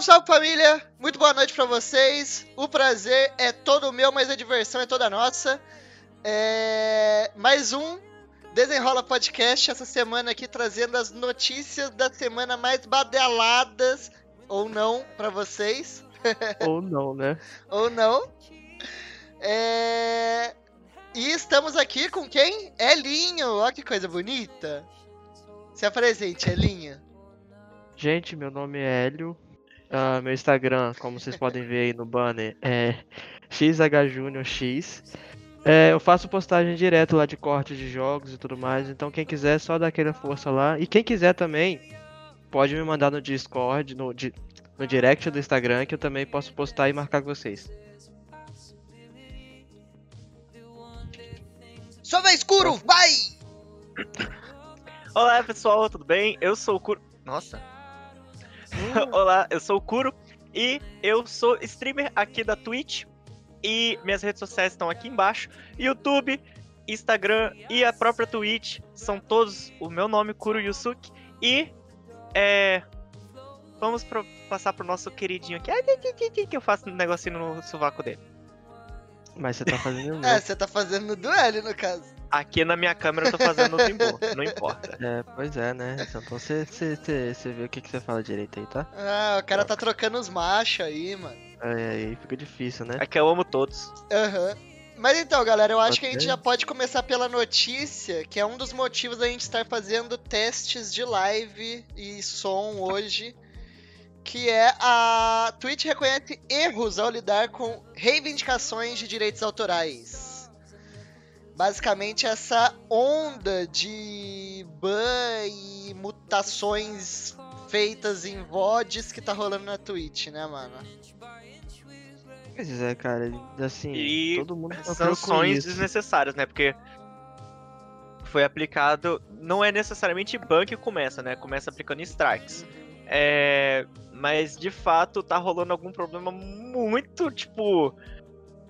Salve, salve família! Muito boa noite pra vocês. O prazer é todo meu, mas a diversão é toda nossa. É... Mais um Desenrola Podcast essa semana aqui trazendo as notícias da semana mais badaladas, ou não, pra vocês. ou não, né? ou não. É... E estamos aqui com quem? Elinho! Olha que coisa bonita. Se apresente, Elinho. Gente, meu nome é Hélio. Uh, meu Instagram, como vocês podem ver aí no banner, é xhjuniorx. É, eu faço postagem direto lá de cortes de jogos e tudo mais, então quem quiser só dá aquela força lá. E quem quiser também, pode me mandar no Discord, no, no direct do Instagram, que eu também posso postar e marcar com vocês. Só vai escuro, vai! Olá pessoal, tudo bem? Eu sou o Curo. Nossa, Olá, eu sou o Kuro e eu sou streamer aqui da Twitch. E minhas redes sociais estão aqui embaixo: YouTube, Instagram e a própria Twitch. São todos o meu nome, Kuro Yusuke. E é. Vamos pro, passar pro nosso queridinho aqui. Que eu faço um negocinho no sovaco dele. Mas você tá fazendo. é, você tá fazendo no duelo, no caso. Aqui na minha câmera eu tô fazendo no Timbu, não importa. É, pois é, né? Então você, você, você, vê o que, que você fala direito aí, tá? Ah, o cara tá trocando os machos aí, mano. É, aí fica difícil, né? É que eu amo todos. Aham. Uhum. Mas então, galera, eu acho que a gente já pode começar pela notícia, que é um dos motivos da gente estar fazendo testes de live e som hoje, que é a Twitch reconhece erros ao lidar com reivindicações de direitos autorais basicamente essa onda de ban e mutações feitas em VODs que tá rolando na Twitch, né, mano? Pois é, cara, assim, e todo mundo sanções desnecessárias, né? Porque foi aplicado, não é necessariamente ban que começa, né? Começa aplicando strikes. É, mas de fato tá rolando algum problema muito, tipo,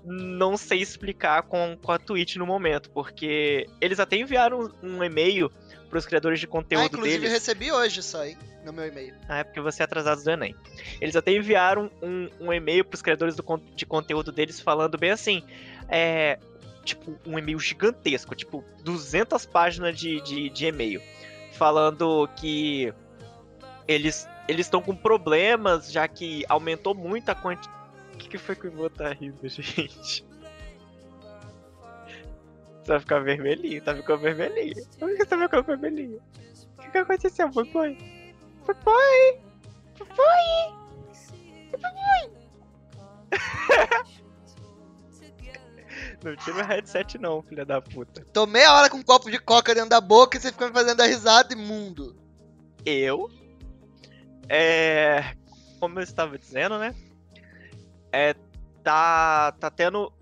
não sei explicar com, com a Twitch no momento, porque eles até enviaram um, um e-mail para os criadores de conteúdo ah, inclusive deles. recebi hoje isso aí no meu e-mail. Ah, é porque você é atrasado do Enem. Eles até enviaram um, um e-mail para os criadores do, de conteúdo deles falando bem assim, é, tipo, um e-mail gigantesco, tipo, 200 páginas de, de, de e-mail, falando que eles eles estão com problemas, já que aumentou muito a quantidade que, que foi que o Ivo tá rindo, gente? Você vai ficar vermelhinho, tá ficando vermelhinho. Por que você tá ficando vermelhinho? O que, que aconteceu, papai? Papai! Papai! Papai! Não tira o headset não, filha da puta. Tô meia hora com um copo de coca dentro da boca e você fica me fazendo a risada imundo. Eu? É... Como eu estava dizendo, né? É, tá, tá tendo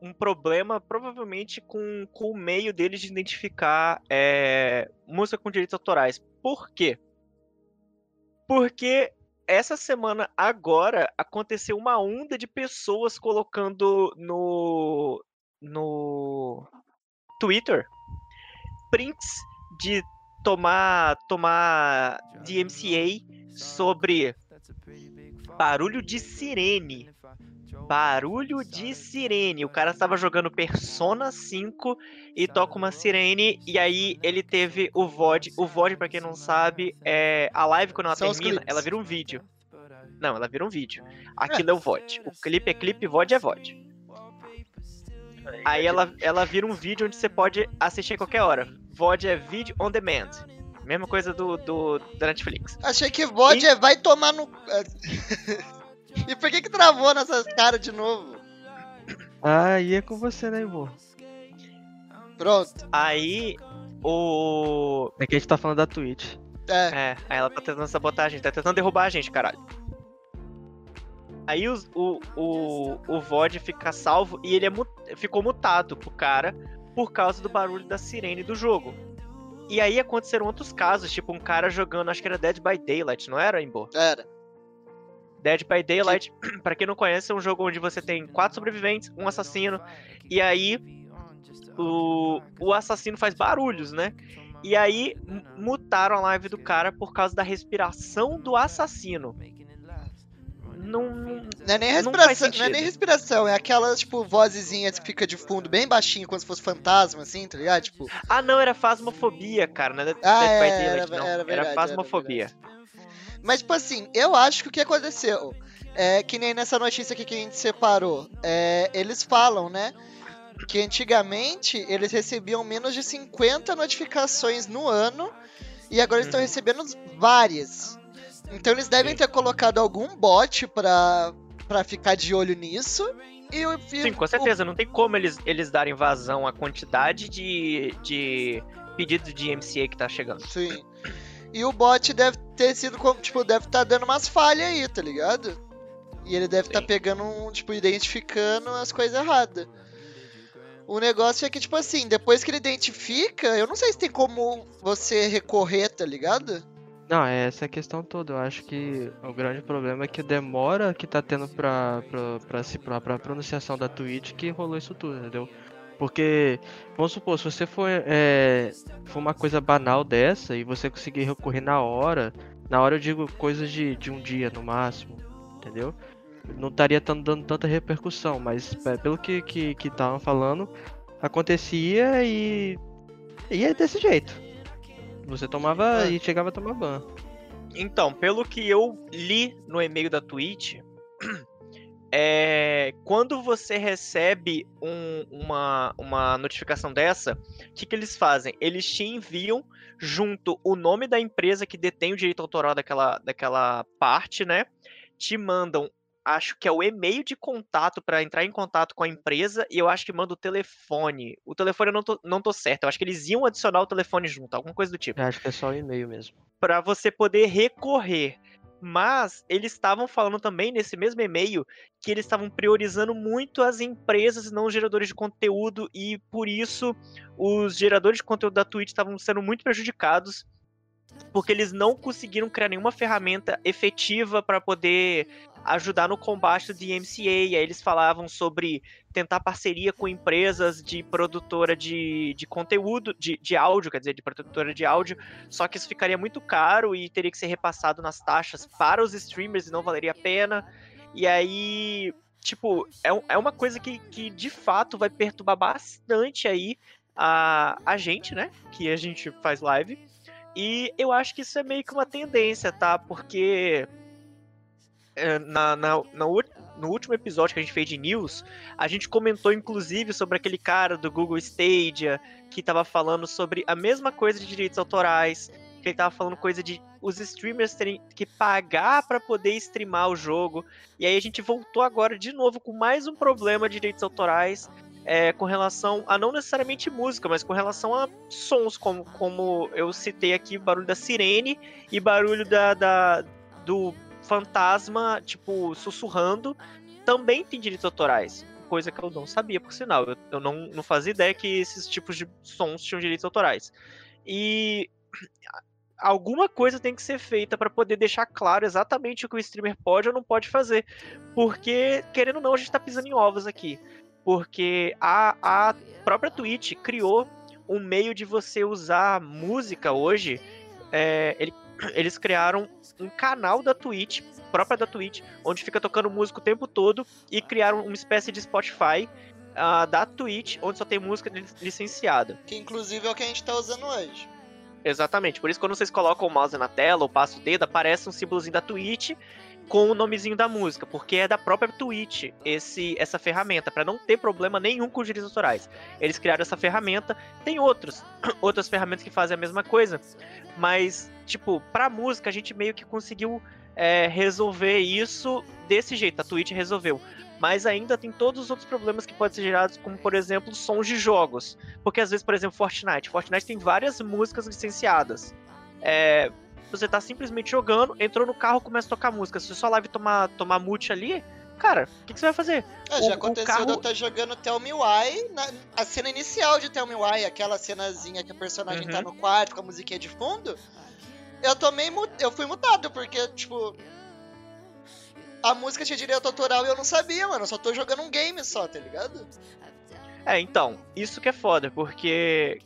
um problema, provavelmente, com, com o meio deles de identificar é, música com direitos autorais. Por quê? Porque essa semana agora aconteceu uma onda de pessoas colocando no no Twitter prints de tomar tomar DMCA sobre barulho de sirene Barulho de sirene. O cara estava jogando Persona 5 e toca uma sirene. E aí ele teve o VOD. O VOD, pra quem não sabe, é. A live quando ela São termina, ela vira um vídeo. Não, ela vira um vídeo. Aquilo é, é o VOD. O clipe é clipe, VOD é VOD. Aí ela, ela vira um vídeo onde você pode assistir a qualquer hora. VOD é Video on Demand. Mesma coisa do, do da Netflix. Achei que VOD e... é vai tomar no. E por que que travou nessas caras de novo? Ah, aí é com você, né, Ivo? Pronto. Aí, o... É que a gente tá falando da Twitch. É. É, aí ela tá tentando sabotar a gente, tá tentando derrubar a gente, caralho. Aí o, o, o, o VOD fica salvo e ele é, ficou mutado pro cara por causa do barulho da sirene do jogo. E aí aconteceram outros casos, tipo um cara jogando, acho que era Dead by Daylight, não era, Imbo? Era. Dead by Daylight, para quem não conhece, é um jogo onde você tem quatro sobreviventes, um assassino, e aí o, o assassino faz barulhos, né? E aí mutaram a live do cara por causa da respiração do assassino. Não. Não é nem respiração, não, não é nem respiração, é aquela, tipo, vozezinha que fica de fundo bem baixinho, como se fosse fantasma, assim, tá ligado? Tipo... Ah, não, era fasmofobia, cara. Não era ah, é, era, era, era, verdade, era fasmofobia. Mas, tipo assim, eu acho que o que aconteceu é que nem nessa notícia aqui que a gente separou. É, eles falam, né? Que antigamente eles recebiam menos de 50 notificações no ano e agora eles estão uhum. recebendo várias. Então eles devem ter colocado algum bot pra, pra ficar de olho nisso. E, e Sim, com certeza. O... Não tem como eles, eles darem vazão à quantidade de, de pedidos de MCA que tá chegando. Sim. E o bot deve ter sido, tipo, deve estar tá dando umas falhas aí, tá ligado? E ele deve estar tá pegando, um, tipo, identificando as coisas erradas. O negócio é que, tipo assim, depois que ele identifica, eu não sei se tem como você recorrer, tá ligado? Não, é essa a questão toda. Eu acho que o grande problema é que demora que tá tendo pra, pra, pra, se, pra, pra pronunciação da Twitch que rolou isso tudo, entendeu? Porque, vamos supor, se você for, é, for uma coisa banal dessa e você conseguir recorrer na hora, na hora eu digo coisas de, de um dia no máximo, entendeu? Não estaria dando tanta repercussão, mas é, pelo que estavam que, que falando, acontecia e. E é desse jeito. Você tomava e chegava a tomar ban. Então, pelo que eu li no e-mail da Twitch, é, quando você recebe um, uma, uma notificação dessa, o que, que eles fazem? Eles te enviam junto o nome da empresa que detém o direito autoral daquela, daquela parte, né? Te mandam, acho que é o e-mail de contato para entrar em contato com a empresa e eu acho que manda o telefone. O telefone eu não tô, não tô certo, eu acho que eles iam adicionar o telefone junto, alguma coisa do tipo. Eu acho que é só o e-mail mesmo. Para você poder recorrer. Mas eles estavam falando também nesse mesmo e-mail que eles estavam priorizando muito as empresas e não os geradores de conteúdo, e por isso os geradores de conteúdo da Twitch estavam sendo muito prejudicados, porque eles não conseguiram criar nenhuma ferramenta efetiva para poder ajudar no combate do DMCA. E aí eles falavam sobre tentar parceria com empresas de produtora de, de conteúdo, de, de áudio, quer dizer, de produtora de áudio, só que isso ficaria muito caro e teria que ser repassado nas taxas para os streamers e não valeria a pena. E aí, tipo, é, é uma coisa que, que de fato vai perturbar bastante aí a, a gente, né? Que a gente faz live. E eu acho que isso é meio que uma tendência, tá? Porque na, na, na, no último episódio que a gente fez de news, a gente comentou inclusive sobre aquele cara do Google Stadia que estava falando sobre a mesma coisa de direitos autorais, que ele estava falando coisa de os streamers terem que pagar para poder streamar o jogo. E aí a gente voltou agora de novo com mais um problema de direitos autorais. É, com relação a não necessariamente música, mas com relação a sons, como, como eu citei aqui, barulho da sirene e barulho da, da do fantasma, tipo, sussurrando, também tem direitos autorais. Coisa que eu não sabia, por sinal. Eu, eu não, não fazia ideia que esses tipos de sons tinham direitos autorais. E alguma coisa tem que ser feita para poder deixar claro exatamente o que o streamer pode ou não pode fazer. Porque, querendo ou não, a gente tá pisando em ovos aqui. Porque a, a própria Twitch criou um meio de você usar música hoje. É, ele eles criaram um canal da Twitch, própria da Twitch, onde fica tocando música o tempo todo e criaram uma espécie de Spotify uh, da Twitch, onde só tem música licenciada. Que inclusive é o que a gente tá usando hoje. Exatamente, por isso quando vocês colocam o mouse na tela ou passam o dedo, aparece um símbolozinho da Twitch com o nomezinho da música, porque é da própria Twitch esse, essa ferramenta, para não ter problema nenhum com os direitos autorais. Eles criaram essa ferramenta, tem outros, outras ferramentas que fazem a mesma coisa, mas, tipo, pra música a gente meio que conseguiu é, resolver isso desse jeito, a Twitch resolveu. Mas ainda tem todos os outros problemas que podem ser gerados, como por exemplo, sons de jogos. Porque às vezes, por exemplo, Fortnite. Fortnite tem várias músicas licenciadas. É, você tá simplesmente jogando, entrou no carro, começa a tocar música. Se sua live tomar, tomar mute ali, cara, o que, que, você vai fazer? É, já o, aconteceu o carro... de eu estar tá jogando Tell Me Why, na, a cena inicial de Tell Me Why, aquela cenazinha que o personagem tá uhum. tá no quarto com a musiquinha de fundo. Eu tomei, eu fui mutado, porque, tipo, a música tinha direito autoral e eu não sabia, mano. Eu só tô jogando um game só, tá ligado? É, então, isso que é foda, porque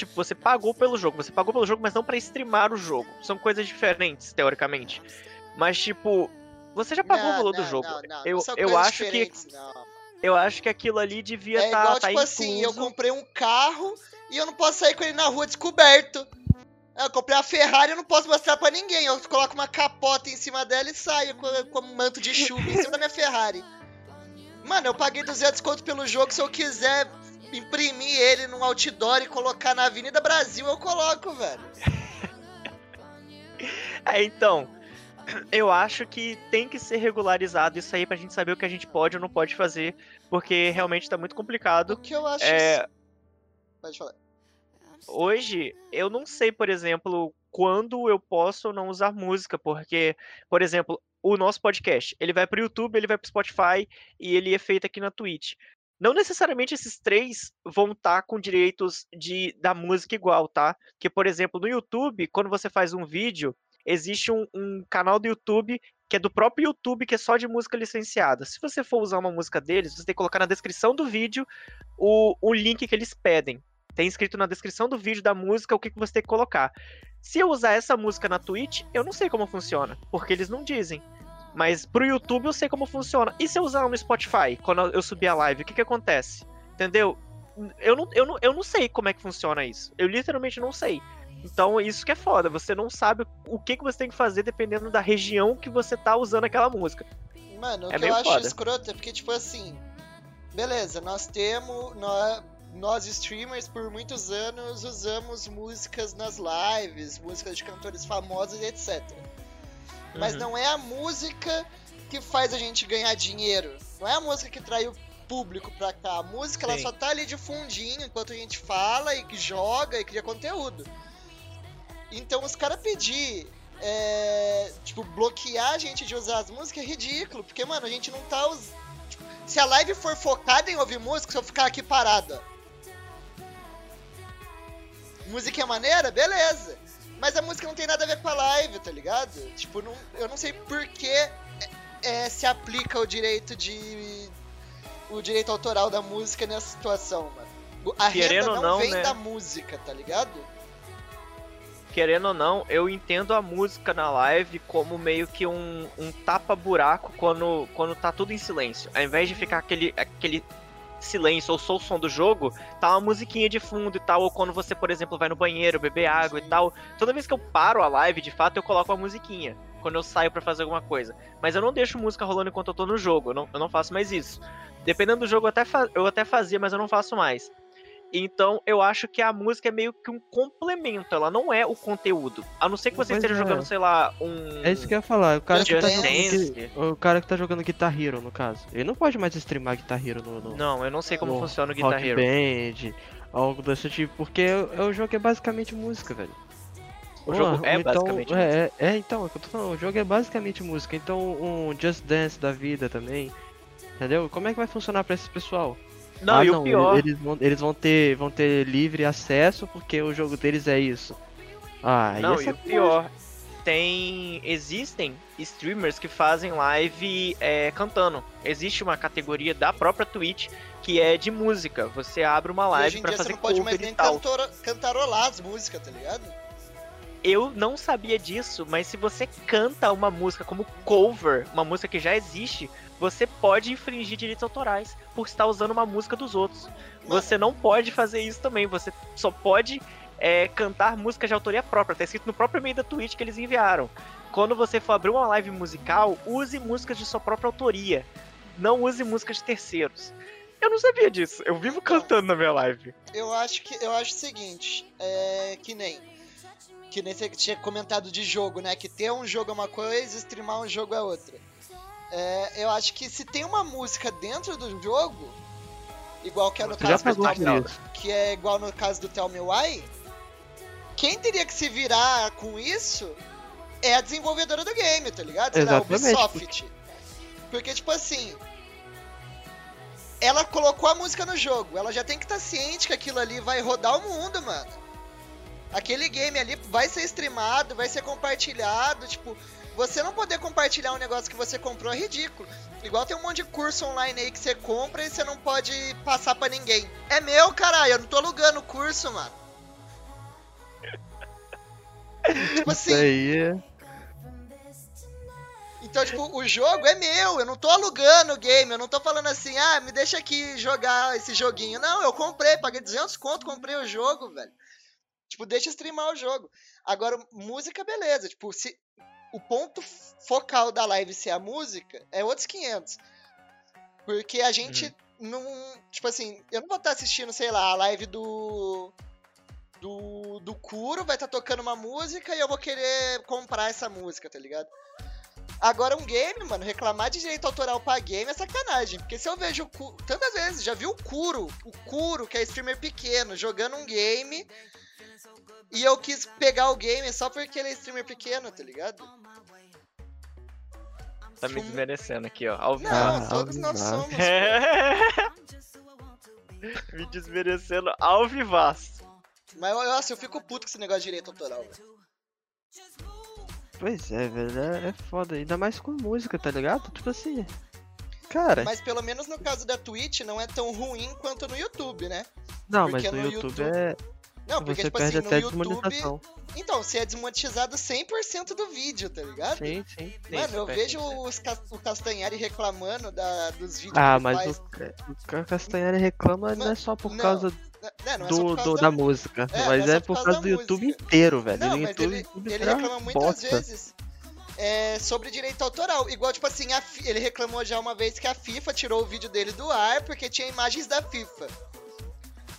tipo, você pagou pelo jogo, você pagou pelo jogo, mas não para streamar o jogo. São coisas diferentes, teoricamente. Mas, tipo, Você já pagou Não, o valor não, do jogo. não, não, eu eu acho que eu acho que aquilo ali devia É estar igual, tá, tipo tá assim, eu comprei um carro e eu não posso sair com ele na rua descoberto. Eu comprei a Ferrari e eu não posso mostrar pra ninguém. Eu coloco uma capota em cima dela e saio com, com um manto de chuva em cima da minha Ferrari. Mano, eu paguei 200 conto pelo jogo. Se eu quiser imprimir ele num outdoor e colocar na Avenida Brasil, eu coloco, velho. É, então, eu acho que tem que ser regularizado isso aí pra gente saber o que a gente pode ou não pode fazer, porque realmente tá muito O complicado. que eu acho. É, Pode falar. hoje, eu não sei, por exemplo, quando eu posso ou não usar música, porque, por exemplo, o nosso podcast, ele vai pro YouTube, ele vai pro Spotify e ele é feito aqui na Twitch. Não necessariamente esses três vão estar com direitos de da música igual, tá? Que, por exemplo, no YouTube, quando você faz um vídeo, existe um, um canal do YouTube que é do próprio YouTube, que é só de música licenciada. Se você for usar uma música deles, você tem que colocar na descrição do vídeo o, o link que eles pedem. Tem escrito na descrição do vídeo da música o que, que você tem que colocar. Se eu usar essa música na Twitch, eu não sei como funciona, porque eles não dizem. Mas pro YouTube eu sei como funciona. E se eu usar no Spotify, quando eu subir a live, o que, que acontece? Entendeu? Eu não, eu, não, eu não sei como é que funciona isso. Eu literalmente não sei. Então, isso que é foda. Você não sabe o que, que você tem que fazer dependendo da região que você tá usando aquela música. Mano, o É que eu meio acho foda. escroto é porque, tipo assim, beleza, nós temos. Nós, nós streamers, por muitos anos, usamos músicas nas lives, músicas de cantores famosos e etc. Mas Uhum. não é a música que faz a gente ganhar dinheiro. Não é a música que trai o público pra cá. A música ela só tá ali de fundinho enquanto a gente fala e joga e cria conteúdo. Então os caras pedir, é, tipo, bloquear a gente de usar as músicas é ridículo, porque, mano, a gente não tá us... tipo, se a live for focada em ouvir música, se eu ficar aqui parada. Música é maneira? Beleza. Mas a música não tem nada a ver com a live, tá ligado? Tipo, não, eu não sei por que é, é, se aplica o direito de. o direito autoral da música nessa situação, mano. A Querendo renda não, não, vem né? da música, tá ligado? querendo ou não, eu entendo a música na live como meio que um, um tapa-buraco quando, quando tá tudo em silêncio. Ao invés de ficar aquele, aquele silêncio ou só o som do jogo, tá uma musiquinha de fundo e tal. Ou quando você, por exemplo, vai no banheiro beber água e tal. Toda vez que eu paro a live, de fato, eu coloco uma musiquinha. Quando eu saio pra fazer alguma coisa. Mas eu não deixo música rolando enquanto eu tô no jogo. Eu não, eu não faço mais isso. Dependendo do jogo, eu até, eu até fazia, mas eu não faço mais. Então, eu acho que a música é meio que um complemento, ela não é o conteúdo. A não ser que você Pois esteja é. jogando, sei lá, um. É isso que eu ia falar. O cara, que tá Just jogando, Dance. gui- o cara que tá jogando Guitar Hero, no caso. Ele não pode mais streamar Guitar Hero no, no Não, eu não sei como no funciona o Guitar Rock Hero. Band, algo desse tipo. Porque o, o jogo é basicamente música, velho. O jogo é então, basicamente é, é, é, então, é o que eu tô falando, o jogo é basicamente música. Então, um Just Dance da vida também. Entendeu? Como é que vai funcionar pra esse pessoal? Não, ah, e não, o pior. Eles vão, eles vão ter, vão ter livre acesso porque o jogo deles é isso. Ah, Não, essa e o pior, tem. Existem streamers que fazem live é, cantando. Existe uma categoria da própria Twitch que é de música. Você abre uma E live hoje em pra dia você fazer não pode mais cover e nem cantora, cantarolar as músicas, tá ligado? Eu não sabia disso, mas se você canta uma música como cover, uma música que já existe, você pode infringir direitos autorais por estar usando uma música dos outros. Você não pode fazer isso também, você só pode é, cantar música de autoria própria. Tá escrito no próprio e-mail da Twitch que eles enviaram. Quando você for abrir uma live musical, use músicas de sua própria autoria. Não use músicas de terceiros. Eu não sabia disso. Eu vivo cantando na minha live. Eu acho que eu acho o seguinte, é que nem que nem você tinha comentado de jogo, né? Que ter um jogo é uma coisa, streamar um jogo é outra. É, eu acho que se tem uma música dentro do jogo, igual que é no Você caso do Tell que é igual no caso do Tell Me Why, quem teria que se virar com isso é a desenvolvedora do game, tá ligado? Lá, a Ubisoft. Porque, tipo assim, ela colocou a música no jogo, ela já tem que estar ciente que aquilo ali vai rodar o mundo, mano. Aquele game ali vai ser streamado, vai ser compartilhado, tipo, você não poder compartilhar um negócio que você comprou é ridículo. Igual tem um monte de curso online aí que você compra e você não pode passar pra ninguém. É meu, caralho, eu não tô alugando o curso, mano. tipo Isso assim, aí é. Então, tipo, o jogo é meu, eu não tô alugando o game, eu não tô falando assim, ah, me deixa aqui jogar esse joguinho. Não, eu comprei, paguei 200 conto, comprei o jogo, velho. Tipo, deixa streamar o jogo. Agora, música, beleza. Tipo, se o ponto focal da live ser a música, é outros 500. Porque a gente uhum. não. Tipo assim, eu não vou estar assistindo, sei lá, a live do. Do, do Kuro, vai estar tocando uma música e eu vou querer comprar essa música, tá ligado? Agora, um game, mano, reclamar de direito autoral pra game é sacanagem. Porque se eu vejo. Tantas vezes, já vi o Kuro, o Kuro, que é streamer pequeno, jogando um game e eu quis pegar o game só porque ele é streamer pequeno, tá ligado? Tá me desmerecendo aqui, ó. Ao vivo. Não, todos nós somos. me desmerecendo ao vivaço. Mas nossa, eu fico puto com esse negócio de direito autoral, velho. Pois é, velho, é, é foda. Ainda mais com música, tá ligado? Tipo assim. Cara. Mas pelo menos no caso da Twitch não é tão ruim quanto no YouTube, né? Não, Porque mas no, no YouTube, YouTube é. Não, porque, você tipo perde assim, até no YouTube. Então, você é desmonetizado 100% do vídeo, tá ligado? Sim, sim. Mano, eu vejo os, o Castanhari reclamando da, dos vídeos ah, mas faz. O, o Castanhari reclama Mano, não é só por não, causa não, não é do, do da, da, música, é, mas é, é por causa, do YouTube música. inteiro, velho. Não, mas YouTube, ele, YouTube ele reclama muitas bosta. vezes é, sobre direito autoral. Igual, tipo assim, a, ele reclamou já uma vez que a FIFA tirou o vídeo dele do ar porque tinha imagens da FIFA.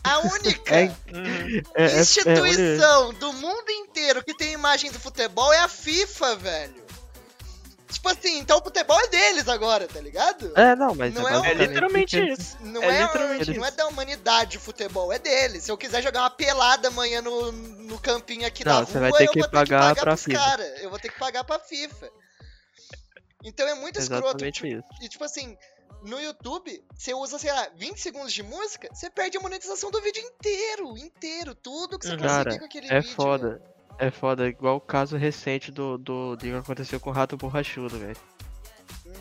A única é, é, é, instituição do mundo inteiro que tem imagem do futebol é a FIFA, velho. Tipo assim, então o futebol é deles agora, tá ligado? É, não, mas não é, é, literalmente isso. Não é, literalmente não é da humanidade o futebol, é deles. Se eu quiser jogar uma pelada amanhã no, no campinho aqui não, da rua, vai ter que eu vou pagar ter que pagar pra pros caras. Eu vou ter que pagar pra FIFA. Então é muito Exatamente escroto. Isso. E tipo assim, no YouTube, você usa, sei lá, 20 segundos de música, você perde a monetização do vídeo inteiro, inteiro, tudo que você Cara, com aquele é vídeo. É foda. É foda, igual o caso recente do, do, do que aconteceu com o Rato Borrachudo, velho.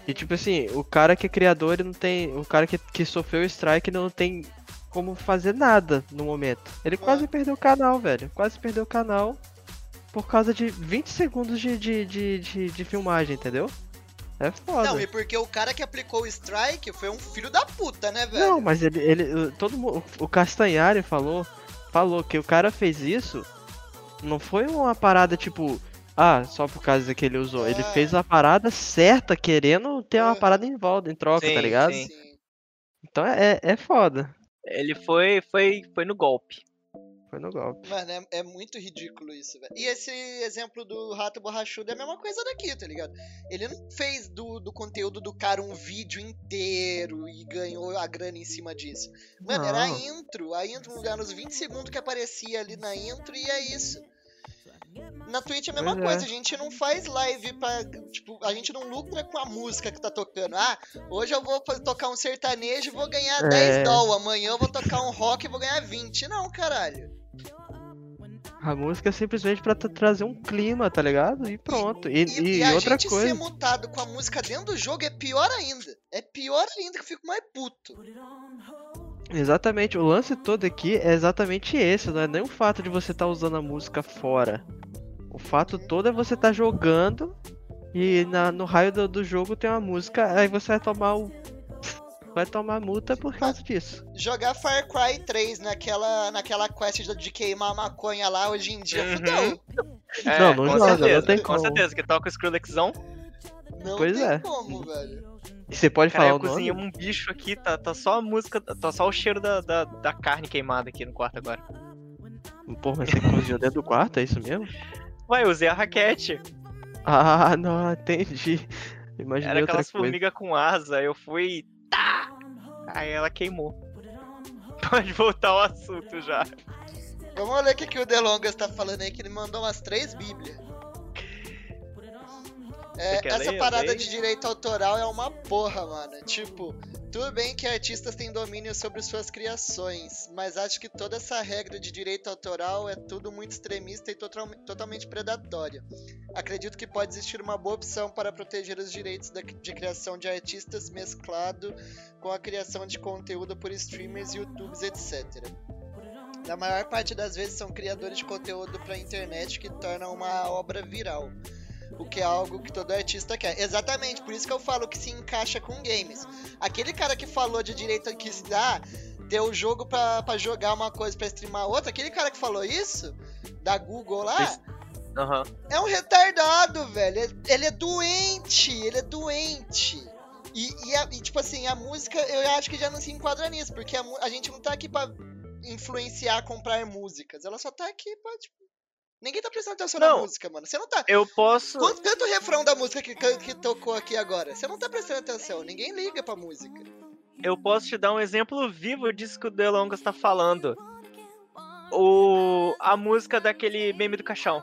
E tipo assim, o cara que é criador, ele não tem. O cara que, que sofreu o strike não tem como fazer nada no momento. Ele quase perdeu o canal, velho. Quase perdeu o canal por causa de 20 segundos de, de, de, de, de filmagem, entendeu? É foda. Não, e porque o cara que aplicou o strike foi um filho da puta, né, velho? Não, mas ele. ele todo mundo, O Castanhari falou. Falou que o cara fez isso. Não foi uma parada tipo. Ah, só por causa que ele usou. É. Ele fez a parada certa, querendo ter uma parada em volta, em troca, tá sim, tá ligado? Sim. Então é, é foda. Ele foi, foi, foi no golpe. Foi no golpe. Mano, é, é muito ridículo isso, velho. E esse exemplo do rato borrachudo é a mesma coisa daqui, tá ligado? Ele não fez do, do conteúdo do cara um vídeo inteiro e ganhou a grana em cima disso. Mano, não. era a intro. A intro, nos 20 segundos que aparecia ali na intro e é isso. Na Twitch é a mesma pois coisa, é. a gente não faz live pra. Tipo, a gente não lucra com a música que tá tocando. Ah, hoje eu vou tocar um sertanejo e vou ganhar é. 10 doll. Amanhã eu vou tocar um rock e vou ganhar 20. Não, caralho. A música é simplesmente pra trazer um clima, tá ligado? E pronto. E, e, e, e outra gente coisa. ser mutado com a música dentro do jogo é pior ainda. É pior ainda que eu fico mais puto. Exatamente, o lance todo aqui é exatamente esse, não é nem o fato de você estar tá usando a música fora. O fato todo é você estar tá jogando e na, no raio do, do jogo tem uma música, aí você vai tomar o vai tomar multa por causa disso. Jogar Far Cry 3 naquela, naquela quest de queimar maconha lá hoje em dia, uhum. fudeu. É, não, não joga, certeza, não tem como. Com certeza, que toca o Skrillexão. Não pois tem é. como, velho. E você pode Cara, falar eu cozinhei um bicho aqui, tá, tá só a música, tá só o cheiro da, da, da carne queimada aqui no quarto agora. Pô, mas você cozinhou dentro do quarto, é isso mesmo? Ué, eu usei a raquete. Ah, não, entendi. Imaginei Era aquelas formigas com asa, eu fui Tá! Aí ela queimou. Pode voltar ao assunto já. Vamos ler o que, que o Delongas tá falando aí, que ele mandou umas três bíblias. É, essa ler, parada de direito autoral é uma porra, mano. Tipo, tudo bem que artistas têm domínio sobre suas criações, mas acho que toda essa regra de direito autoral é tudo muito extremista e total, totalmente predatória. Acredito que pode existir uma boa opção para proteger os direitos de criação de artistas mesclado com a criação de conteúdo por streamers, youtubers, etc. Na maior parte das vezes são criadores de conteúdo para internet que tornam uma obra viral o que é algo que todo artista quer. Exatamente, por isso que eu falo que se encaixa com games. Aquele cara que falou de direito que ah, ter o jogo pra, pra jogar uma coisa, pra streamar outra, aquele cara que falou isso, da Google lá, Uhum. é um retardado, velho. Ele é doente, ele é doente. E, e, a- e, tipo assim, a música, eu acho que já não se enquadra nisso, porque a, a gente não tá aqui pra influenciar, comprar músicas. Ela só tá aqui pra, tipo. Ninguém tá prestando atenção na Não. música, mano. Você não tá. Eu posso. Quanto, canta o refrão da música que, que, que tocou aqui agora. Você não tá prestando atenção. Ninguém liga pra música. Eu posso te dar um exemplo vivo disso que o Delongas tá falando. O, a música daquele meme do caixão.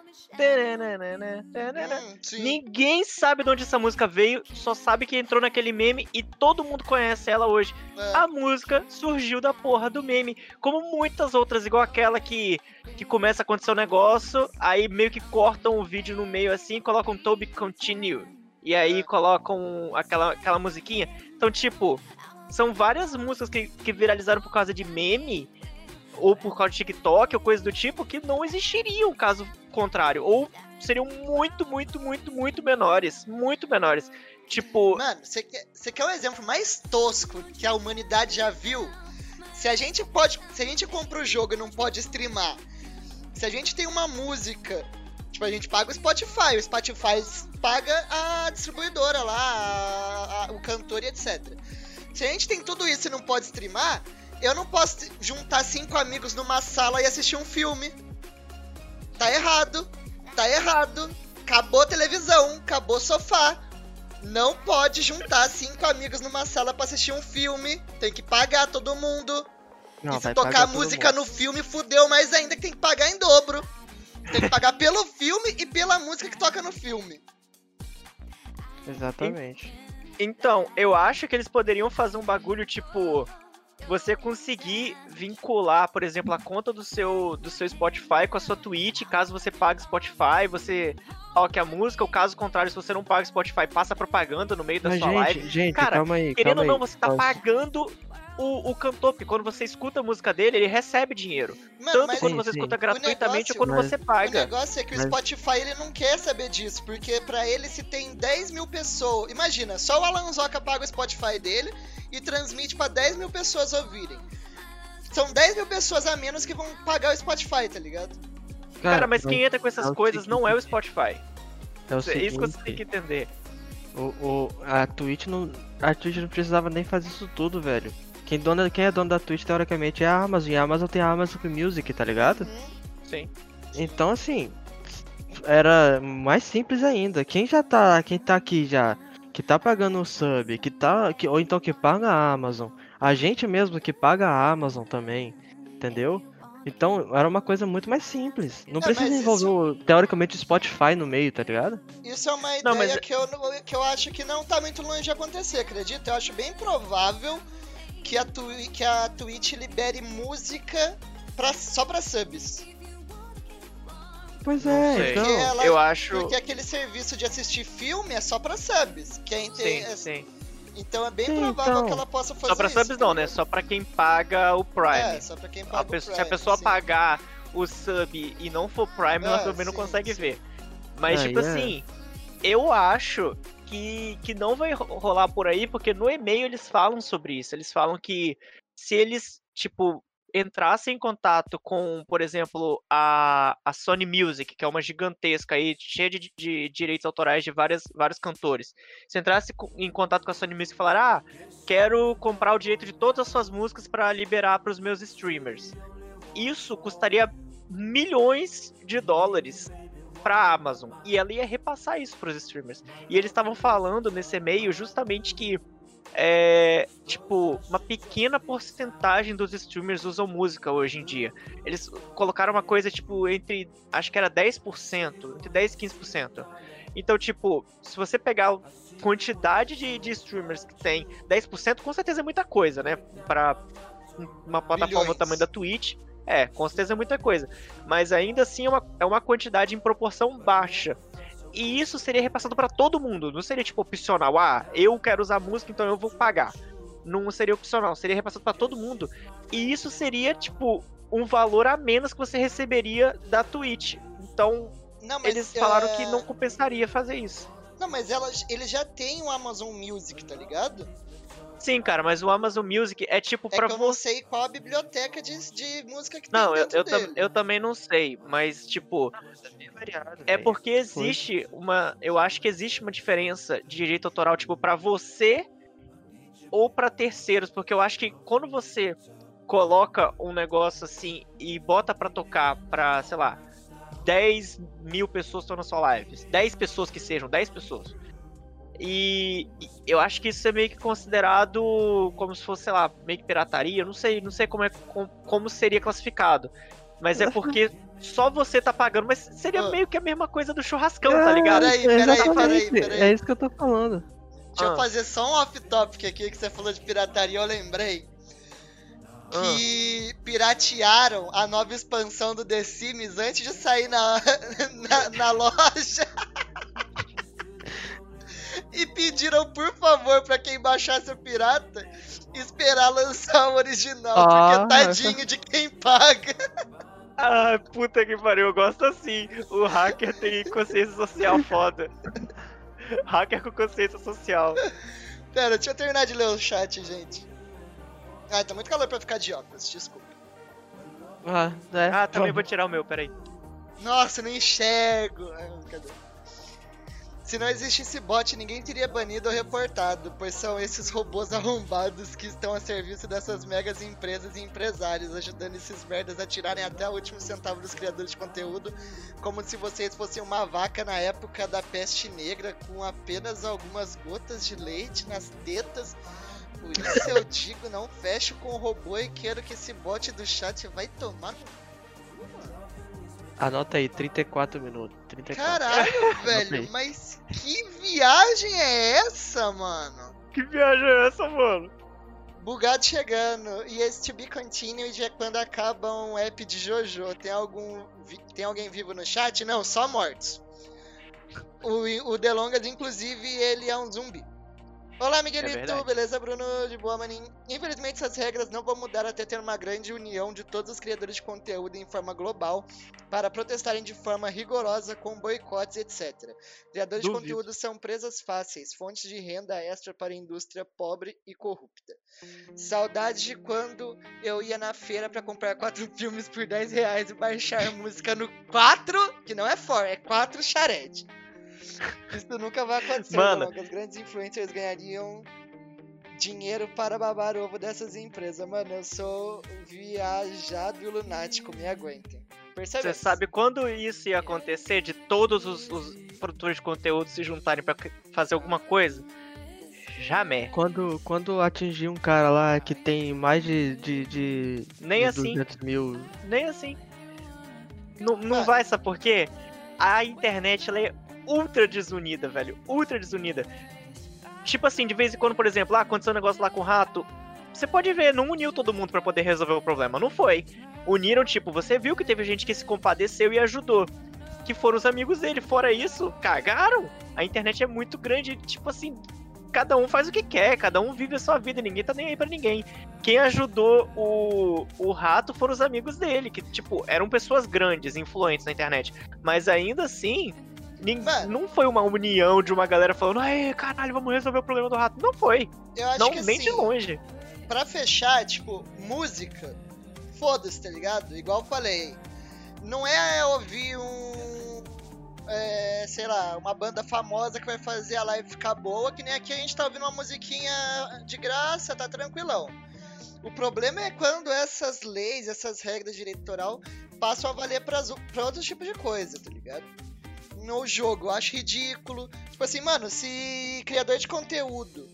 Hum. Ninguém sabe de onde essa música veio, só sabe que entrou naquele meme e todo mundo conhece ela hoje. É. A música surgiu da porra do meme, como muitas outras, igual aquela que, que começa a acontecer um negócio, aí meio que cortam o vídeo no meio assim, colocam Toby Continue. E aí É. colocam aquela, aquela musiquinha. Então, tipo, são várias músicas que, que viralizaram por causa de meme, ou por causa de TikTok, ou coisa do tipo, que não existiriam caso contrário. Ou seriam muito, muito, muito, muito menores. Muito menores. Tipo, Mano, você quer, quer um exemplo mais tosco que a humanidade já viu? Se a gente pode. Se a gente compra o jogo e não pode streamar, se a gente tem uma música, tipo, a gente paga o Spotify, o Spotify paga a distribuidora lá, a- a- o cantor e etc. Se a gente tem tudo isso e não pode streamar, eu não posso juntar cinco amigos numa sala e assistir um filme. Tá errado. Tá errado. Acabou a televisão, acabou o sofá. Não pode juntar cinco amigos numa sala pra assistir um filme. Tem que pagar todo mundo. Não, e se tocar música no filme, fudeu mais ainda que tem que pagar em dobro. Tem que pagar pelo filme e pela música que toca no filme. Exatamente. Então, eu acho que eles poderiam fazer um bagulho tipo. Você conseguir vincular, por exemplo, a conta do seu, do seu Spotify com a sua Twitch, caso você pague Spotify, você toque a música, ou caso contrário, se você não paga Spotify, passa propaganda no meio da Mas, sua gente, live. gente, Cara, calma aí. Querendo calma ou não, aí. você tá Posso- pagando o, o cantor, porque quando você escuta a música dele, ele recebe dinheiro. Mano, Tanto mas quando Sim, você sim. escuta gratuitamente negócio- ou quando Mas- você o paga. negócio é que o Mas- Spotify ele não quer saber disso, porque pra ele se tem 10 mil pessoas. Imagina, só o Alan Zoca paga o Spotify dele e transmite pra 10 mil pessoas ouvirem. São 10 mil pessoas a menos que vão pagar o Spotify, tá ligado? Cara, mas quem entra com essas é o coisas não é o Spotify. é o Isso é isso que você seguinte, tem que entender. O, o, a Twitch não. A Twitch não precisava nem fazer isso tudo, velho. Quem, dona, quem é dono da Twitch, teoricamente, é a Amazon. E a Amazon tem a Amazon Music, tá ligado? Uhum. Sim. Então, assim. Era mais simples ainda. Quem já tá. Quem tá aqui já. Que tá pagando o sub, que tá. Que, ou então que paga a Amazon. A gente mesmo que paga a Amazon também. Entendeu? Então, era uma coisa muito mais simples. Não É, precisa envolver, o- teoricamente, o Spotify no meio, tá ligado? Isso é uma Não, ideia mas- que, eu, não- que eu acho que não tá muito longe de acontecer, acredita? Eu acho bem provável que a, Twi- que a Twitch libere música pra, só pra subs. Pois Não é, então. Ela- Eu acho. Porque aquele serviço de assistir filme é só pra subs. Quem tem, Sim, sim. Então é bem Sim, provável então. que ela possa fazer Só pra isso. subs não, né? Só pra quem paga o Prime. É, só pra quem paga A o pessoa- se Prime, a pessoa sim. pagar o sub e não for Prime, ela É, também não sim, consegue sim. ver. Mas, Aí tipo é. assim, eu acho que, que não vai ro- rolar por aí, porque no e-mail eles falam sobre isso. Eles falam que se eles, tipo, entrassem em contato com, por exemplo, a, a Sony Music, que é uma gigantesca aí, cheia de, de direitos autorais de várias, vários cantores. Se entrasse em contato com a Sony Music e falar, ah, quero comprar o direito de todas as suas músicas para liberar para os meus streamers. Isso custaria milhões de dólares para Amazon e ela ia repassar isso para os streamers. E eles estavam falando nesse e-mail justamente que é, tipo, uma pequena porcentagem dos streamers usam música hoje em dia. Eles colocaram uma coisa tipo entre, acho que era 10%, entre 10 e 15%. Então, tipo, se você pegar a quantidade de, de streamers que tem, 10% com certeza é muita coisa, né? Para uma plataforma do tamanho da Twitch, é, com certeza é muita coisa. Mas ainda assim é uma, é uma quantidade em proporção baixa. E isso seria repassado para todo mundo. Não seria tipo opcional. Ah, eu quero usar música, então eu vou pagar. Não seria opcional, seria repassado para todo mundo. E isso seria tipo um valor a menos que você receberia da Twitch. Então, Não, eles falaram é, que não compensaria fazer isso. Não, mas ela, ele já tem o Amazon Music, tá ligado? Sim, cara, mas o Amazon Music é tipo É pra que eu não você. sei qual a biblioteca de, de música que Não, tem eu, dentro eu, dele. eu também não sei, mas tipo, variado. é velho. porque existe uma. Eu acho que existe uma diferença de direito autoral, tipo, pra você ou pra terceiros, porque eu acho que quando você coloca um negócio assim e bota pra tocar pra, sei lá, 10 mil pessoas estão na sua live, 10 pessoas que sejam, 10 pessoas. E e eu acho que isso é meio que considerado como se fosse, sei lá, meio que pirataria. Eu não sei, não sei como é como, como seria classificado. Mas é porque só você tá pagando, mas seria Ah. meio que a mesma coisa do churrascão, tá ligado? Peraí, peraí, peraí, peraí. É isso que eu tô falando. Deixa eu Ah. fazer só um off-topic aqui que você falou de pirataria, eu lembrei. Que piratearam a nova expansão do The Sims antes de sair na, na, na loja. E pediram, por favor, pra quem baixasse o pirata, esperar lançar o original. Ah, porque tadinho de quem paga. Ah, puta que pariu, eu gosto assim. O hacker tem consciência social foda. hacker com consciência social. Pera, deixa eu terminar de ler o chat, gente. Ai, tá muito calor pra ficar de óculos, desculpa. Ah, é. Ah, também vou tirar o meu, peraí. Nossa, não enxergo. Ah, cadê? Se não existisse bot, ninguém teria banido ou reportado, pois são esses robôs arrombados que estão a serviço dessas megas empresas e empresários, ajudando esses merdas a tirarem até o último centavo dos criadores de conteúdo, como se vocês fossem uma vaca na época da peste negra, com apenas algumas gotas de leite nas tetas. Por isso eu digo, não fecho com o robô e quero que esse bot do chat vai tomar no. Anota aí, 34 minutos. 34. Caralho, velho, mas que viagem é essa, mano? Que viagem é essa, mano? Bugado chegando. E esse to be continued é quando acaba um app de Jojo. Tem algum. Tem alguém vivo no chat? Não, só mortos. O, o Delongas, inclusive, ele é um zumbi. Olá, Miguelito, verdade. beleza, Bruno? De boa, maninho. Infelizmente, essas regras não vão mudar até ter uma grande união de todos os criadores de conteúdo em forma global para protestarem de forma rigorosa com boicotes, etc. Criadores de Duvido. conteúdo são presas fáceis, fontes de renda extra para a indústria pobre e corrupta. Saudade de quando eu ia na feira pra comprar quatro filmes por 10 reais e baixar música no 4, que não é for, é 4 charete. Isso nunca vai acontecer, Mano. não, grandes influencers ganhariam dinheiro para babar o ovo dessas empresas. Mano, eu sou viajado e lunático, me aguentem. Percebe? Você sabe quando isso ia acontecer de todos os, os produtores de conteúdo se juntarem pra fazer alguma coisa? Jamais. Quando, quando atingir um cara lá que tem mais de. de, de Nem de assim. 200 mil. Nem assim. Não, não Mano. vai, sabe por quê? A internet ela é ultra desunida, velho. Ultra desunida. Tipo assim, de vez em quando, por exemplo, lá aconteceu um negócio lá com o rato. Você pode ver, não uniu todo mundo pra poder resolver o problema. Não foi. Uniram, tipo, você viu que teve gente que se compadeceu e ajudou. Que foram os amigos dele. Fora isso, cagaram. A internet é muito grande, tipo assim. Cada um faz o que quer, cada um vive a sua vida, ninguém tá nem aí pra ninguém. Quem ajudou o, o rato foram os amigos dele, que, tipo, eram pessoas grandes, influentes na internet. Mas ainda assim, não foi uma união de uma galera falando, ai, caralho, vamos resolver o problema do rato. Não foi. Eu acho não, que nem assim, de longe. pra fechar, tipo, música, foda-se, tá ligado? Igual eu falei, não é ouvir um. é, sei lá, uma banda famosa que vai fazer a live ficar boa, que nem aqui a gente tá ouvindo uma musiquinha de graça, tá tranquilão. O problema é quando essas leis, essas regras de direito autoral passam a valer pra, pra outros tipos de coisa, tá ligado? No jogo, eu acho ridículo. Tipo assim, mano, se criador de conteúdo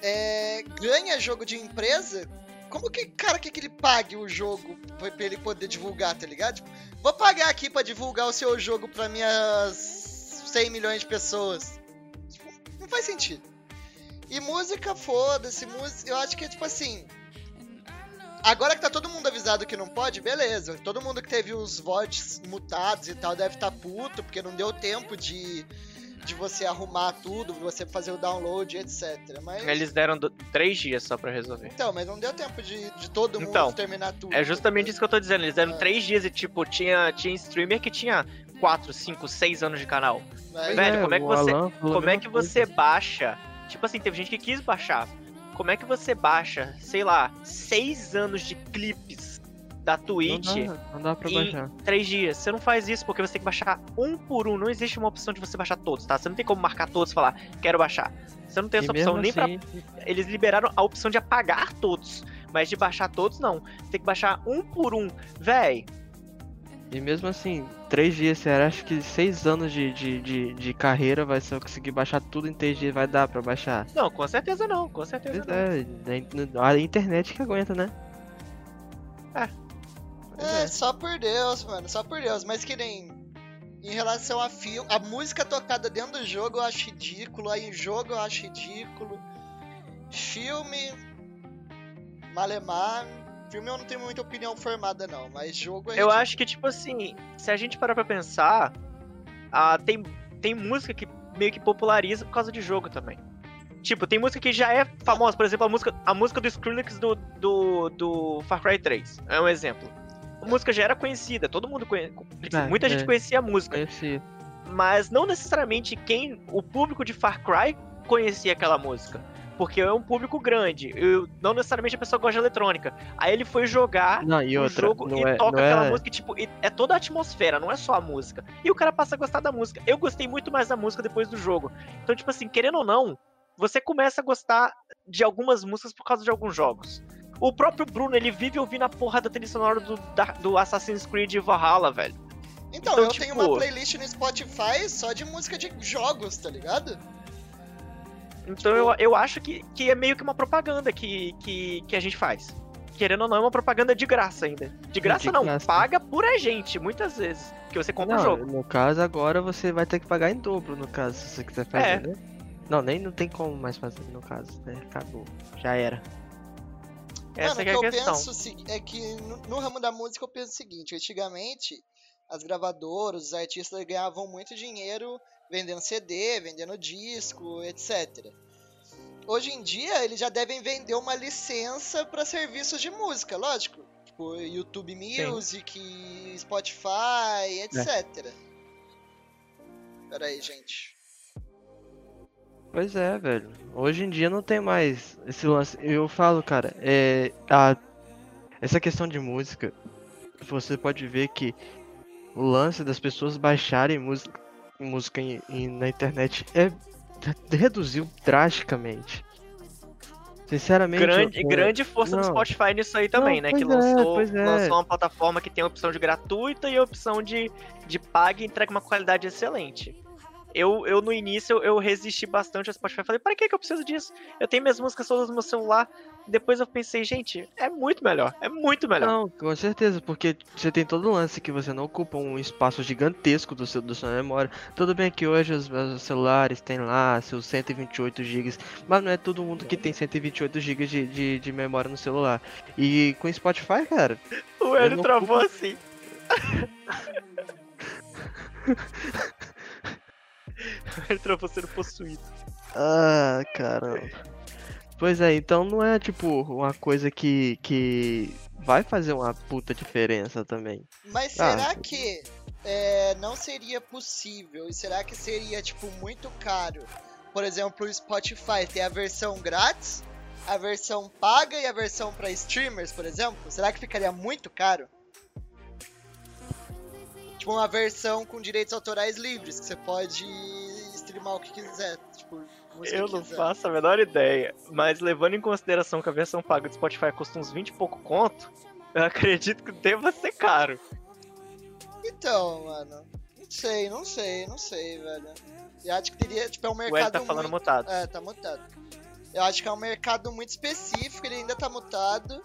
é, ganha jogo de empresa, como que cara quer que ele pague o jogo pra pra ele poder divulgar, tá ligado? Tipo, vou pagar aqui pra divulgar o seu jogo pra minhas 100 milhões de pessoas. Tipo, não faz sentido. E música, foda-se, música, eu acho que é tipo assim. Agora que tá todo avisado que não pode, beleza. Todo mundo que teve os VODs mutados e tal deve estar tá puto, porque não deu tempo de de você arrumar tudo, você fazer o download, etc. Mas... Eles deram do- três dias só pra resolver. Então, mas não deu tempo de, de todo mundo Então, terminar tudo. É justamente isso que eu tô dizendo. Eles deram É. três dias e, tipo, tinha, tinha streamer que tinha 4, 5, 6 anos de canal. Mas- velho, como é que você- Alan Como é que coisa. você baixa? Tipo assim, teve gente que quis baixar. Como é que você baixa, sei lá, seis anos de clipes da Não Twitch dá, não dá pra baixar. três dias? Você não faz isso porque você tem que baixar um por um. Não existe uma opção de você baixar todos, tá? Você não tem como marcar todos e falar, quero baixar. Você não tem essa E opção nem pra. assim, Eles liberaram a opção de apagar todos. Mas de baixar todos, não. Tem que baixar um por um. Véi, E mesmo assim, três dias, você acha que seis anos de, de, de, de carreira vai só conseguir baixar tudo em três dias? Vai dar pra baixar? não, com certeza não. Com certeza Pois não. é, a internet que aguenta, né? Pois É, só por Deus, mano, só por Deus. Mas que nem. Em relação a filme, a música tocada dentro do jogo eu acho ridículo, aí em jogo eu acho ridículo. Filme. Malemar. Filme eu não tenho muita opinião formada, não, mas jogo é. Eu ridículo. acho que, tipo assim, se a gente parar pra pensar, ah, tem, tem música que meio que populariza por causa de jogo também. Tipo, tem música que já é famosa, por exemplo, a música, a música do Skrillex do, do, do Far Cry 3, é um exemplo. A música já era conhecida, todo mundo conhe... É, muita gente é. conhecia a música, Conheci. mas não necessariamente quem, o público de Far Cry conhecia aquela música. Porque é um público grande. Eu, não necessariamente a pessoa gosta de eletrônica. Aí ele foi jogar Não, e o outra, jogo não e é, toca aquela é... música, tipo, é toda a atmosfera, não é só a música. E o cara passa a gostar da música. Eu gostei muito mais da música depois do jogo. Então, tipo assim, querendo ou não, você começa a gostar de algumas músicas por causa de alguns jogos. O próprio Bruno, ele vive ouvindo a porra da trilha sonora do, da- do Assassin's Creed Valhalla, velho. Então, então, eu tipo- tenho uma playlist no Spotify só de música de jogos, tá ligado? Então eu, eu acho que, que é meio que uma propaganda que, que, que a gente faz. Querendo ou não, é uma propaganda de graça ainda. De graça De não, graça. paga por a gente, muitas vezes. Que você compra o Não, jogo. no caso agora você vai ter que pagar em dobro, no caso, se você quiser fazer, É. né? Não, nem não tem como mais fazer no caso, né? Acabou. Já era. Essa Mano, que é o que eu questão. penso é que no, no ramo da música eu penso o seguinte, antigamente as gravadoras, os artistas ganhavam muito dinheiro vendendo CD, vendendo disco, etc. Hoje em dia eles já devem vender uma licença para serviços de música, lógico. Tipo YouTube Music, Spotify, etc. Pera aí, gente. Pois é, velho. Hoje em dia não tem mais esse lance. Eu falo, cara, é. A, essa questão de música, você pode ver que o lance das pessoas baixarem música, música em- em- na internet é reduziu drasticamente. Sinceramente. Grande, eu- grande força do não. Spotify nisso aí também, Não, né? Que pois é, lançou, é. lançou uma plataforma que tem a opção de gratuita e a opção de, de paga e entrega uma qualidade excelente. Eu, eu no início, eu, resisti bastante ao Spotify. Falei, para que, que eu preciso disso? Eu tenho minhas músicas todas no meu celular. Depois eu pensei, gente, é muito melhor. É muito melhor. Não, com certeza, porque você tem todo o lance que você não ocupa um espaço gigantesco do seu, do sua memória. Tudo bem que hoje os, os celulares têm lá seus 128 GB, mas não é todo mundo que tem 128 GB de, de, de memória no celular. E com o Spotify, cara, o Hélio travou ocupo- assim. travou sendo possuído. ah, caramba. Pois é, então não é tipo uma coisa que, que vai fazer uma puta diferença também. Mas Ah. será que é, não seria possível? E será que seria, tipo, muito caro? Por exemplo, o Spotify tem a versão grátis, a versão paga e a versão para streamers, por exemplo? Será que ficaria muito caro? Tipo, uma versão com direitos autorais livres, que você pode streamar o que quiser. Tipo, Eu não quiser. faço a menor ideia, mas levando em consideração que a versão paga do Spotify custa uns 20 e pouco conto, eu acredito que deva ser caro. Então, mano. Não sei, não sei, não sei, velho. Eu acho que teria, tipo, é um O Hélio mercado tá falando muito... mutado. É, tá mutado. Eu acho que é um mercado muito específico, ele ainda tá mutado.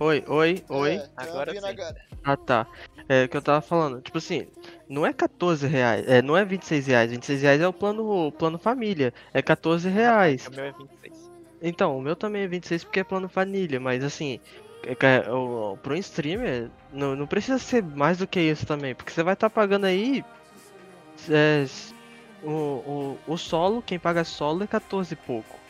Oi, oi, oi. É, Agora ouvindo sim. agora. Ah tá. É o que eu tava falando. Tipo assim, não é 14 reais. É, não é 26 reais. 26 reais é o plano, o plano família. É 14 reais. O meu é 26. Então, o meu também é 26 porque é plano família, mas assim, é é- pro streamer, não, não precisa ser mais do que isso também, porque você vai estar pagando aí é, o, o, o solo, quem paga solo é 14 e pouco.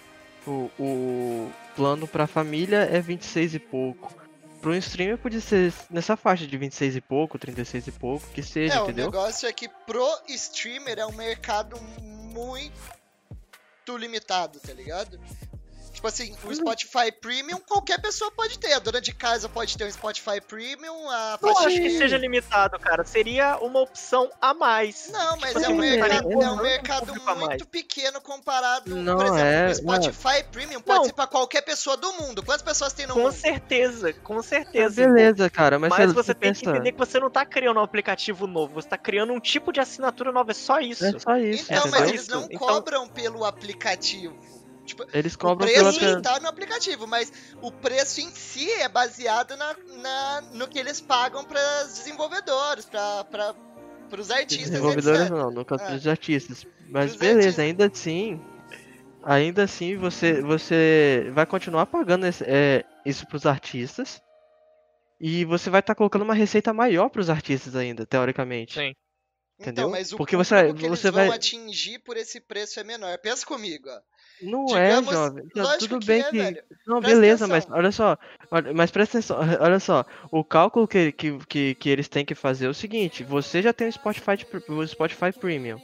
O, o plano pra família é 26 e pouco. Pro streamer podia ser nessa faixa de 26 e pouco, 36 e pouco, que seja, É, entendeu? o negócio é que pro streamer é um mercado muito limitado, tá ligado? Tipo assim, o Spotify Premium qualquer pessoa pode ter. A dona de casa pode ter um Spotify Premium, a Não acho que seja limitado, cara. Seria uma opção a mais. Não, mas Tipo é um assim, mercado, é um mercado muito pequeno comparado, Não, por exemplo, é- o Spotify Premium pode Não. ser pra qualquer pessoa do mundo. Quantas pessoas tem no Com mundo? certeza, com Ah, certeza. beleza, cara, mas, Mas, você, você tem que entender que você não tá criando um aplicativo novo, você tá criando um tipo de assinatura nova, é só isso. É só isso, Então, mas entendeu? eles não Então- cobram pelo aplicativo. Tipo, Eles o cobram preço pela. tá no aplicativo, mas o preço em si é baseado na, na- no que eles pagam para desenvolvedores, para os artistas, Desenvolvedores etc. não, no caso É. dos artistas. Mas Dos beleza, artistas. ainda assim. Ainda assim, você, você vai continuar pagando esse- é, isso pros artistas. E você vai estar colocando uma receita maior pros artistas ainda, teoricamente. Sim. Entendeu? Então, mas o Porque você- que eles você vão vai- atingir por esse preço é menor. Pensa comigo, ó. Não Digamos- é, jovem. Lógico tudo que bem é, que. Não, Presta beleza, mas atenção. olha só. Mas presta atenção, olha só. O cálculo que, que, que, que eles têm que fazer é o seguinte: você já tem o Spotify, o Spotify Premium.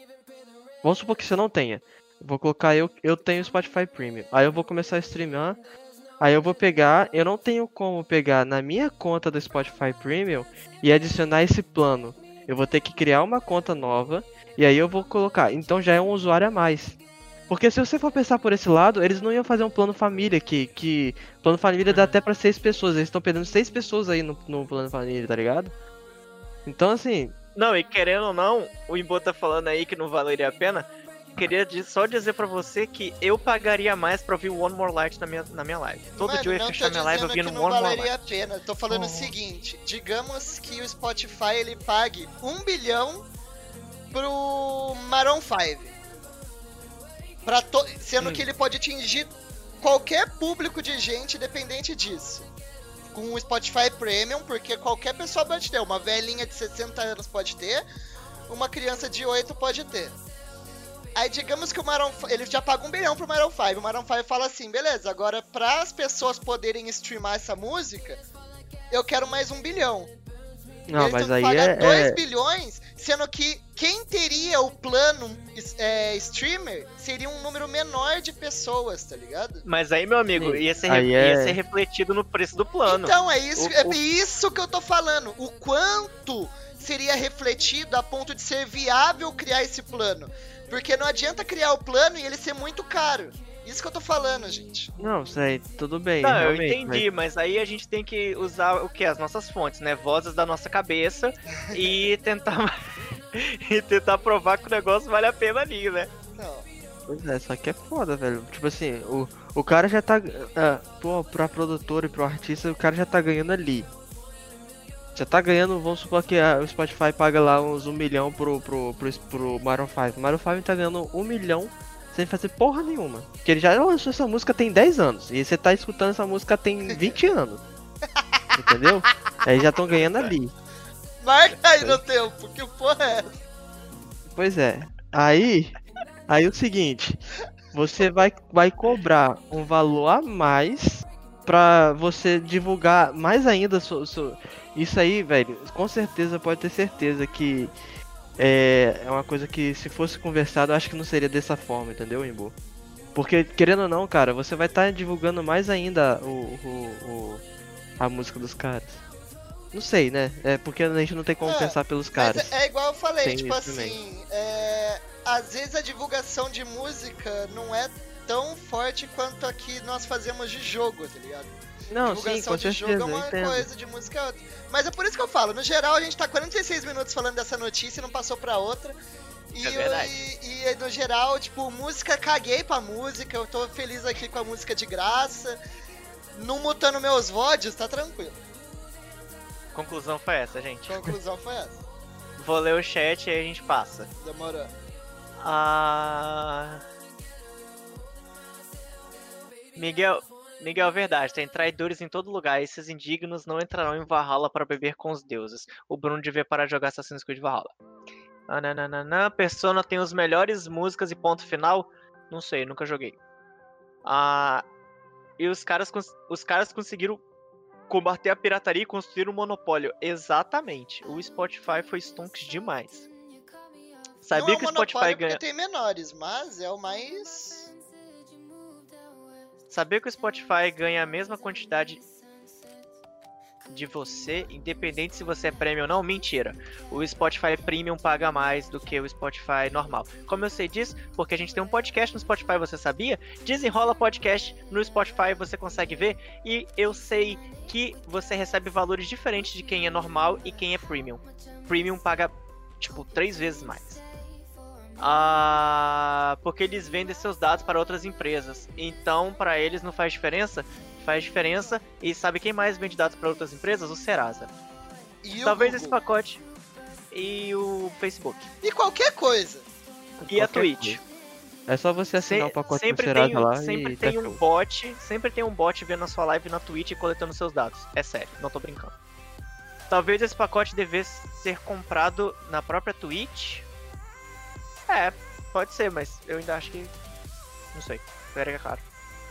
Vamos supor que você não tenha. Vou colocar eu, eu tenho o Spotify Premium. Aí eu vou começar a streamar. Aí eu vou pegar. Eu não tenho como pegar na minha conta do Spotify Premium e adicionar esse plano. Eu vou ter que criar uma conta nova. E aí eu vou colocar. Então já é um usuário a mais. Porque se você for pensar por esse lado, eles não iam fazer um plano família que. que plano família dá até pra seis pessoas. Eles estão perdendo seis pessoas aí no, no plano família, tá ligado? Então assim. Não, e querendo ou não, o Imbo tá falando aí que não valeria a pena. Queria só dizer pra você que eu pagaria mais pra ouvir o One More Light na minha, na minha live. Todo Mano, dia eu ia não fechar minha live ouvindo One não More valeria Light. a pena. Eu tô falando Oh. o seguinte: digamos que o Spotify ele pague um bilhão pro Maroon 5. Pra to... Sendo Hum. que ele pode atingir qualquer público de gente dependente disso. Com o Spotify Premium, porque qualquer pessoa pode ter. Uma velhinha de 60 anos pode ter, uma criança de 8 pode ter. Aí digamos que o Maroon ele já paga um bilhão pro Maroon 5. O Maroon 5 fala assim, beleza, agora para as pessoas poderem streamar essa música, eu quero mais um bilhão. Não, Eles mas aí é. 2 é- bilhões, sendo que quem teria o plano é, streamer seria um número menor de pessoas, tá ligado? Mas aí, meu amigo, ia ser, Aí ia é- ser refletido no preço do plano. Então, é isso, O- é o- isso que eu tô falando. O quanto seria refletido a ponto de ser viável criar esse plano. Porque não adianta criar o plano e ele ser muito caro. Isso que eu tô falando, gente. Não, sei, tudo bem. Não, eu entendi, mas aí a gente tem que usar o que? As nossas fontes, né? Vozes da nossa cabeça e tentar. e tentar provar que o negócio vale a pena ali, né? Não. mas- Pois é, só que é foda, velho. Tipo assim, o, o cara já tá. ah, pô, pra produtor e pro artista, o cara já tá ganhando ali. Já tá ganhando, vamos supor que a- o Spotify paga lá uns um milhão pro, pro, pro, pro Maroon 5. O Maroon 5 tá ganhando um milhão sem fazer porra nenhuma. Porque ele já lançou essa música tem 10 anos. E você tá escutando essa música tem 20 anos. Entendeu? Aí já estão ganhando ali. Marca aí no tempo, que porra é essa? Pois é. Aí, aí o seguinte, você vai, vai cobrar um valor a mais pra você divulgar mais ainda so- so- isso aí, velho. Com certeza pode ter certeza que é, é uma coisa que se fosse conversado, eu acho que não seria dessa forma, entendeu, Imbu? Porque querendo ou não, cara, você vai estar divulgando mais ainda o, o- o- a música dos caras. Não sei, né? É porque a gente não tem como É, pensar pelos caras. é, é igual eu falei, Tem tipo assim, é, às vezes a divulgação de música não é tão forte quanto a que nós fazemos de jogo, tá ligado? Não, sim, divulgação com de certeza, jogo é uma entendo. coisa, de música é outra. Mas é por isso que eu falo, no geral a gente tá 46 minutos falando dessa notícia e não passou pra outra. E, É verdade. e, e, no geral, tipo, música, caguei pra música, eu tô feliz aqui com a música de graça. Não mutando meus VODs, tá tranquilo. Conclusão foi essa, gente. Conclusão foi essa. Vou ler o chat e aí a gente passa. Demorou. Ah. Miguel, Miguel, verdade, tem traidores em todo lugar. Esses indignos não entrarão em Valhalla para beber com os deuses. O Bruno devia parar de jogar Assassin's Creed Valhalla. Nananana, Persona tem os melhores músicas e ponto final? Não sei, nunca joguei. Ah, e os caras, os caras conseguiram combater a pirataria e construir um monopólio. Exatamente. O Spotify foi stonks demais. Sabia não é que um o Spotify ganha. porque tem menores, mas é o mais. Sabia que o Spotify ganha a mesma quantidade de você, independente se você é premium ou não? Mentira. O Spotify Premium paga mais do que o Spotify normal. Como eu sei disso? Porque a gente tem um podcast no Spotify, você sabia? Desenrola podcast no Spotify, você consegue ver. E eu sei que você recebe valores diferentes de quem é normal e quem é premium. Premium paga, tipo, três vezes mais. Ah, porque eles vendem seus dados para outras empresas. Então, para eles não faz diferença? Faz diferença. E sabe quem mais vende dados para outras empresas? O Serasa. E Talvez esse pacote. E o Facebook. E qualquer coisa. E a Qualquer Twitch. coisa. É só você assinar Se- o pacote do sempre Serasa tem, lá sempre e tem tá um bot, sempre tem um bot vendo a sua live na Twitch e coletando seus dados. É sério, não tô brincando. Talvez esse pacote devesse ser comprado na própria Twitch. É, pode ser, mas eu ainda acho que. Não sei. Espera que é caro.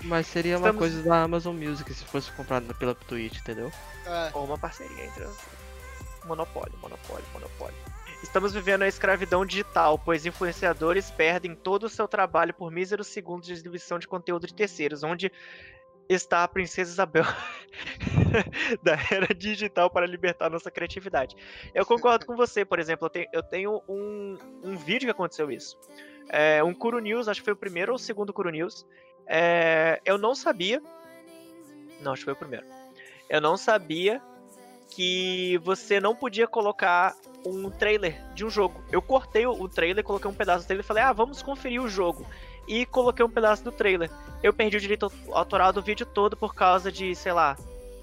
Mas seria uma Estamos- coisa da Amazon Music se fosse comprado pela Twitch, entendeu? É. Ou uma parceria entre as. Monopólio, monopólio, monopólio. Estamos vivendo a escravidão digital, pois influenciadores perdem todo o seu trabalho por míseros segundos de exibição de conteúdo de terceiros, onde está a princesa Isabel da era digital para libertar nossa criatividade. Eu concordo com você, por exemplo, eu tenho, eu tenho um, um vídeo que aconteceu isso. É, um Kuro News, acho que foi o primeiro ou o segundo Kuro News. É, eu não sabia. Não, acho que foi o primeiro. Eu não sabia que você não podia colocar um trailer de um jogo. Eu cortei o, o trailer, coloquei um pedaço do trailer e falei, ah, vamos conferir o jogo. E coloquei um pedaço do trailer. Eu perdi o direito autoral do vídeo todo por causa de, sei lá,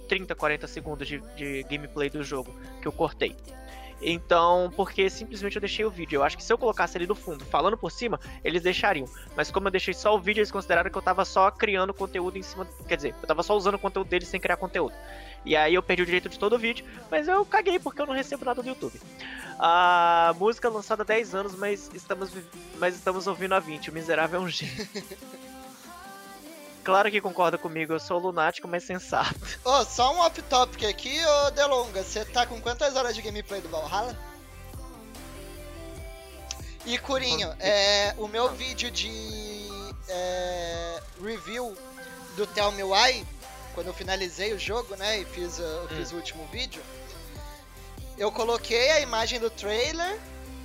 30, 40 segundos de, de gameplay do jogo que eu cortei. Então, porque simplesmente eu deixei o vídeo. Eu acho que se eu colocasse ali no fundo, falando por cima, eles deixariam. Mas como eu deixei só o vídeo, eles consideraram que eu tava só criando conteúdo em cima. Quer dizer, eu tava só usando o conteúdo deles sem criar conteúdo. E aí eu perdi o direito de todo o vídeo, mas eu caguei porque eu não recebo nada do YouTube. A música lançada há 10 anos, mas estamos, mas estamos ouvindo há 20. O miserável é um gênio. Claro que concorda comigo, eu sou lunático, mas sensato. Ô, só um off-topic aqui, ô Delonga. Você tá com quantas horas de gameplay do Valhalla? E Curinho, é, o meu vídeo de é, review do Tell Me Why, quando eu finalizei o jogo, né, e fiz, uh, fiz o último vídeo, eu coloquei a imagem do trailer,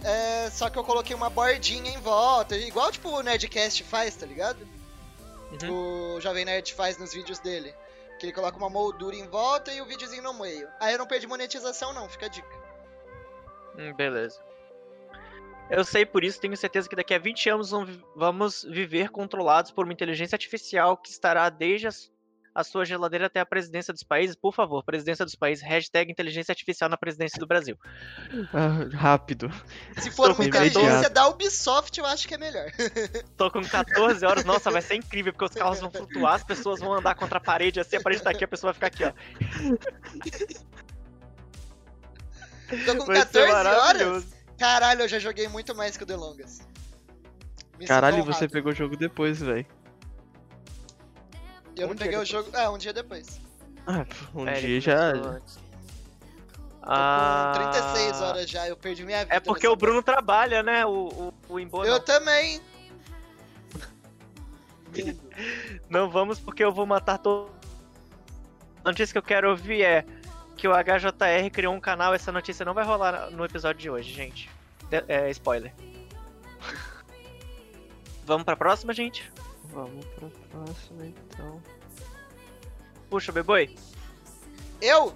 é, só que eu coloquei uma bordinha em volta, igual tipo o Nerdcast faz, tá ligado? Uhum. o Jovem Nerd faz nos vídeos dele. Que ele coloca uma moldura em volta e o videozinho no meio. Aí eu não perdi monetização não, fica a dica. Hum, beleza. Eu sei por isso, tenho certeza que daqui a 20 anos vamos viver controlados por uma inteligência artificial que estará desde a, s- a sua geladeira até a presidência dos países. Por favor, presidência dos países, hashtag inteligência artificial na presidência do Brasil. Ah, rápido. Se for com inteligência imediato. da Ubisoft, eu acho que é melhor. Tô com 14 horas, nossa, vai ser incrível, porque os carros vão flutuar, as pessoas vão andar contra a parede, assim, a parede tá aqui, a pessoa vai ficar aqui, ó. Tô com Vai ser 14 horas? Caralho, eu já joguei muito mais que o Delongas. Me Caralho, você pegou o jogo depois, velho. Eu não Um dia peguei o jogo. É, um dia depois. Ah, um É, dia já. Ah, com 36 horas já, eu perdi minha vida. É porque o Bruno trabalha, né? O, o, o Imbo. Eu não. também. Não vamos porque eu vou matar todo. A notícia que eu quero ouvir é que o HJR criou um canal. Essa notícia não vai rolar no episódio de hoje, gente. De- é spoiler. Vamos pra próxima, gente? Vamos pra próxima então. Puxa, Beboi. Eu?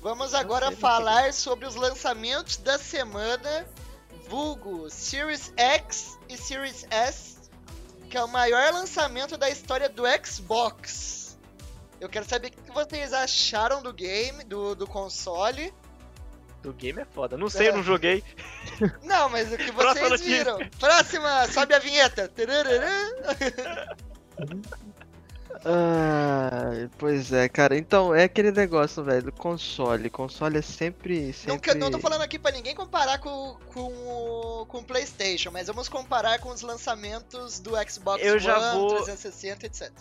Vamos agora falar sobre os lançamentos da semana, vulgo Series X e Series S, que é o maior lançamento da história do Xbox. Eu quero saber o que vocês acharam do game, do, do console. Do game é foda. Não sei, eu não joguei. Não, mas o que Próxima vocês notícia. viram. Próxima, sobe a vinheta. Ah, pois é, cara. Então, é aquele negócio, velho. Console. Console é sempre. sempre... Não, não tô falando aqui pra ninguém comparar com, com, com o PlayStation, mas vamos comparar com os lançamentos do Xbox Eu One, já vou- 360, etc.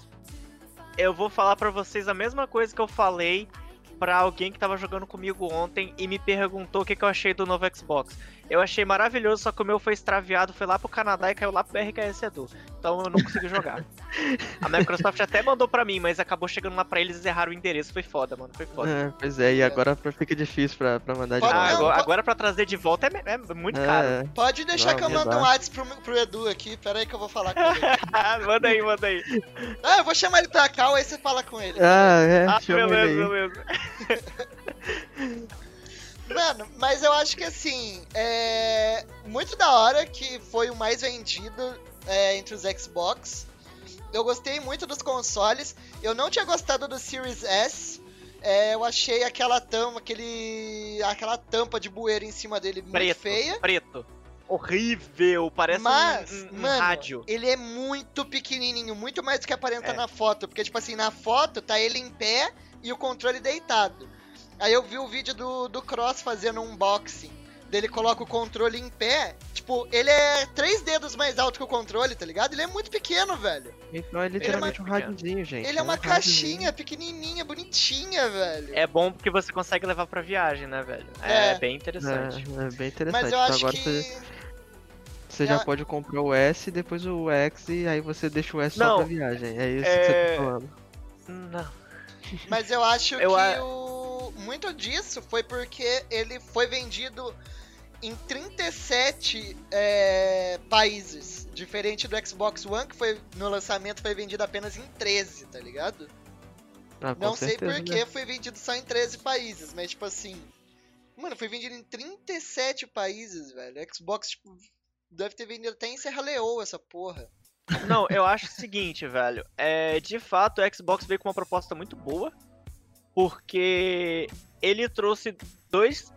Eu vou falar pra vocês a mesma coisa que eu falei pra alguém que tava jogando comigo ontem e me perguntou o que, que eu achei do novo Xbox. Eu achei maravilhoso, só que o meu foi extraviado, foi lá pro Canadá e caiu lá pro RKS Edu. Então eu não consegui jogar. A Microsoft até mandou pra mim, mas acabou chegando lá pra eles e erraram o endereço. Foi foda, mano. Foi foda. É, pois é, e agora pra- fica difícil pra, pra mandar de Ah, volta. não, agora, agora pra trazer de volta é, é muito caro. É, Pode deixar Não, que eu mando um. WhatsApp pro, pro Edu aqui, pera aí que eu vou falar com ele. manda aí, manda aí. ah, eu vou chamar ele pra cá, aí você fala com ele. ah, é, Ah, beleza, beleza. Mano, mas eu acho que assim, é muito da hora que foi o mais vendido é, entre os Xbox. Eu gostei muito dos consoles. Eu não tinha gostado do Series S. É, eu achei aquela tampa, aquele, aquela tampa de bueiro em cima dele muito Preto, feia. preto. Horrível, parece um- Mas, um, um mano, rádio. ele é muito pequenininho, muito mais do que aparenta É. na foto. Porque, tipo assim, na foto tá ele em pé e o controle deitado. Aí eu vi o vídeo do, do Cross fazendo um unboxing. Dele coloca o controle em pé. Tipo, ele é três dedos mais alto que o controle, tá ligado? Ele é muito pequeno, velho. Então é literalmente um pequeno. radinho, gente. Ele é um uma radinho. caixinha pequenininha, bonitinha, velho. É bom porque você consegue levar pra viagem, né, velho? É, É. bem interessante. É, é bem interessante. Mas eu Então acho agora que. você, você É. já pode comprar o S, depois o X e aí você deixa o S Não, só pra viagem. É isso que é- você tá falando. Não. Mas eu acho Eu que a- o... muito disso foi porque ele foi vendido em 37 é, países. Diferente do Xbox One, que foi no lançamento foi vendido apenas em 13, tá ligado? Ah, Não sei por né? que foi vendido só em 13 países, mas tipo assim. Mano, foi vendido em 37 países, velho. Xbox, tipo, deve ter vendido até em Serra Leoa essa porra. Não, eu acho o seguinte, velho. É, de fato, o Xbox veio com uma proposta muito boa. Porque ele trouxe dois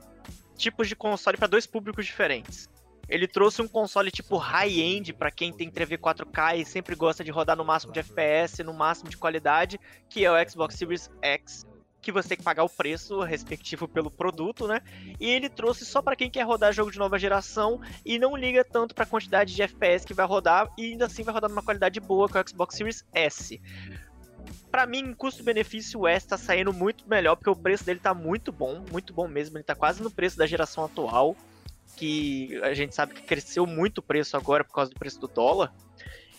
tipos de console para dois públicos diferentes. Ele trouxe um console tipo high-end para quem tem TV 4K e sempre gosta de rodar no máximo de FPS, no máximo de qualidade, que é o Xbox Series X, que você tem que pagar o preço respectivo pelo produto, né? E ele trouxe só para quem quer rodar jogo de nova geração e não liga tanto para a quantidade de FPS que vai rodar e ainda assim vai rodar numa qualidade boa com o Xbox Series S. Pra mim, custo-benefício, o S tá saindo muito melhor, porque o preço dele tá muito bom, muito bom mesmo. Ele tá quase no preço da geração atual, que a gente sabe que cresceu muito o preço agora por causa do preço do dólar.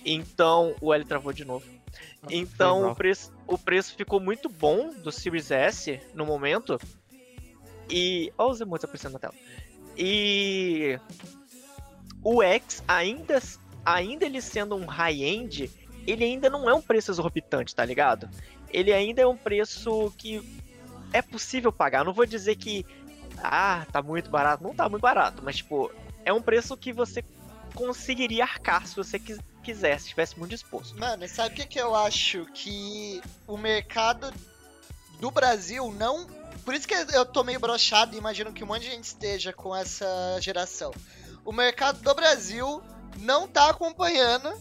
Então, o L travou de novo. Então, o preço, o preço ficou muito bom do Series S no momento. E. Olha os emotes aparecendo na tela. E. O X, ainda, ainda ele sendo um high-end, ele ainda não é um preço exorbitante, tá ligado? Ele ainda é um preço que é possível pagar. Não vou dizer que. Ah, tá muito barato. Não tá muito barato, mas, tipo, é um preço que você conseguiria arcar se você quis- quisesse, estivesse muito disposto. Mano, sabe o que, que eu acho? Que o mercado do Brasil não. Por isso que eu tô meio brochado e imagino que um monte de gente esteja com essa geração. O mercado do Brasil não tá acompanhando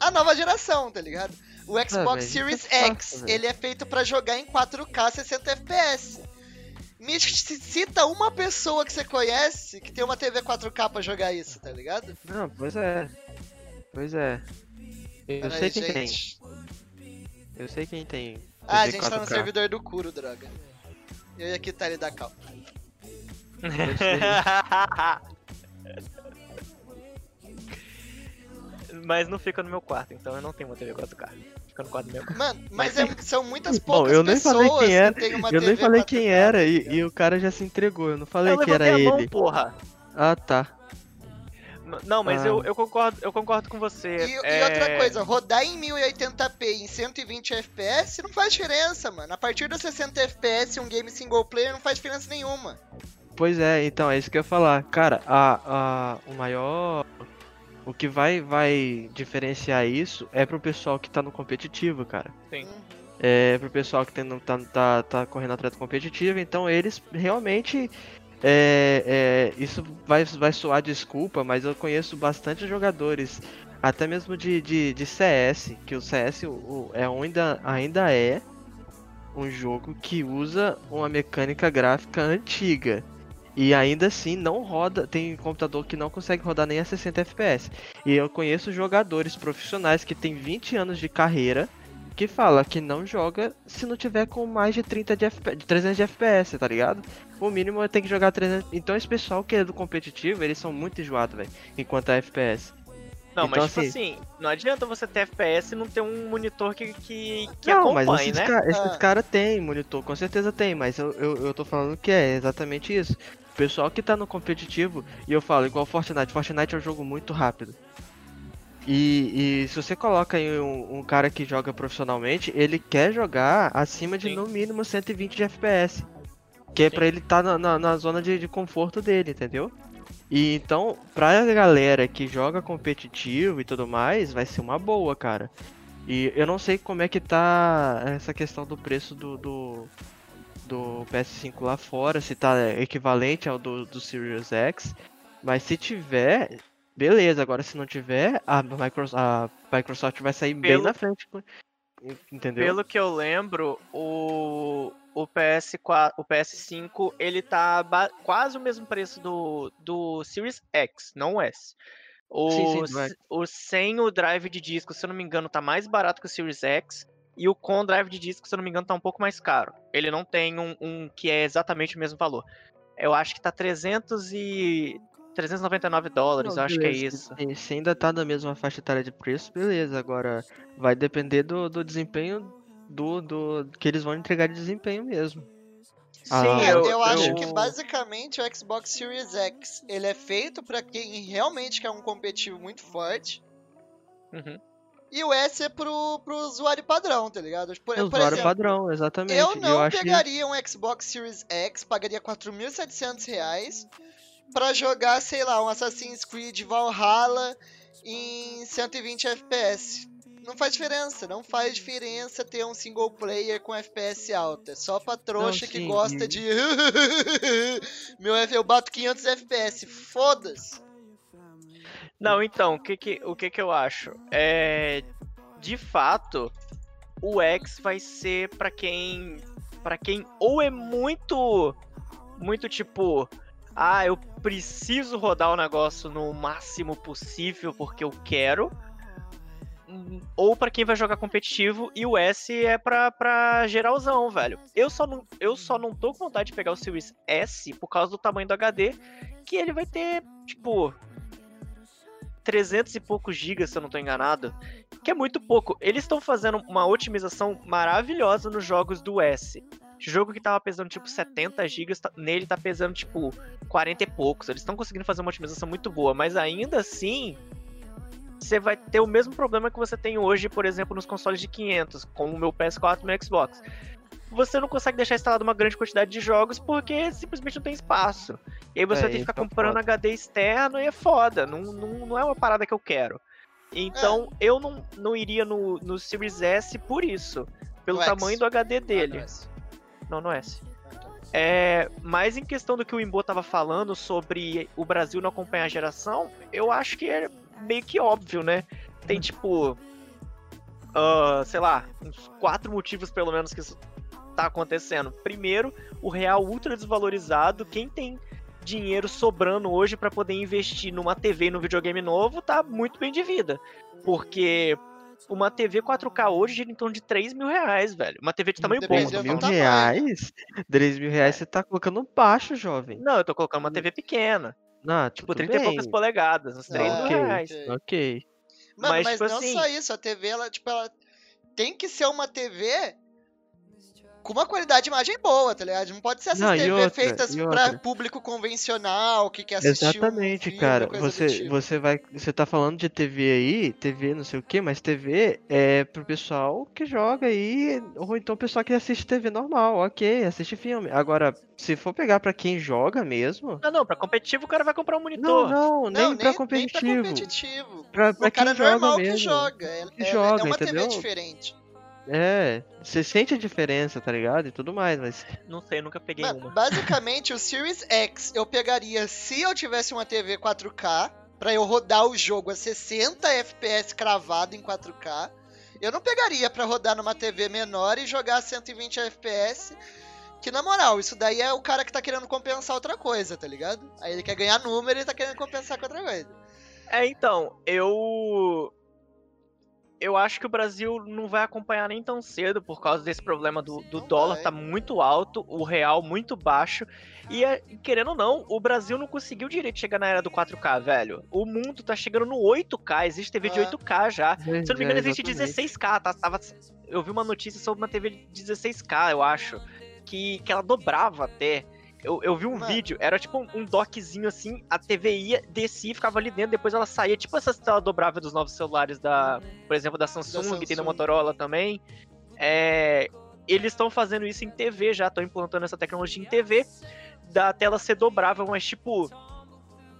a nova geração, tá ligado? O Xbox isso Series é fácil, X, velho. ele é feito pra jogar em 4K 60 FPS. Me cita uma pessoa que você conhece que tem uma TV 4K pra jogar isso, tá ligado? Não, pois é. Pois é. Eu Pera sei aí, quem tem. gente. Eu sei quem tem. Ah, a TV gente tá no 4K. servidor do Curo, droga. Eu ia quitar ele da cal. Mas não fica no meu quarto, então eu não tenho uma TV 4K. Fica no quarto do meu. Mano, mas é- são muitas Bom, poucas eu nem falei pessoas quem era, que tem uma Eu TV nem falei 4K, quem era e, e o cara já se entregou. Eu não falei eu que era levantei a mão, ele. porra. Ah, tá. Não, mas Ah. eu, eu concordo, eu concordo com você. E, e É, outra coisa, rodar em 1080p em 120 FPS não faz diferença, mano. A partir dos 60 FPS, um game single player não faz diferença nenhuma. Pois é, então, é isso que eu ia falar. Cara, a, a, o maior. O que vai, vai diferenciar isso é pro pessoal que tá no competitivo, cara. Sim. Uhum. É pro pessoal que tem, tá, tá, tá correndo atrás do competitivo, então eles realmente. É, é, isso vai, vai soar desculpa, mas eu conheço bastante jogadores até mesmo de, de, de CS, que o CS o, é ainda, ainda é um jogo que usa uma mecânica gráfica antiga. E ainda assim não roda, tem computador que não consegue rodar nem a 60 FPS. E eu conheço jogadores profissionais que têm 20 anos de carreira que fala que não joga se não tiver com mais de 30 de, FPS, de 300 de FPS, tá ligado? O mínimo é ter que jogar 300. Então esse pessoal que é do competitivo, eles são muito enjoados, velho, enquanto a FPS. Não, Então, mas tipo assim- assim, não adianta você ter FPS e não ter um monitor que, que, que não, acompanhe, mas esses, né? ca- esses Ah. caras têm monitor, com certeza tem, mas eu, eu, eu tô falando que é exatamente isso. Pessoal que tá no competitivo, e eu falo igual Fortnite, Fortnite é um jogo muito rápido. E, e se você coloca aí um, um cara que joga profissionalmente, ele quer jogar acima de Sim. no mínimo 120 de FPS. Que é Sim. pra ele estar na, na, na zona de, de conforto dele, entendeu? E então, pra galera que joga competitivo e tudo mais, vai ser uma boa, cara. E eu não sei como é que tá essa questão do preço do, do, do PS5 lá fora, se tá equivalente ao do, do Series X. Mas se tiver, beleza. Agora se não tiver, a Microsoft, a Microsoft vai sair bem Pelo- na frente. Entendeu? Pelo que eu lembro, o, o, PS4, o PS5 ele tá quase o mesmo preço do, do Series X, não o S. O, Sim, sim, o sem o drive de disco, se eu não me engano, tá mais barato que o Series X. E o com drive de disco, se eu não me engano, tá um pouco mais caro. Ele não tem um, um que é exatamente o mesmo valor. Eu acho que tá 300 e... 399 dólares, Não, eu acho que é isso. Se, se ainda tá na mesma faixa etária de preço, beleza. Agora vai depender do, do desempenho do, do que eles vão entregar de desempenho mesmo. Ah, Sim, É, eu, eu, acho eu- que basicamente o Xbox Series X ele é feito pra quem realmente quer um competitivo muito forte. Uhum. E o S é pro, pro usuário padrão, tá ligado? Por, É o usuário exemplo, padrão, exatamente. eu não que- pegaria um Xbox Series X, pagaria 4.700 reais pra jogar, sei lá, um Assassin's Creed Valhalla em 120 FPS. Não faz diferença, não faz diferença ter um single player com FPS alta. É só pra trouxa que sim, gosta de. Meu eu bato 500 FPS, foda-se. Não, então, o que que, o que que eu acho? É, de fato, o X vai ser pra quem para quem ou é muito muito tipo, ah, eu preciso rodar o negócio no máximo possível porque eu quero, ou pra quem vai jogar competitivo e o S é pra, pra geralzão, velho. Eu só, não, eu só não tô com vontade de pegar o Series S por causa do tamanho do HD, que ele vai ter, tipo, 300 e poucos gigas, se eu não tô enganado, que é muito pouco. Eles estão fazendo uma otimização maravilhosa nos jogos do S. Jogo que tava pesando tipo 70 gigas, tá- nele tá pesando tipo 40 e poucos. Eles estão conseguindo fazer uma otimização muito boa, mas ainda assim, você vai ter o mesmo problema que você tem hoje, por exemplo, nos consoles de 500, como o meu PS4 e meu Xbox. Você não consegue deixar instalado uma grande quantidade de jogos porque simplesmente não tem espaço. E aí você É, vai ter que ficar é comprando foda. HD externo e é foda. Não, não, não é uma parada que eu quero. Então eu não, não iria no, no Series S por isso. Pelo No X. tamanho do HD dele. Ah, não, S. Não, no S. É, mas em questão do que o Imbo tava falando sobre o Brasil não acompanhar a geração, eu acho que é meio que óbvio, né? Tem tipo. ah, sei lá, uns quatro motivos pelo menos que isso tá acontecendo. Primeiro, o real ultra desvalorizado. Quem tem dinheiro sobrando hoje pra poder investir numa TV e num videogame novo tá muito bem de vida. Porque uma TV 4K hoje gira em torno de 3 mil reais, velho. Uma TV de tamanho bom. Depende tô do mil falando. tamanho. reais? 3 mil reais você tá colocando baixo, jovem. Não, eu tô colocando uma TV pequena. Não, Tipo, tudo 30 e poucas bem. polegadas, uns 3 mil Ah, reais. ok. Ok. Mano, Mas, mas, tipo não assim- só isso, a TV, ela, tipo, ela tem que ser uma TV com uma qualidade de imagem boa, tá ligado? Não pode ser essas Não, e TV outra, feitas pra outra. público convencional, que quer assistir Exatamente, um filme, cara. coisa do Você, tipo. você vai, você tá falando de TV aí, TV não sei o que, mas TV é pro pessoal que joga aí, ou então o pessoal que assiste TV normal, ok, assiste filme. Agora, se for pegar pra quem joga mesmo, Não, não, pra competitivo o cara vai comprar um não, monitor. não, Não, nem, pra Nem competitivo. pra competitivo. Pra, pra o cara quem joga normal mesmo. que joga. É, Que é- joga, é uma entendeu? TV diferente. É, você sente a diferença, tá ligado? E tudo mais, mas Não sei, nunca peguei Mano, uma. basicamente, o Series X eu pegaria se eu tivesse uma TV 4K para eu rodar o jogo a 60 FPS cravado em 4K, eu não pegaria para rodar numa TV menor e jogar a 120 FPS. Que na moral, isso daí é o cara que tá querendo compensar outra coisa, tá ligado? Aí ele quer ganhar número e tá querendo compensar com outra coisa. É, então, eu eu acho que o Brasil não vai acompanhar nem tão cedo por causa desse problema do, do dólar tá muito alto, o real muito baixo. E é, querendo ou não, o Brasil não conseguiu direito chegar na era do 4K, velho. O mundo tá chegando no 8K, existe TV de 8K já. Se eu não me engano, existe 16K, tá? Tava, eu vi uma notícia sobre uma TV de 16K, eu acho. Que, que ela dobrava até. Eu, eu vi um Mano. vídeo, era tipo um, um dockzinho assim, a TV ia, descia, ficava ali dentro, depois ela saía, tipo essa tela dobrável dos novos celulares da, por exemplo, da Samsung, da Samsung. que tem na Motorola também. É, eles estão fazendo isso em TV já, estão implantando essa tecnologia em TV, da tela ser dobrável, mas tipo,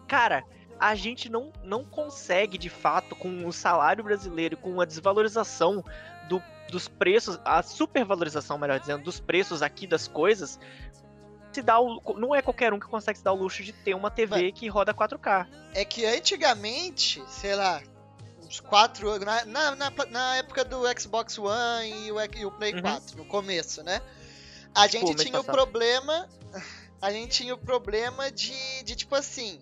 cara, a gente não, não consegue de fato, com o salário brasileiro, com a desvalorização do, dos preços, a supervalorização, melhor dizendo, dos preços aqui das coisas, se dá o, não é qualquer um que consegue se dar o luxo de ter uma TV que roda 4K. É que antigamente, sei lá, uns 4 anos, na, na, na, época do Xbox One e o, e o Play uhum. 4, no começo, né? A gente Pô, tinha o problema. A gente tinha o problema de, de tipo assim.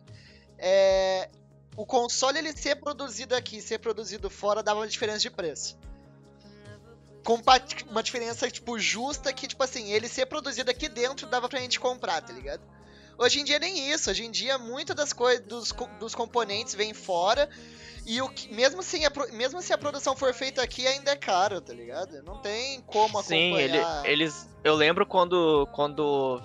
É, o console ele ser produzido aqui ser produzido fora dava uma diferença de preço com uma diferença, tipo, justa que, tipo assim, ele ser produzido aqui dentro dava pra gente comprar, tá ligado? Hoje em dia nem isso, hoje em dia muitas das coisas dos, dos componentes vêm fora e o que, mesmo, sem a, mesmo se a produção for feita aqui ainda é caro, tá ligado? Não tem como acompanhar. Sim, ele, eles eu lembro quando quando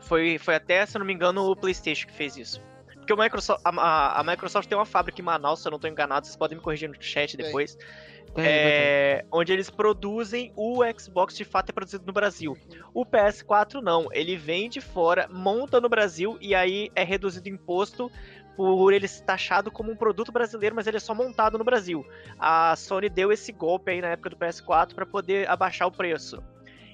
foi foi até, se não me engano, o PlayStation que fez isso. Porque o Microsoft, a, a Microsoft tem uma fábrica em Manaus, se eu não estou enganado, vocês podem me corrigir no chat depois. É, onde eles produzem o Xbox de fato é produzido no Brasil. O PS4 não, ele vem de fora, monta no Brasil e aí é reduzido imposto por ele ser taxado como um produto brasileiro, mas ele é só montado no Brasil. A Sony deu esse golpe aí na época do PS4 para poder abaixar o preço.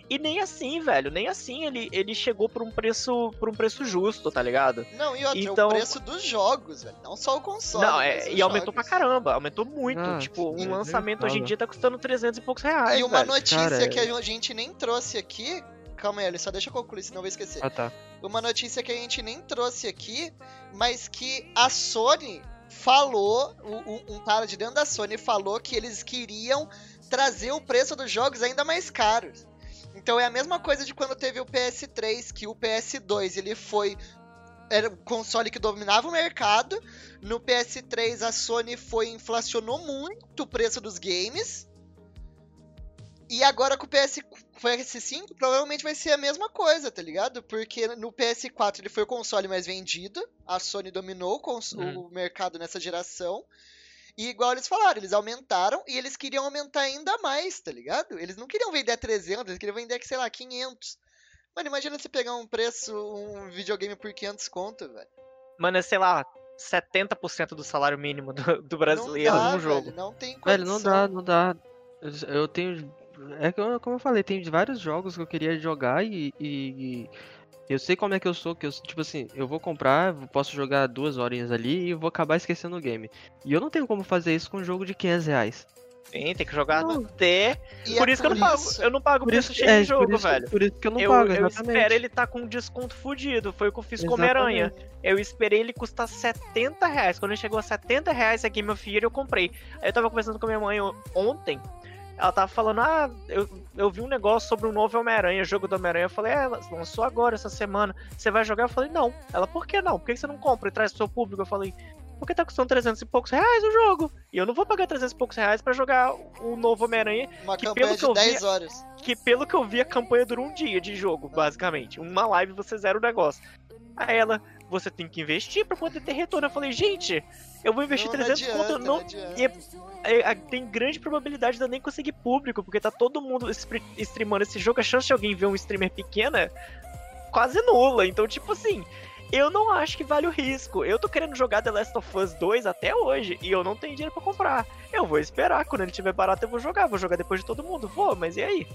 E nem assim, velho, nem assim ele, ele chegou por um preço por um preço justo, tá ligado? Não, e outra, então... o preço dos jogos, velho, não só o console. Não, é, e aumentou jogos. pra caramba, aumentou muito. Ah, tipo, um lançamento hoje em dia tá custando 300 e poucos reais. E uma velho. notícia Cara, que a gente nem trouxe aqui, calma aí, só deixa eu concluir, senão eu vou esquecer. Ah, tá. Uma notícia que a gente nem trouxe aqui, mas que a Sony falou, um, um cara de dentro da Sony falou que eles queriam trazer o preço dos jogos ainda mais caros. Então é a mesma coisa de quando teve o PS3, que o PS2 ele foi era o console que dominava o mercado. No PS3 a Sony foi inflacionou muito o preço dos games. E agora com o PS, PS5 provavelmente vai ser a mesma coisa, tá ligado? Porque no PS4 ele foi o console mais vendido, a Sony dominou o, hum. o mercado nessa geração. E igual eles falaram, eles aumentaram e eles queriam aumentar ainda mais, tá ligado? Eles não queriam vender a 300, eles queriam vender, sei lá, 500. Mano, imagina você pegar um preço, um videogame por 500 conto, velho. Mano, é, sei lá, 70% do salário mínimo do, do brasileiro dá, num jogo. Velho, não tem condição. Velho, não dá, não dá. Eu tenho. É como eu falei, tem vários jogos que eu queria jogar e, e, eu sei como é que eu sou, que eu, tipo assim, eu vou comprar, posso jogar duas horinhas ali e vou acabar esquecendo o game. E eu não tenho como fazer isso com um jogo de 500 reais. Sim, tem que jogar não. até. E por é isso que eu não pago. Eu não pago por preço cheio é, de jogo, por isso, velho. Por isso que eu não eu, pago, exatamente. Eu espero ele tá com um desconto fudido. Foi o que eu fiz com o Homem-Aranha. Eu esperei ele custar 70 reais. Quando ele chegou a 70 reais aqui, meu filho, eu comprei. Aí eu tava conversando com minha mãe ontem. Ela tava falando, ah, eu, eu vi um negócio sobre um novo Homem-Aranha, jogo do Homem-Aranha. Eu falei, é, lançou agora, essa semana. Você vai jogar? Eu falei, não. Ela, por que não? Por que você não compra e traz pro seu público? Eu falei, porque tá custando 300 e poucos reais o jogo. E eu não vou pagar 300 e poucos reais pra jogar o novo Homem-Aranha. Uma que campanha pelo que 10 vi, horas. Que pelo que eu vi, a campanha durou um dia de jogo, basicamente. Uma live você zera o negócio. Aí ela, você tem que investir para poder ter retorno. Eu falei, gente, eu vou investir não, 300 não conto. Não, não é, é, tem grande probabilidade de eu nem conseguir público, porque tá todo mundo streamando esse jogo. A chance de alguém ver um streamer pequena é quase nula. Então, tipo assim, eu não acho que vale o risco. Eu tô querendo jogar The Last of Us 2 até hoje e eu não tenho dinheiro para comprar. Eu vou esperar, quando ele tiver barato eu vou jogar. Vou jogar depois de todo mundo. Vou, mas e aí?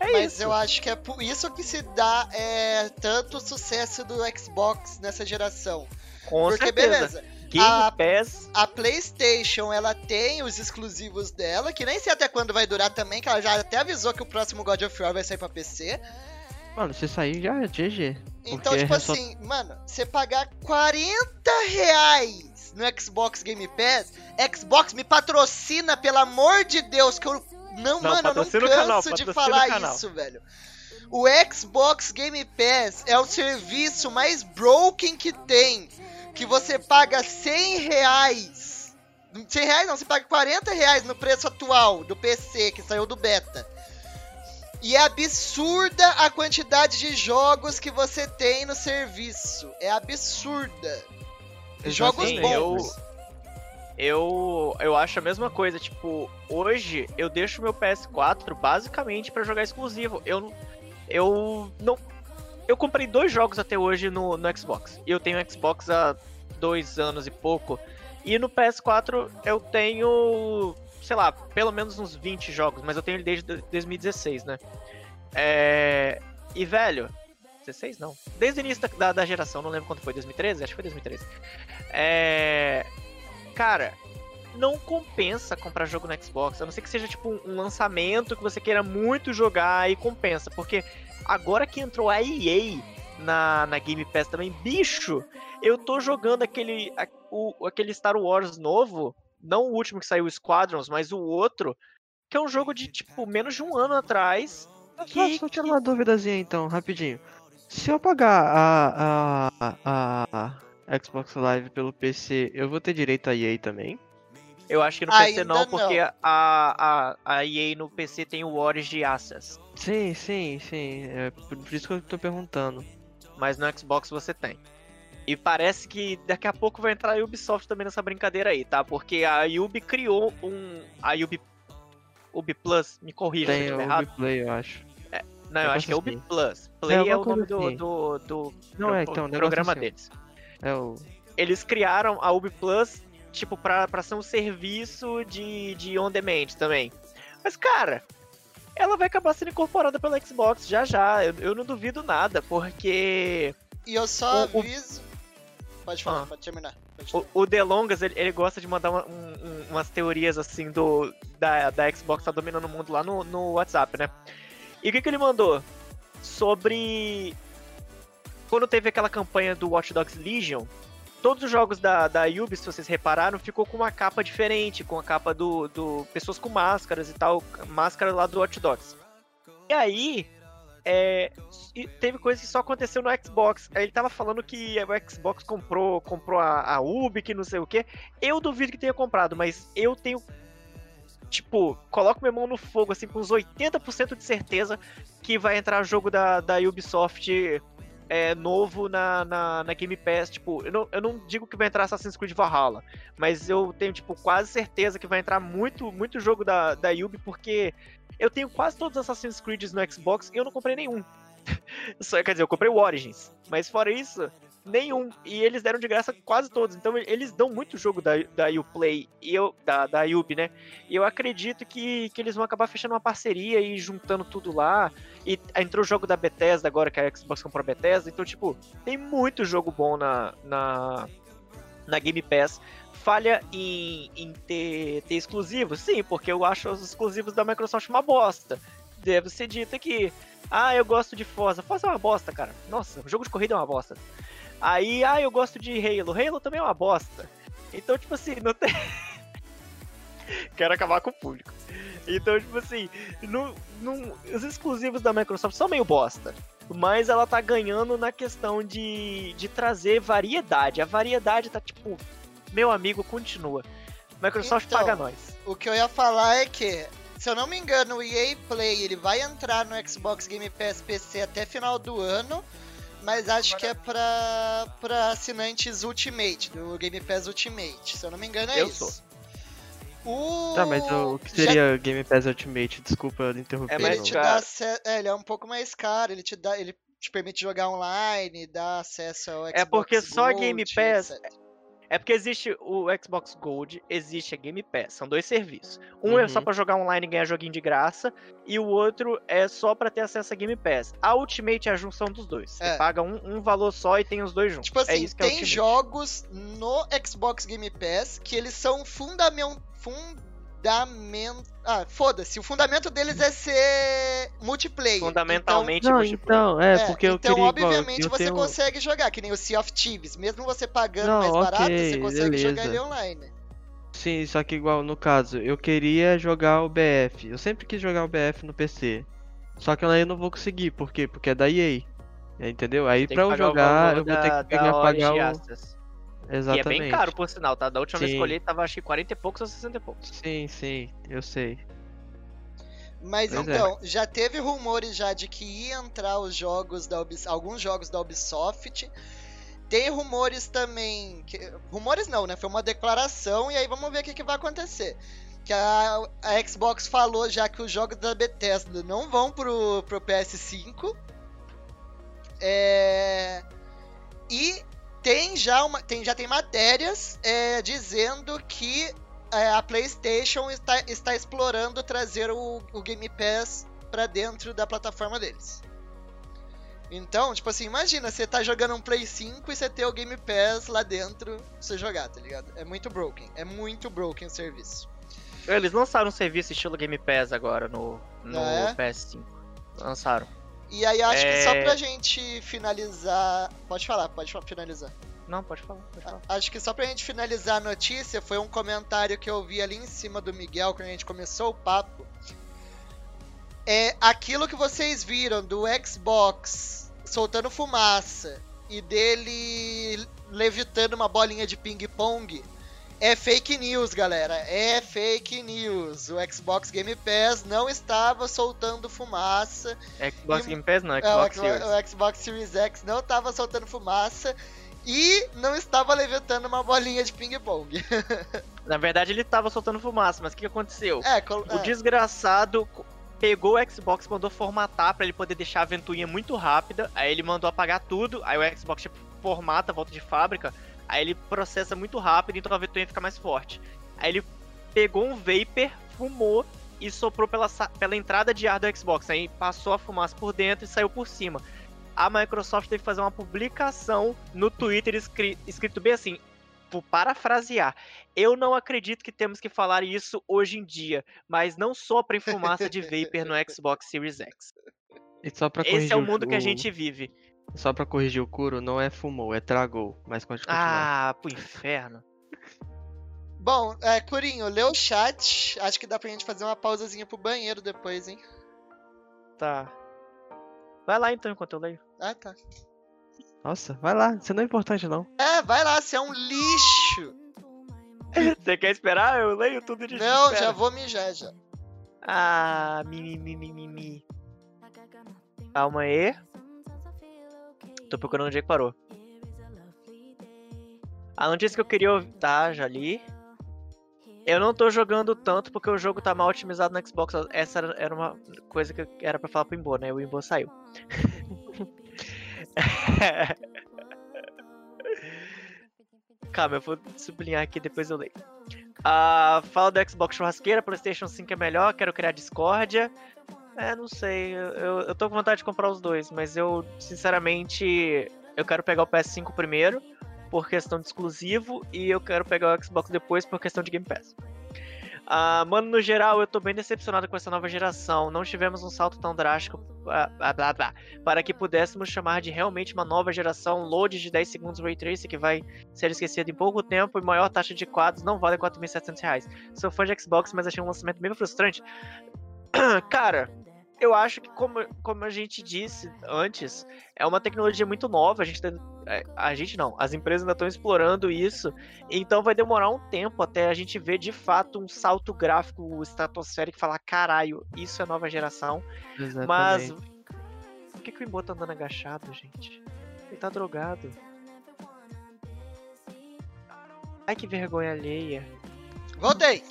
É Mas isso. eu acho que é por isso que se dá é, tanto sucesso do Xbox nessa geração. Com Porque, certeza. beleza, Game A- Pass. A PlayStation, ela tem os exclusivos dela, que nem sei até quando vai durar também, que ela já até avisou que o próximo God of War vai sair pra PC. Mano, se sair já é GG. Então, tipo é só- assim, mano, você pagar 40 reais no Xbox Game Pass, Xbox me patrocina, pelo amor de Deus, que eu. Não, Não, mano, eu não canso canal, de falar isso, velho. O Xbox Game Pass é o serviço mais broken que tem. Que você paga 100 reais. 100 reais não, você paga 40 reais no preço atual do PC que saiu do beta. E é absurda a quantidade de jogos que você tem no serviço. É absurda. Jogos Sim, bons. Eu, eu acho a mesma coisa, tipo, hoje eu deixo meu PS4 basicamente pra jogar exclusivo. Eu, eu não. Eu comprei dois jogos até hoje no, no Xbox. Eu tenho Xbox há dois anos e pouco. E no PS4 eu tenho, sei lá, pelo menos uns 20 jogos, mas eu tenho ele desde 2016, né? É, e velho, 16 não. Desde o início da, da, geração, não lembro quando foi, 2013? Acho que foi 2013. É. Cara, não compensa comprar jogo no Xbox. A não ser que seja tipo um lançamento que você queira muito jogar e compensa. Porque agora que entrou a EA na, na Game Pass também, bicho, eu tô jogando aquele, a- o, aquele Star Wars novo. Não o último que saiu, o Squadrons, mas o outro. Que é um jogo de, tipo, menos de um ano atrás. Só, só tirar uma duvidazinha então, rapidinho. Se eu pagar a, a, a, a Xbox Live pelo PC, eu vou ter direito a EA também? Eu acho que no PC Ainda não, porque não. a, a, a EA no PC tem o Origin Access. Sim, sim, sim. É por, isso que eu tô perguntando. mas no Xbox você tem. E parece que daqui a pouco vai entrar a Ubisoft também nessa brincadeira aí, tá? Porque a Ubi criou um. A Ubi. Ubi Plus, me corrija se eu estiver errado. Play, eu acho. Não, eu eu acho que é. Ubi Plus. Play é, alguma o nome do, do, do Não pro- é, então, um negócio programa assim. deles. É o. Eles criaram a Ubi Plus, tipo, pra, pra ser um serviço de, de on demand também. Mas, cara, ela vai acabar sendo incorporada pela Xbox já já. Eu, eu não duvido nada, porque. E eu só O- o- aviso. Pode falar, Ah. pode terminar. Pode O, o Delongas, ele, ele gosta de mandar uma- um- um- umas teorias assim do da, da Xbox tá dominando o mundo lá no, no WhatsApp, né? E o que, que ele mandou? Sobre. Quando teve aquela campanha do Watch Dogs Legion, todos os jogos da, da Ubi, se vocês repararam, ficou com uma capa diferente, com a capa do, do. pessoas com máscaras e tal, máscara lá do Watch Dogs. E aí. É, teve coisa que só aconteceu no Xbox. Aí Ele tava falando que o Xbox comprou, comprou a, a Ubi, que não sei o que. Eu duvido que tenha comprado, mas eu tenho. Tipo, coloco minha mão no fogo, assim, com uns 80% de certeza que vai entrar jogo da, da Ubisoft é, novo na, na, na Game Pass. Tipo, eu não, eu não digo que vai entrar Assassin's Creed Valhalla, mas eu tenho, tipo, quase certeza que vai entrar muito, muito jogo da, da Ubi, porque eu tenho quase todos os Assassin's Creed no Xbox e eu não comprei nenhum. Só, quer dizer, eu comprei o Origins, mas fora isso, nenhum. E eles deram de graça quase todos. Então eles dão muito jogo da, da Uplay e eu, da, da Ubi, né? E eu acredito que, que eles vão acabar fechando uma parceria e juntando tudo lá. E entrou o jogo da Bethesda agora, que a Xbox comprou a Bethesda. Então, tipo, tem muito jogo bom na, na, na Game Pass. Falha em, em ter, ter exclusivos? Sim, porque eu acho os exclusivos da Microsoft uma bosta. Deve ser dito aqui. Ah, eu gosto de Forza. Forza é uma bosta, cara. Nossa, o jogo de corrida é uma bosta. Aí, ah, eu gosto de Halo. Halo também é uma bosta. Então, tipo assim, não tem. Quero acabar com o público. Então, tipo assim, não, não, os exclusivos da Microsoft são meio bosta. Mas ela tá ganhando na questão de, de trazer variedade. A variedade tá tipo, meu amigo, continua. Microsoft Então, paga nós. O que eu ia falar é que, se eu não me engano, o EA Play ele vai entrar no Xbox Game Pass PC até final do ano, mas acho que é pra, pra assinantes Ultimate, do Game Pass Ultimate. Se eu não me engano, é Eu isso. sou. O... Tá, mas o, que já- seria Game Pass Ultimate? Desculpa eu interromper. É ele te dá ace- é, ele é um pouco mais caro, ele te dá, ele te permite jogar online, dá acesso ao Xbox É porque só Gold, Game Pass- etc. É porque existe o Xbox Gold, existe a Game Pass, são dois serviços. Um é só Uhum. pra jogar online e ganhar joguinho de graça, e o outro é só pra ter acesso a Game Pass. A Ultimate é a junção dos dois. Você É. paga um, um valor só e tem os dois juntos. Tipo assim, é isso que é tem Ultimate. jogos no Xbox Game Pass que eles são fundamento. Fundamento. Ah, foda-se. O fundamento deles é ser multiplayer. Fundamentalmente Não, multiplayer. então, é, Então, porque é, eu então queria. obviamente igual, eu você tenho- consegue jogar, que nem o Sea of Thieves. Mesmo você pagando Não, mais barato, você consegue jogar beleza. ele online. Sim, só que igual no caso, eu queria jogar o BF. Eu sempre quis jogar o BF no PC. Só que aí eu não vou conseguir, por quê? Porque é da EA. Entendeu? Aí Tem pra que eu pagar o jogar, eu vou da- ter que pagar o. Exatamente. E é bem caro, por sinal, tá? Da última vez que eu Sim. olhei, tava acho que 40 e poucos ou 60 e poucos. Sim, sim, eu sei. Mas Pois é. então, já teve rumores já de que ia entrar os jogos da Ubis- alguns jogos da Ubisoft. Tem rumores também. que- rumores não, né? Foi uma declaração e aí vamos ver o que, que vai acontecer. Que a, a Xbox falou já que os jogos da Bethesda não vão pro, pro PS5. É, E tem já, uma, tem, já tem matérias é, dizendo que é, a PlayStation está, está explorando trazer o, o Game Pass para dentro da plataforma deles. Então, tipo assim, imagina você tá jogando um Play 5 e você ter o Game Pass lá dentro pra você jogar, tá ligado? É muito broken. É muito broken o serviço. Eles lançaram um serviço estilo Game Pass agora no, no Ah, é? PS5. Lançaram. E aí acho que só É. pra gente finalizar. Pode falar, pode finalizar. Não, pode falar, pode falar. Acho que só pra gente finalizar a notícia, foi um comentário que eu vi ali em cima do Miguel quando a gente começou o papo. É aquilo que vocês viram do Xbox soltando fumaça e dele levitando uma bolinha de ping-pong. É fake news, galera. É fake news. O Xbox Game Pass não estava soltando fumaça. Xbox E- Game Pass não, É, o, Xbox Xbox, Series. o Xbox Series X não estava soltando fumaça e não estava levitando uma bolinha de ping-pong. Na verdade, ele tava soltando fumaça, mas o que aconteceu? É, col- O é. desgraçado pegou o Xbox, mandou formatar pra ele poder deixar a ventoinha muito rápida. Aí ele mandou apagar tudo. Aí o Xbox tipo, formata, volta de fábrica. Aí ele processa muito rápido, então a ventoinha fica mais forte. Aí ele pegou um vapor, fumou e soprou pela, pela entrada de ar do Xbox. Aí passou a fumaça por dentro e saiu por cima. A Microsoft teve que fazer uma publicação no Twitter escri- escrito bem assim. Vou parafrasear. Eu não acredito que temos que falar isso hoje em dia, mas não soprem fumaça de vapor no Xbox Series X. E Esse é o o- mundo que a o- gente vive. Só pra corrigir o Kuro, não é fumou, é tragou. Mas pode continuar. Ah, pro inferno. Bom, é, Curinho, lê o chat. Acho que dá pra gente fazer uma pausazinha pro banheiro depois, hein? Tá. Vai lá então enquanto eu leio. Ah, tá. Nossa, vai lá, isso não é importante não. É, vai lá, você é um lixo. Você quer esperar? Eu leio tudo de Não, espera. já vou mijar já. Ah, mimimi, mimimi. Calma aí. Tô procurando onde é que parou. A notícia que eu queria ouvir. Tá, já li. Eu não tô jogando tanto porque o jogo tá mal otimizado no Xbox. Essa era- uma coisa que era pra falar pro Imbo, né? O Imbo saiu. Calma, eu vou sublinhar aqui depois eu leio. Ah, fala do Xbox churrasqueira, PlayStation 5 é melhor, quero criar discórdia. É, não sei, eu, eu, tô com vontade de comprar os dois, mas eu, sinceramente, eu quero pegar o PS5 primeiro, por questão de exclusivo, e eu quero pegar o Xbox depois por questão de Game Pass. Ah, mano, no geral, eu tô bem decepcionado com essa nova geração. Não tivemos um salto tão drástico ah, blá, blá, para que pudéssemos chamar de realmente uma nova geração. Load de 10 segundos Ray Tracing que vai ser esquecido em pouco tempo e maior taxa de quadros não vale 4.700 reais. Sou fã de Xbox, mas achei um lançamento bem frustrante. Cara, eu acho que, como, como a gente disse antes, é uma tecnologia muito nova. A gente, tá- é, a gente não, as empresas ainda estão explorando isso. Então vai demorar um tempo até a gente ver de fato um salto gráfico estratosférico e falar: caralho, isso é nova geração. Mas. Exatamente. Por que, que o Imbo tá andando agachado, gente? Ele tá drogado. Ai, que vergonha alheia. Voltei.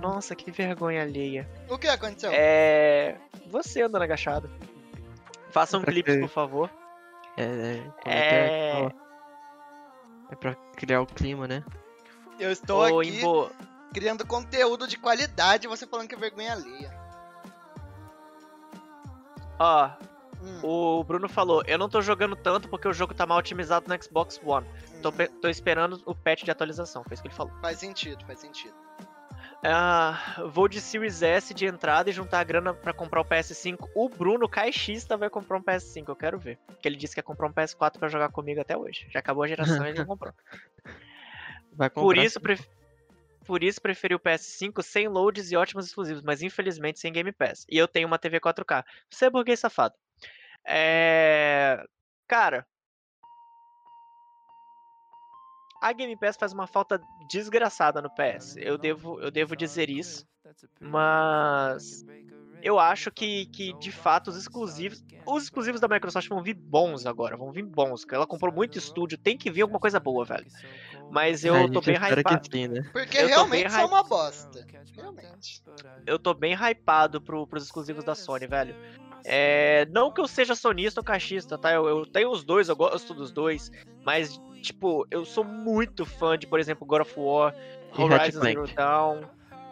Nossa, que vergonha alheia. O que aconteceu? É. Você andando agachado. Faça um Pra clipe, quê? por favor. É, é, É. é que é? É pra criar o clima, né? Eu estou Ô, aqui Imbo, criando conteúdo de qualidade e você falando que é vergonha alheia. ó, Hum, o Bruno falou, eu não tô jogando tanto porque o jogo tá mal otimizado no Xbox One. Tô, pe- tô esperando o patch de atualização, foi isso que ele falou. Faz sentido, faz sentido. Ah, vou de Series S de entrada e juntar a grana pra comprar o PS5. O Bruno caixista vai comprar um PS5, eu quero ver. Porque ele disse que ia comprar um PS4 pra jogar comigo até hoje. Já acabou a geração e ele não comprou. Vai comprar. Por isso, pref... Por isso preferi o PS5 sem loads e ótimos exclusivos, mas infelizmente sem Game Pass. E eu tenho uma TV 4K. Você é burguês safado. É... Cara... A Game Pass faz uma falta desgraçada no PS. Eu devo, eu devo dizer isso. Mas eu acho que, que de fato os exclusivos. Os exclusivos da Microsoft vão vir bons agora. Vão vir bons. porque Ela comprou muito estúdio. Tem que vir alguma coisa boa, velho. Mas eu A tô gente bem hypado. né? Porque Eu tô realmente são uma bosta. Realmente. eu tô bem hypado pro, pros exclusivos da Sony, velho. É, não que eu seja sonista ou caixista, tá? Eu, eu tenho os dois, eu gosto dos dois. Mas, tipo, eu sou muito fã de, por exemplo, God of War, Horizon Zero. Dawn,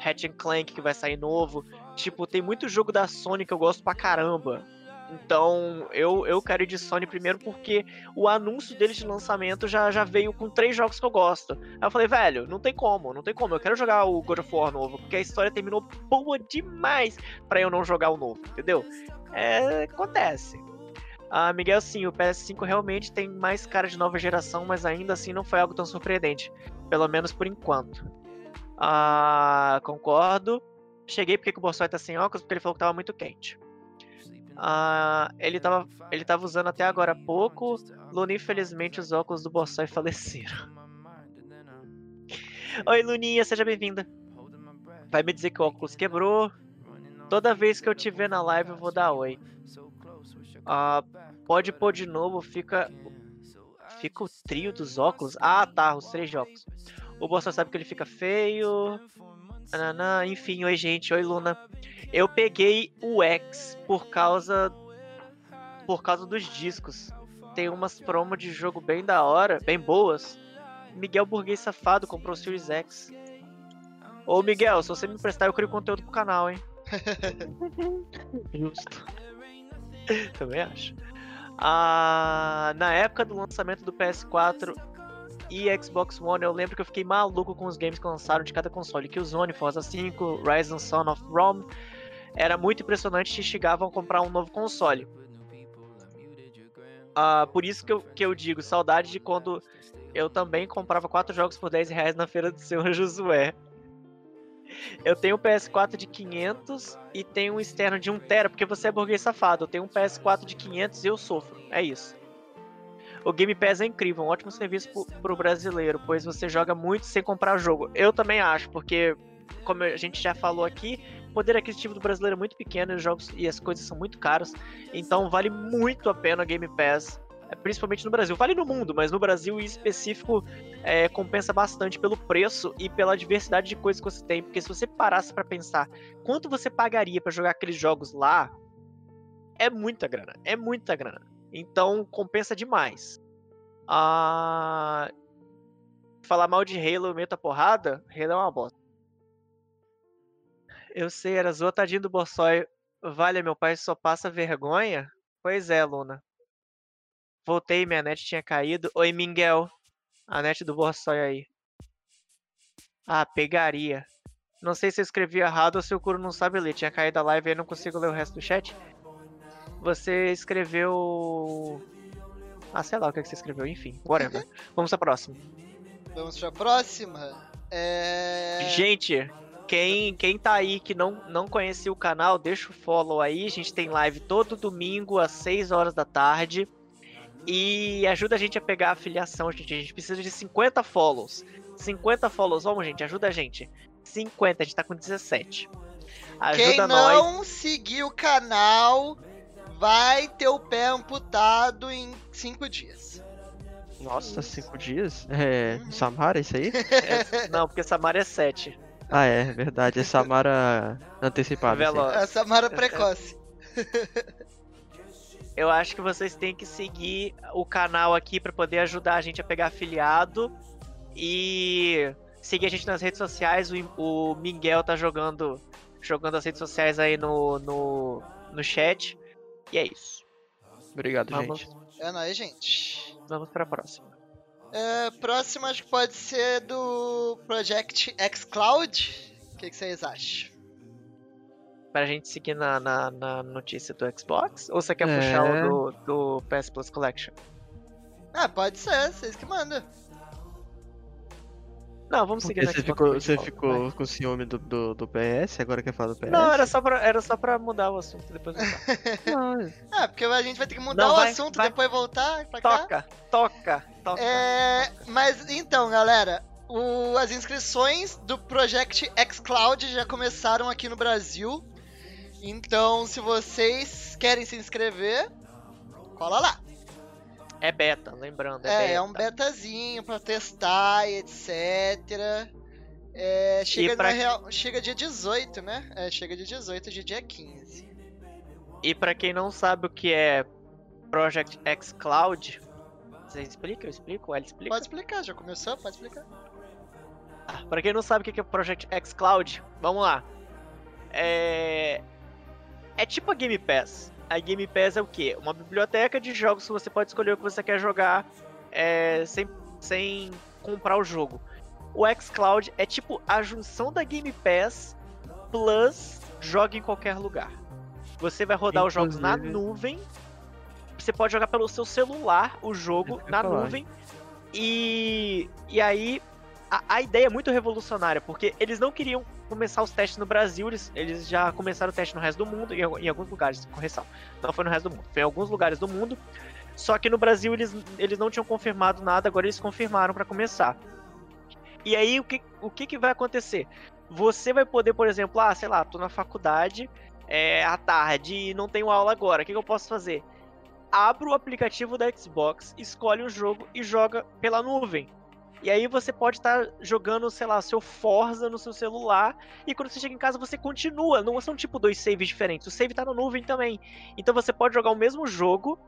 Hatch Clank que vai sair novo. Tipo, tem muito jogo da Sony que eu gosto pra caramba. Então, eu, eu quero ir de Sony primeiro porque o anúncio deles de lançamento já, já veio com três jogos que eu gosto. Aí eu falei, velho, não tem como, não tem como. Eu quero jogar o God of War novo, porque a história terminou boa demais pra eu não jogar o novo, entendeu? É, acontece. Ah, Miguel, sim, o PS5 realmente tem mais cara de nova geração, mas ainda assim não foi algo tão surpreendente. Pelo menos por enquanto. Ah, concordo. Cheguei porque que o Borsoi tá sem óculos, porque ele falou que tava muito quente. Ah, ele, tava, ele tava usando até agora há pouco. Luna, infelizmente, os óculos do Borsoi faleceram. Oi, Luninha, seja bem-vinda. Vai me dizer que o óculos quebrou. Toda vez que eu te ver na live, eu vou dar oi. Ah, pode pôr de novo, fica. Fica o trio dos óculos. Ah, tá, os três óculos. O Borsoi sabe que ele fica feio. Nananã, enfim, oi, gente. Oi, Luna. Eu peguei o X por causa. Por causa dos discos. Tem umas promos de jogo bem da hora, bem boas. Miguel Burguês Safado comprou o Series X. Ô Miguel, se você me emprestar, eu crio conteúdo pro canal, hein? Justo. Também acho. Ah, na época do lançamento do PS4 e Xbox One, eu lembro que eu fiquei maluco com os games que lançaram de cada console. Que o Zone, Forza 5, Rise and Son of Rome. Era muito impressionante e chegavam a comprar um novo console. Ah, por isso que eu, que eu digo, saudade de quando eu também comprava quatro jogos por 10 reais na feira do Senhor Josué. Eu tenho um PS4 de 500 e tenho um externo de 1TB, porque você é burguês safado. Eu tenho um PS4 de 500 e eu sofro. É isso. O Game Pass é incrível, um ótimo serviço pro, pro brasileiro, pois você joga muito sem comprar jogo. Eu também acho, porque, como a gente já falou aqui, o poder aquisitivo do brasileiro é muito pequeno os jogos e as coisas são muito caros. Então vale muito a pena o Game Pass, principalmente no Brasil. Vale no mundo, mas no Brasil em específico é, compensa bastante pelo preço e pela diversidade de coisas que você tem. Porque se você parasse pra pensar quanto você pagaria pra jogar aqueles jogos lá, é muita grana, é muita grana. Então compensa demais. Ah, falar mal de Halo meta porrada, Halo é uma bosta. Eu sei, era zoa, tadinho do Borsói. Vale, meu pai só passa vergonha? Pois é, Luna. Voltei, minha net tinha caído. Oi, Miguel. A net do Borsói aí. Ah, pegaria. Não sei se eu escrevi errado ou se o Kuro não sabe ler. Tinha caído a live e eu não consigo ler o resto do chat. Você escreveu. Ah, sei lá o que que você escreveu. Enfim, whatever. Vamos pra próxima. Vamos pra próxima. É... Gente, quem, quem tá aí que não, não conhecia o canal, deixa o follow aí. A gente tem live todo domingo às 6 horas da tarde. E ajuda a gente a pegar a afiliação, gente. A gente precisa de 50 follows. 50 follows, vamos, gente, ajuda a gente. 50, a gente tá com 17. Ajuda Quem nós. não seguir o canal vai ter o pé amputado em 5 dias. Nossa, cinco dias? É. Uhum. Samara, isso aí? É, não, porque Samara é 7. Ah, é, verdade. É Samara antecipada. Veloz. sim. A Samara precoce. eu acho que vocês têm que seguir o canal aqui para poder ajudar a gente a pegar afiliado e seguir a gente nas redes sociais. O, o Miguel tá jogando jogando as redes sociais aí no, no, no chat. E é isso. Obrigado, Vamos, gente. É nóis, gente. vamos pra próxima. É, próximo acho que pode ser do Project X Cloud. O que, que vocês acham? Pra gente seguir na, na, na notícia do Xbox? Ou você quer É. puxar o do, do PS Plus Collection? Ah, pode ser, vocês que mandam. Não, vamos seguir Porque no você Xbox ficou, por você ficou com ciúme do, do, do PS, agora quer falar do PS? Não, era só, pra, era só pra mudar o assunto. Depois voltar. Ah, porque a gente vai ter que mudar Não, o vai, assunto vai. depois voltar pra cá. toca, toca, toca. É, mas então, galera, o- as inscrições do Project X Cloud já começaram aqui no Brasil. Então, se vocês querem se inscrever, cola lá. É beta, lembrando. É, É, beta. é um betazinho pra testar e etc. É, chega, pra- na real, chega dia 18, né? É, chega dia 18 de dia 15. E pra quem não sabe o que é Project X Cloud, você explica? Eu explico? Ela explica? Pode explicar, já começou? Pode explicar. Ah, Pra quem não sabe o que é Project X Cloud, vamos lá. É. É tipo a Game Pass. A Game Pass é o quê? Uma biblioteca de jogos que você pode escolher o que você quer jogar é, sem, sem comprar o jogo. O X Cloud é tipo a junção da Game Pass plus joga em qualquer lugar. Você vai rodar os jogos na Inclusive- nuvem. Você pode jogar pelo seu celular o jogo eu na falar. nuvem. E, e aí a, a ideia é muito revolucionária, porque eles não queriam começar os testes no Brasil, eles, eles já começaram o teste no resto do mundo, em, em alguns lugares, correção. Não foi no resto do mundo, foi em alguns lugares do mundo. Só que no Brasil eles, eles não tinham confirmado nada, agora eles confirmaram para começar. E aí o que, o que, que vai acontecer? Você vai poder, por exemplo, ah, sei lá, tô na faculdade é, à tarde e não tenho aula agora, o que, que eu posso fazer? Abra o aplicativo da Xbox, escolhe o jogo e joga pela nuvem. E aí você pode estar jogando, sei lá, seu Forza no seu celular. E quando você chega em casa, você continua. Não são tipo dois saves diferentes. O save tá na nuvem também. Então você pode jogar o mesmo jogo,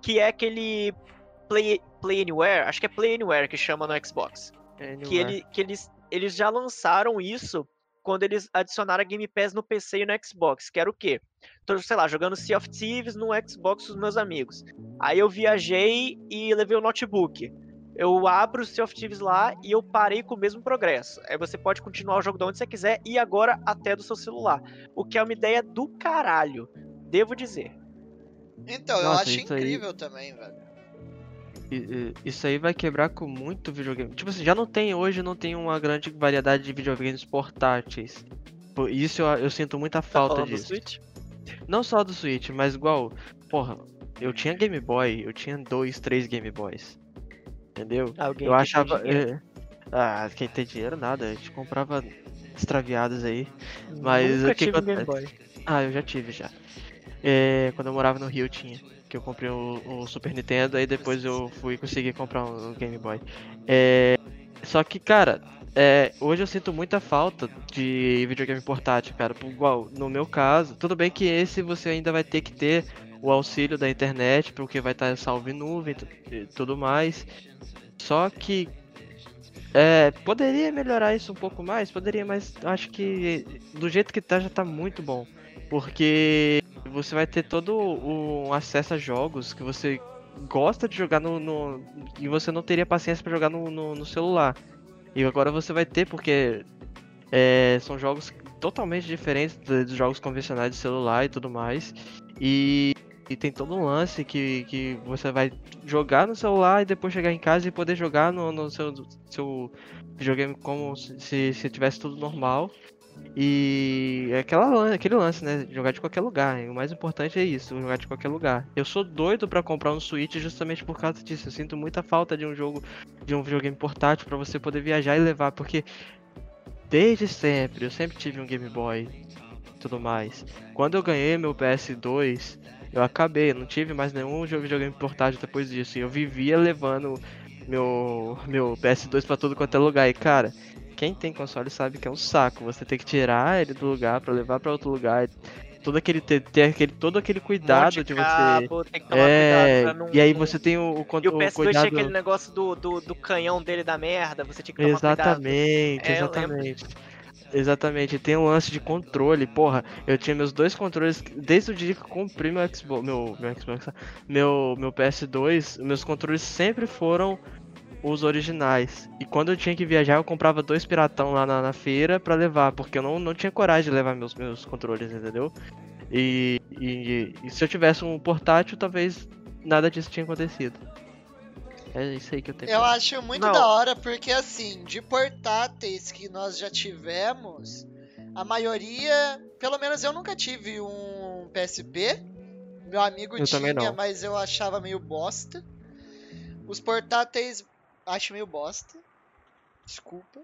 que é aquele Play, Play Anywhere. Acho que é Play Anywhere que chama no Xbox. Que, ele, que eles, eles já lançaram isso quando eles adicionaram a Game Pass no PC e no Xbox. Que era o quê? Tô, sei lá, jogando Sea of Thieves no Xbox com os meus amigos. Aí eu viajei e levei o notebook. Eu abro o Sea of Thieves lá e eu parei com o mesmo progresso. Aí você pode continuar o jogo de onde você quiser e agora até do seu celular. O que é uma ideia do caralho, devo dizer. Então, eu Nossa, acho isso aí- incrível também, velho. Isso aí vai quebrar com muito videogame. Tipo assim, já não tem hoje, não tem uma grande variedade de videogames portáteis. Por isso eu, eu sinto muita Tá falta do disso. Switch? Não só do Switch, mas igual, porra, eu tinha Game Boy, eu tinha dois, três Game Boys. Entendeu? Alguém eu que achava. dinheiro. é, Ah, quem tem dinheiro nada, a gente comprava extraviados aí. Mas Nunca o que acontece? Ah, eu já tive já. É, quando eu morava no Rio tinha. Que eu comprei o, o Super Nintendo, aí depois eu fui conseguir comprar um, um Game Boy. É, só que, cara, é, hoje eu sinto muita falta de videogame portátil, cara. Igual, no meu caso, tudo bem que esse você ainda vai ter que ter o auxílio da internet, porque vai estar salvo em nuvem e tu- tudo mais. Só que é, poderia melhorar isso um pouco mais, poderia, mas acho que do jeito que tá já tá muito bom. Porque você vai ter todo o acesso a jogos que você gosta de jogar no, no- e você não teria paciência pra jogar no, no- no celular. E agora você vai ter porque é, são jogos totalmente diferentes do- dos jogos convencionais de celular e tudo mais. E, e tem todo um lance que, que você vai jogar no celular e depois chegar em casa e poder jogar no, no seu, seu videogame como se, se, se tivesse tudo normal. E é aquela, aquele lance, né? Jogar de qualquer lugar. O mais importante é isso, jogar de qualquer lugar. Eu sou doido pra comprar um Switch justamente por causa disso. Eu sinto muita falta de um jogo, de um videogame portátil pra você poder viajar e levar, porque desde sempre eu sempre tive um Game Boy tudo mais. Quando eu ganhei meu PS2, eu acabei, não tive mais nenhum jogo videogame portátil depois disso. E eu vivia levando meu meu PS2 pra tudo quanto é lugar. E cara, quem tem console sabe que é um saco. Você tem que tirar ele do lugar pra levar pra outro lugar. todo aquele ter, ter aquele todo aquele cuidado de, cabo, você que tomar é, não, e aí você tem o, o, E o o PS2 cuidado tinha aquele negócio do, do, do canhão dele da merda, você tinha que tomar cuidado. Exatamente, É. exatamente. Tem um lance de controle, porra. Eu tinha meus dois controles desde o dia que eu comprei meu Xbox, meu, meu Xbox, meu, meu PS2, meus controles sempre foram os originais. E quando eu tinha que viajar, eu comprava dois piratão lá na, na feira pra levar, porque eu não, não tinha coragem de levar meus, meus controles, entendeu? E, e, e se eu tivesse um portátil, talvez nada disso tinha acontecido. É isso aí que eu tenho. Eu acho muito Não. da hora, porque assim, de portáteis que nós já tivemos, a maioria, pelo menos eu nunca tive um PSP. Meu amigo Eu tinha, mas eu achava meio bosta. Os portáteis acho meio bosta. Desculpa.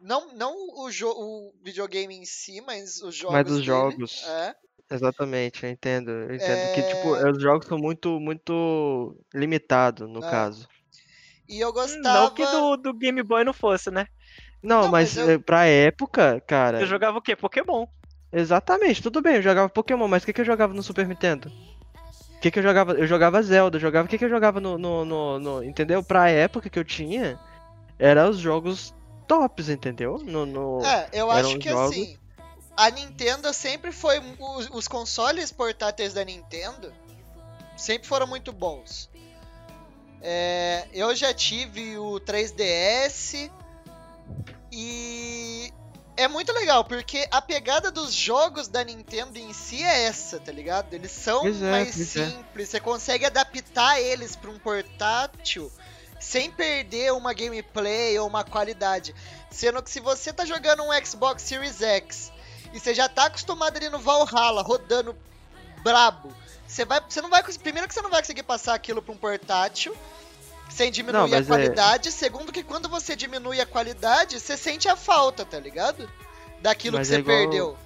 Não, não o, o videogame em si, mas os jogos. Mas os dele. jogos. É. Exatamente, eu entendo. Eu entendo que, tipo, É. os jogos são muito, muito limitados, no É. caso. E eu gostava. Não que do, do Game Boy não fosse, né? Não, Não, mas, mas eu- eh, pra época, cara. Eu jogava o quê? Pokémon. Exatamente, tudo bem, eu jogava Pokémon, mas o que, que eu jogava no Super Nintendo? O que, que eu jogava? Eu jogava Zelda, eu jogava. O que, que eu jogava no, no, no, no- Entendeu? Pra época que eu tinha, eram os jogos tops, entendeu? No, no... É, eu eram acho que jogos- assim, a Nintendo sempre foi. Os, os consoles portáteis da Nintendo sempre foram muito bons. É, eu já tive o 3DS e é muito legal porque a pegada dos jogos da Nintendo em si é essa, tá ligado? Eles são é, mais é. simples, você consegue adaptar eles para um portátil sem perder uma gameplay ou uma qualidade. Sendo que se você tá jogando um Xbox Series X e você já tá acostumado ali no Valhalla, rodando brabo, você, vai, você não vai Primeiro que você não vai conseguir passar aquilo pra um portátil sem diminuir Não, a é- qualidade. Segundo que quando você diminui a qualidade, você sente a falta, tá ligado? Daquilo Mas que é você igual- perdeu.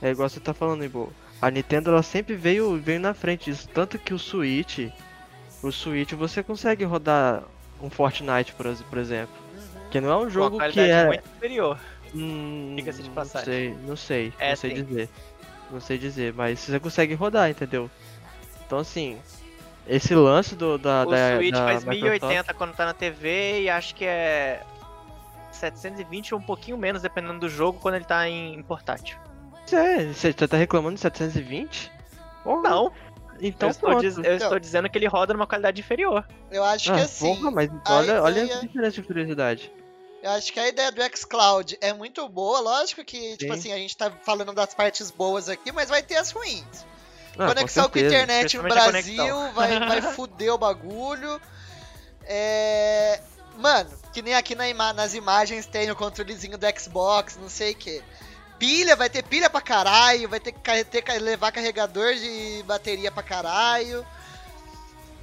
É igual você tá falando, Ibo. A Nintendo ela sempre veio, veio na frente disso. Tanto que o Switch. O Switch você consegue rodar um Fortnite, por, por exemplo. Uhum. Que não é um jogo a que é. muito superior. Hum, Diga-se de Não passagem. sei, não sei, É, não sei sim. dizer. Não sei dizer, mas você consegue rodar, entendeu? Então assim, esse lance do da O da, Switch da faz Microsoft- 1080 quando tá na TV e acho que é 720 ou um pouquinho menos, dependendo do jogo, quando ele tá em em portátil. É, você tá reclamando de 720? Porra, Não, então eu, estou, diz- eu estou dizendo que ele roda numa qualidade inferior. Eu acho que Ah, assim. porra, mas a olha, olha ideia- a diferença de curiosidade. Eu acho que a ideia do xCloud é muito boa, lógico que, tipo Sim. assim, a gente tá falando das partes boas aqui, mas vai ter as ruins. Ah, conexão com, certeza. internet no Brasil vai, vai fuder o bagulho. É. Mano, que nem aqui na ima- nas imagens tem o controlezinho do Xbox, não sei o que. Pilha, vai ter pilha pra caralho, vai ter que ter levar carregador de bateria pra caralho.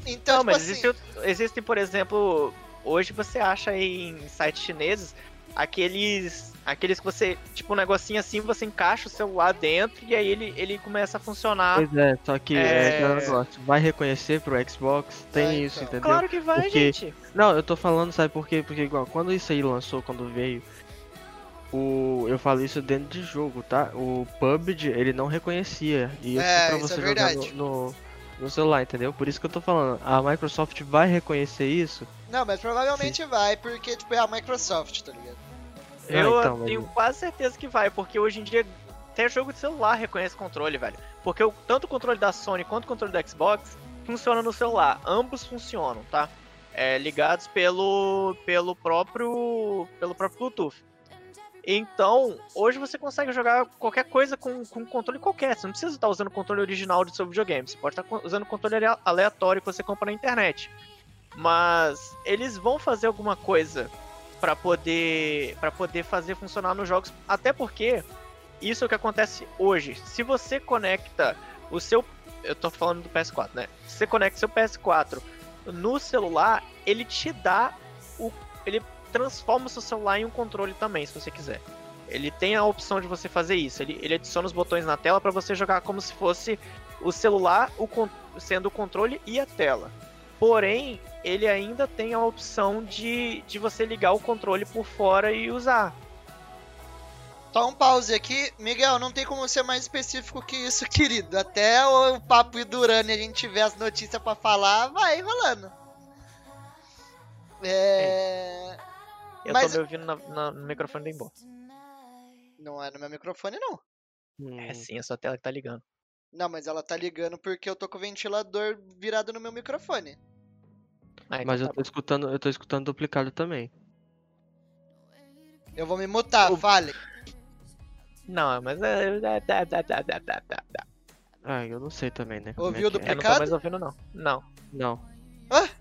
Então, Não, tipo mas assim, existe por exemplo, hoje você acha aí em sites chineses aqueles aqueles que você, tipo um negocinho assim, você encaixa o celular dentro e aí ele, ele começa a funcionar. Pois é, só que é... É. negócio, vai reconhecer pro Xbox? Tem isso, então. entendeu? Claro que vai, Porque- gente. Não, eu tô falando, sabe por quê? Porque igual, quando isso aí lançou, quando veio, o eu falo isso dentro de jogo, tá? O PUBG, ele não reconhecia isso É, pra isso você é jogar no, no, no celular, entendeu? Por isso que eu tô falando, a Microsoft vai reconhecer isso? Não, mas provavelmente vai, porque, tipo, é a Microsoft, tá ligado? Eu Ah, então, mas- tenho quase certeza que vai, porque hoje em dia até jogo de celular reconhece controle, velho. Porque o, tanto o controle da Sony quanto o controle da Xbox funciona no celular. Ambos funcionam, tá? É, ligados pelo, pelo próprio pelo próprio Bluetooth. Então, hoje você consegue jogar qualquer coisa com, com controle qualquer. Você não precisa estar usando o controle original do seu videogame. Você pode estar usando o controle ale- aleatório que você compra na internet. Mas eles vão fazer alguma coisa para poder para poder fazer funcionar nos jogos, até porque isso é o que acontece hoje. Se você conecta o seu, eu tô falando do PS4, né? Se você conecta seu PS4 no celular, ele te dá o ele transforma o seu celular em um controle também, se você quiser. Ele tem a opção de você fazer isso. Ele, ele adiciona os botões na tela para você jogar como se fosse o celular o, sendo o controle e a tela. Porém, ele ainda tem a opção de, de você ligar o controle por fora e usar. Só um pause aqui. Miguel, não tem como ser mais específico que isso, querido. Até o papo e a gente tiver as notícias pra falar, vai rolando. É... Eu Mas- tô me ouvindo na- na- no microfone bem bom. Não é no meu microfone, não. Hum, É sim, a sua tela que tá ligando. Não, mas ela tá ligando porque eu tô com o ventilador virado no meu microfone. Ah, então Mas tá eu tô escutando, eu tô escutando duplicado também. Eu vou me mutar, O- fale. bom. Não, mas é. Ah, eu não sei também, né? como Ouviu é que do é. Eu não tô mais ouvindo, não. Não. Não.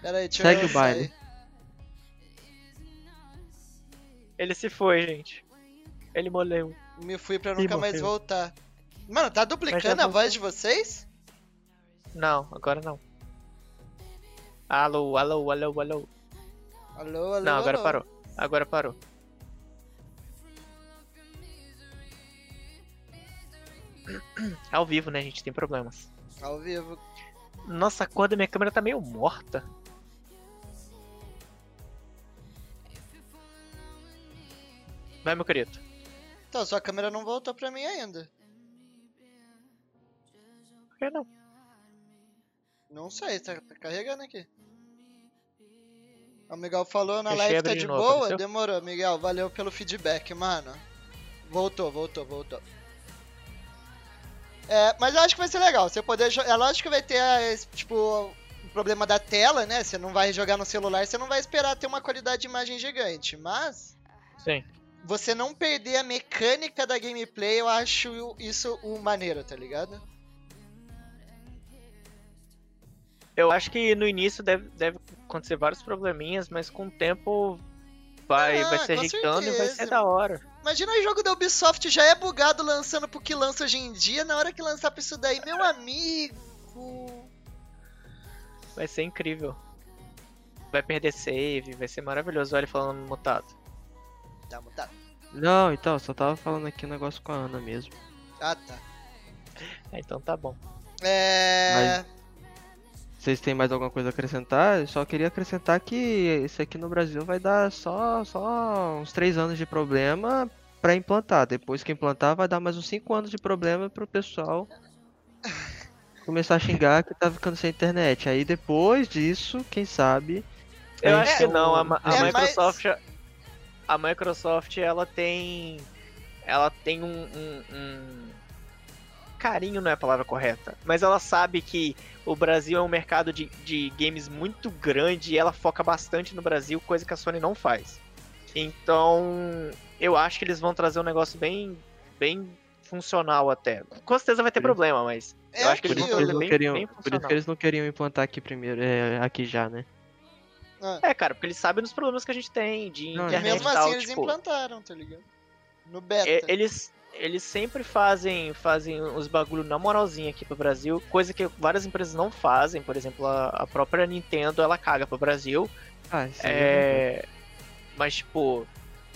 Pera aí, deixa Segue eu o baile. sair. Ele se foi, gente. Ele molhou. Me fui pra nunca mais voltar. Mano, tá duplicando a voz de vocês? Não, agora não. Alô, alô, alô, alô. Alô, alô, Não, agora alô. parou. Agora parou. Ao vivo, né, gente? Tem problemas. Ao vivo. Nossa, a cor da minha câmera tá meio morta. Vai, meu querido. Então, sua câmera não voltou pra mim ainda. Por que não? Não sei, tá, tá carregando aqui. O Miguel falou na Fechei live tá de de novo, boa? apareceu? Demorou, Miguel. Valeu pelo feedback, mano. Voltou, voltou, voltou. É, mas eu acho que vai ser legal. Você poder É lógico que vai ter, esse, tipo, o problema da tela, né? Você não vai jogar no celular, você não vai esperar ter uma qualidade de imagem gigante. Mas Sim. Você não perder a mecânica da gameplay, eu acho isso o maneiro, tá ligado? Eu acho que no início deve, deve acontecer vários probleminhas, mas com o tempo vai, Ah, vai se ajeitando e vai certeza. ser da hora. Imagina o jogo da Ubisoft já é bugado lançando pro que lança hoje em dia, na hora que lançar pra isso daí, meu amigo. Vai ser incrível. Vai perder save, vai ser maravilhoso. Olha ele falando mutado. Tá mutado. Não, então, só tava falando aqui um negócio com a Ana mesmo. Ah, tá. É, então tá bom. É. Vocês têm mais alguma coisa a acrescentar? Eu só queria acrescentar que esse aqui no Brasil vai dar só, só uns 3 anos de problema pra implantar. Depois que implantar, vai dar mais uns 5 anos de problema pro pessoal começar a xingar que tá ficando sem internet. Aí depois disso, quem sabe. Eu acho que não. A, a É, Microsoft. A Microsoft, ela tem. Ela tem um, um- um- Carinho não é a palavra correta. Mas ela sabe que o Brasil é um mercado de, de games muito grande e ela foca bastante no Brasil, coisa que a Sony não faz. Então. Eu acho que eles vão trazer um negócio bem. bem funcional até. Com certeza vai ter problema, mas. É eu acho que eles vão que bem- queriam, bem por isso que eles não queriam implantar aqui primeiro, é, aqui já, né? É, cara, porque eles sabem dos problemas que a gente tem de Não, E internet mesmo e tal, assim eles tipo, implantaram, tá ligado? No beta. é, eles, eles sempre fazem, fazem os bagulho na moralzinha aqui pro Brasil, coisa que várias empresas não fazem, por exemplo, a, a própria Nintendo, ela caga pro Brasil, Ah, isso aí é, mas tipo,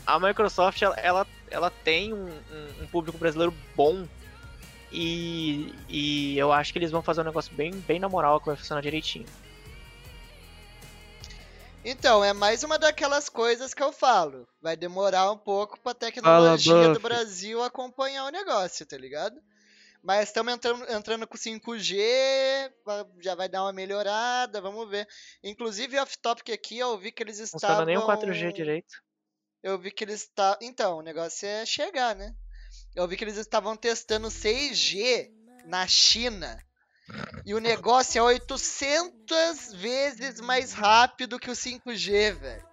a Microsoft, ela, ela, ela tem um, um- um público brasileiro bom e, e eu acho que eles vão fazer um negócio bem, bem na moral que vai funcionar direitinho. Então, é mais uma daquelas coisas que eu falo. Vai demorar um pouco pra tecnologia do Buff. Brasil acompanhar o negócio, tá ligado? Mas estamos entrando, entrando com 5G, va- já vai dar uma melhorada, vamos ver. Inclusive, off-topic aqui, eu vi que eles Não estavam... funciona nem o 4G direito. Eu vi que eles estavam... Então, o negócio é chegar, né? Eu vi que eles estavam testando 6G na China. E o negócio é 800 vezes mais rápido que o 5G, velho.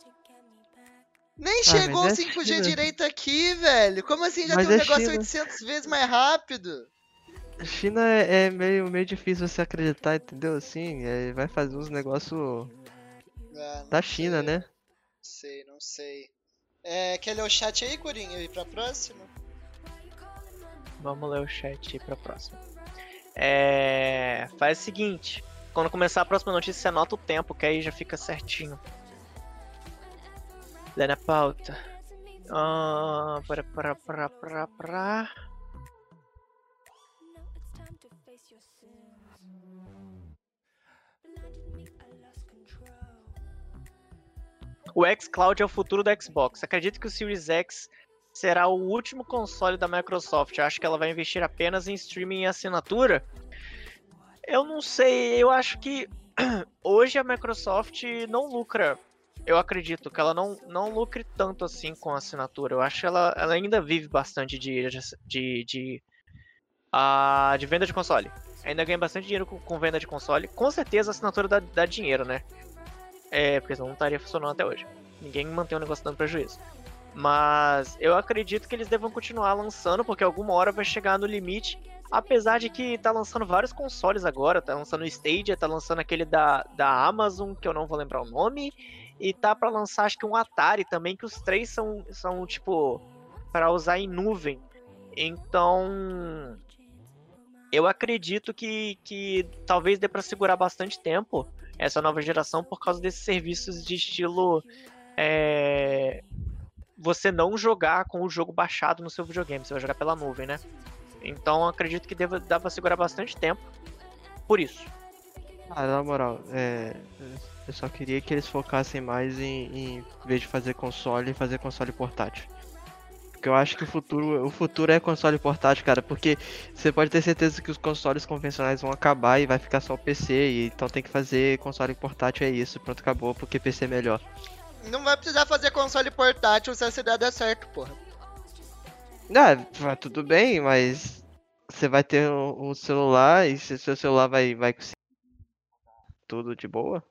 Nem chegou o mas é 5G China. direito aqui, velho. Como assim já Mas tem um é negócio China. 800 vezes mais rápido? China é, é meio, meio difícil você acreditar, entendeu? Assim, é, vai fazer uns negócios Ah, da China, sei, né? Não sei, não sei. É, quer ler o chat aí, Corinho? E pra próxima? Vamos ler o chat aí pra próxima. É. Faz o seguinte. Quando começar a próxima notícia, você anota o tempo, que aí já fica certinho. Lê na pauta. Ah, para, para, para, para, para. O xCloud é o futuro do Xbox. Acredito que o Series X será o último console da Microsoft. Eu acho que ela vai investir apenas em streaming e assinatura. Eu não sei, eu acho que hoje a Microsoft não lucra. Eu acredito que ela não, não lucre tanto assim com assinatura. Eu acho que ela, ela ainda vive bastante de, de, de, uh, de venda de console. Ainda ganha bastante dinheiro com, com venda de console. Com certeza a assinatura dá, dá dinheiro, né? É, porque senão não estaria funcionando até hoje. Ninguém mantém o negócio dando prejuízo. Mas eu acredito que eles devam continuar lançando, porque alguma hora vai chegar no limite. Apesar de que tá lançando vários consoles agora, tá lançando o Stadia, tá lançando aquele da, da Amazon, que eu não vou lembrar o nome, e tá para lançar acho que um Atari também, que os três são, são tipo, para usar em nuvem. Então, eu acredito que, que talvez dê para segurar bastante tempo essa nova geração por causa desses serviços de estilo é, você não jogar com o jogo baixado no seu videogame, você vai jogar pela nuvem, né? Então acredito que deva, dá pra segurar bastante tempo por isso. Ah, na moral, é, eu só queria que eles focassem mais em, em vez de fazer console, fazer console portátil. Porque eu acho que o futuro, o futuro é console portátil, cara. Porque você pode ter certeza que os consoles convencionais vão acabar e vai ficar só o PC. E, então tem que fazer console portátil, é isso. Pronto, acabou, porque PC é melhor. Não vai precisar fazer console portátil se essa ideia der certo, porra. Ah, tudo bem, mas você vai ter um, celular e se seu celular vai, vai tudo de boa?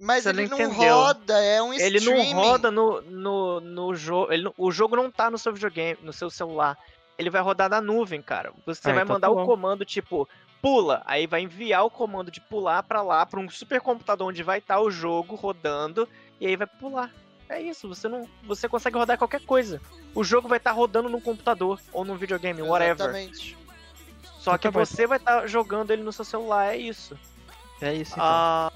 Mas Você ele não, não roda, é um Ele não roda no, no, no jogo. O jogo não tá no seu videogame, no seu celular. Ele vai rodar na nuvem, cara. Você ah, vai então mandar tá o comando tipo pula, aí vai enviar o comando de pular para lá para um supercomputador onde vai estar tá o jogo rodando e aí vai pular. É isso, você não, você consegue rodar qualquer coisa. O jogo vai estar tá rodando no computador ou no videogame, whatever. Exatamente. Só que você vai estar tá jogando ele no seu celular, é isso. É isso então. Ah,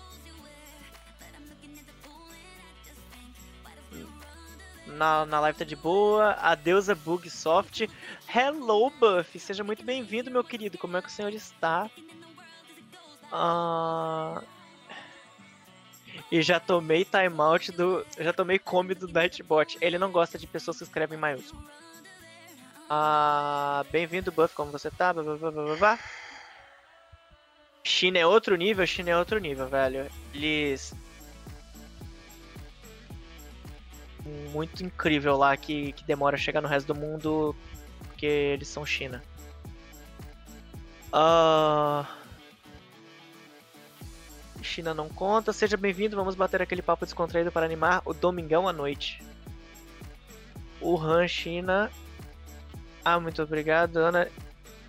na, na live tá de boa. A deusa Bugsoft. Hello, Buff. Seja muito bem-vindo, meu querido. Como é que o senhor está? Uh... E já tomei timeout do. Já tomei come do Nightbot. Ele não gosta de pessoas que escrevem em maiúsculo. Ah, bem-vindo, Buff, como você tá? China é outro nível, China é outro nível, velho. Eles muito incrível lá que, que demora a chegar no resto do mundo porque eles são China. Uh... China não conta. Seja bem-vindo, vamos bater aquele papo descontraído para animar o domingão à noite. Han China. Ah, muito obrigado, Ana.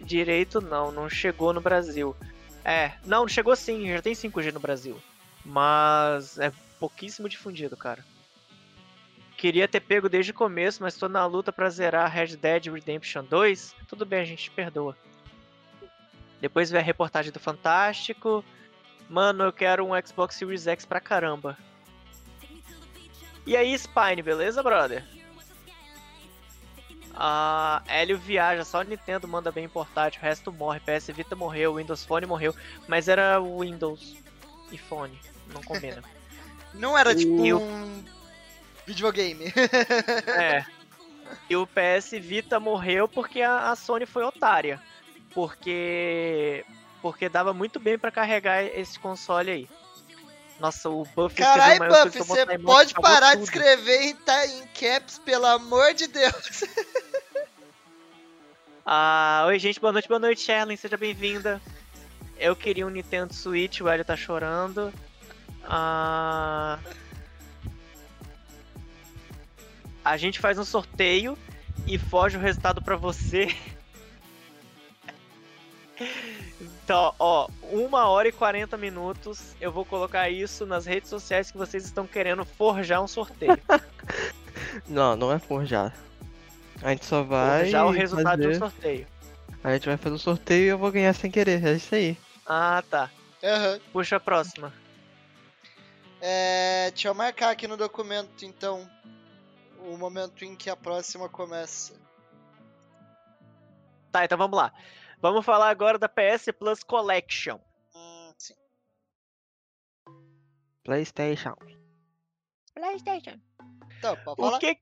Direito não, não chegou no Brasil. É, não, chegou sim, já tem 5G no Brasil. Mas é pouquíssimo difundido, cara. Queria ter pego desde o começo, mas tô na luta para zerar Red Dead Redemption 2. Tudo bem, a gente perdoa. Depois vem a reportagem do Fantástico. Mano, eu quero um Xbox Series X pra caramba. E aí, Spine, beleza, brother? Ah, Hélio viaja, só Nintendo manda bem portátil, o resto morre. PS Vita morreu, Windows Phone morreu, mas era Windows e Phone, não combina. não era tipo um videogame. é. E o PS Vita morreu porque a, a Sony foi otária. Porque. Porque dava muito bem para carregar esse console aí. Nossa, o Buff Caralho, Buff, você pode parar tudo. de escrever em, tá, em caps, pelo amor de Deus. ah, oi, gente, boa noite, boa noite, Sherlin, seja bem-vinda. Eu queria um Nintendo Switch, o Hélio tá chorando. Ah. a gente faz um sorteio e foge o resultado para você. Então, ó, uma hora e 40 minutos. Eu vou colocar isso nas redes sociais que vocês estão querendo forjar um sorteio. não, não é forjar. A gente só vai. Forjar o resultado fazer... do sorteio. A gente vai fazer o sorteio e eu vou ganhar sem querer. É isso aí. Ah, tá. Uhum. Puxa a próxima. É, deixa eu marcar aqui no documento, então o momento em que a próxima começa. Tá, então vamos lá. Vamos falar agora da PS Plus Collection. Hum, sim. PlayStation. PlayStation. Então, pode O que.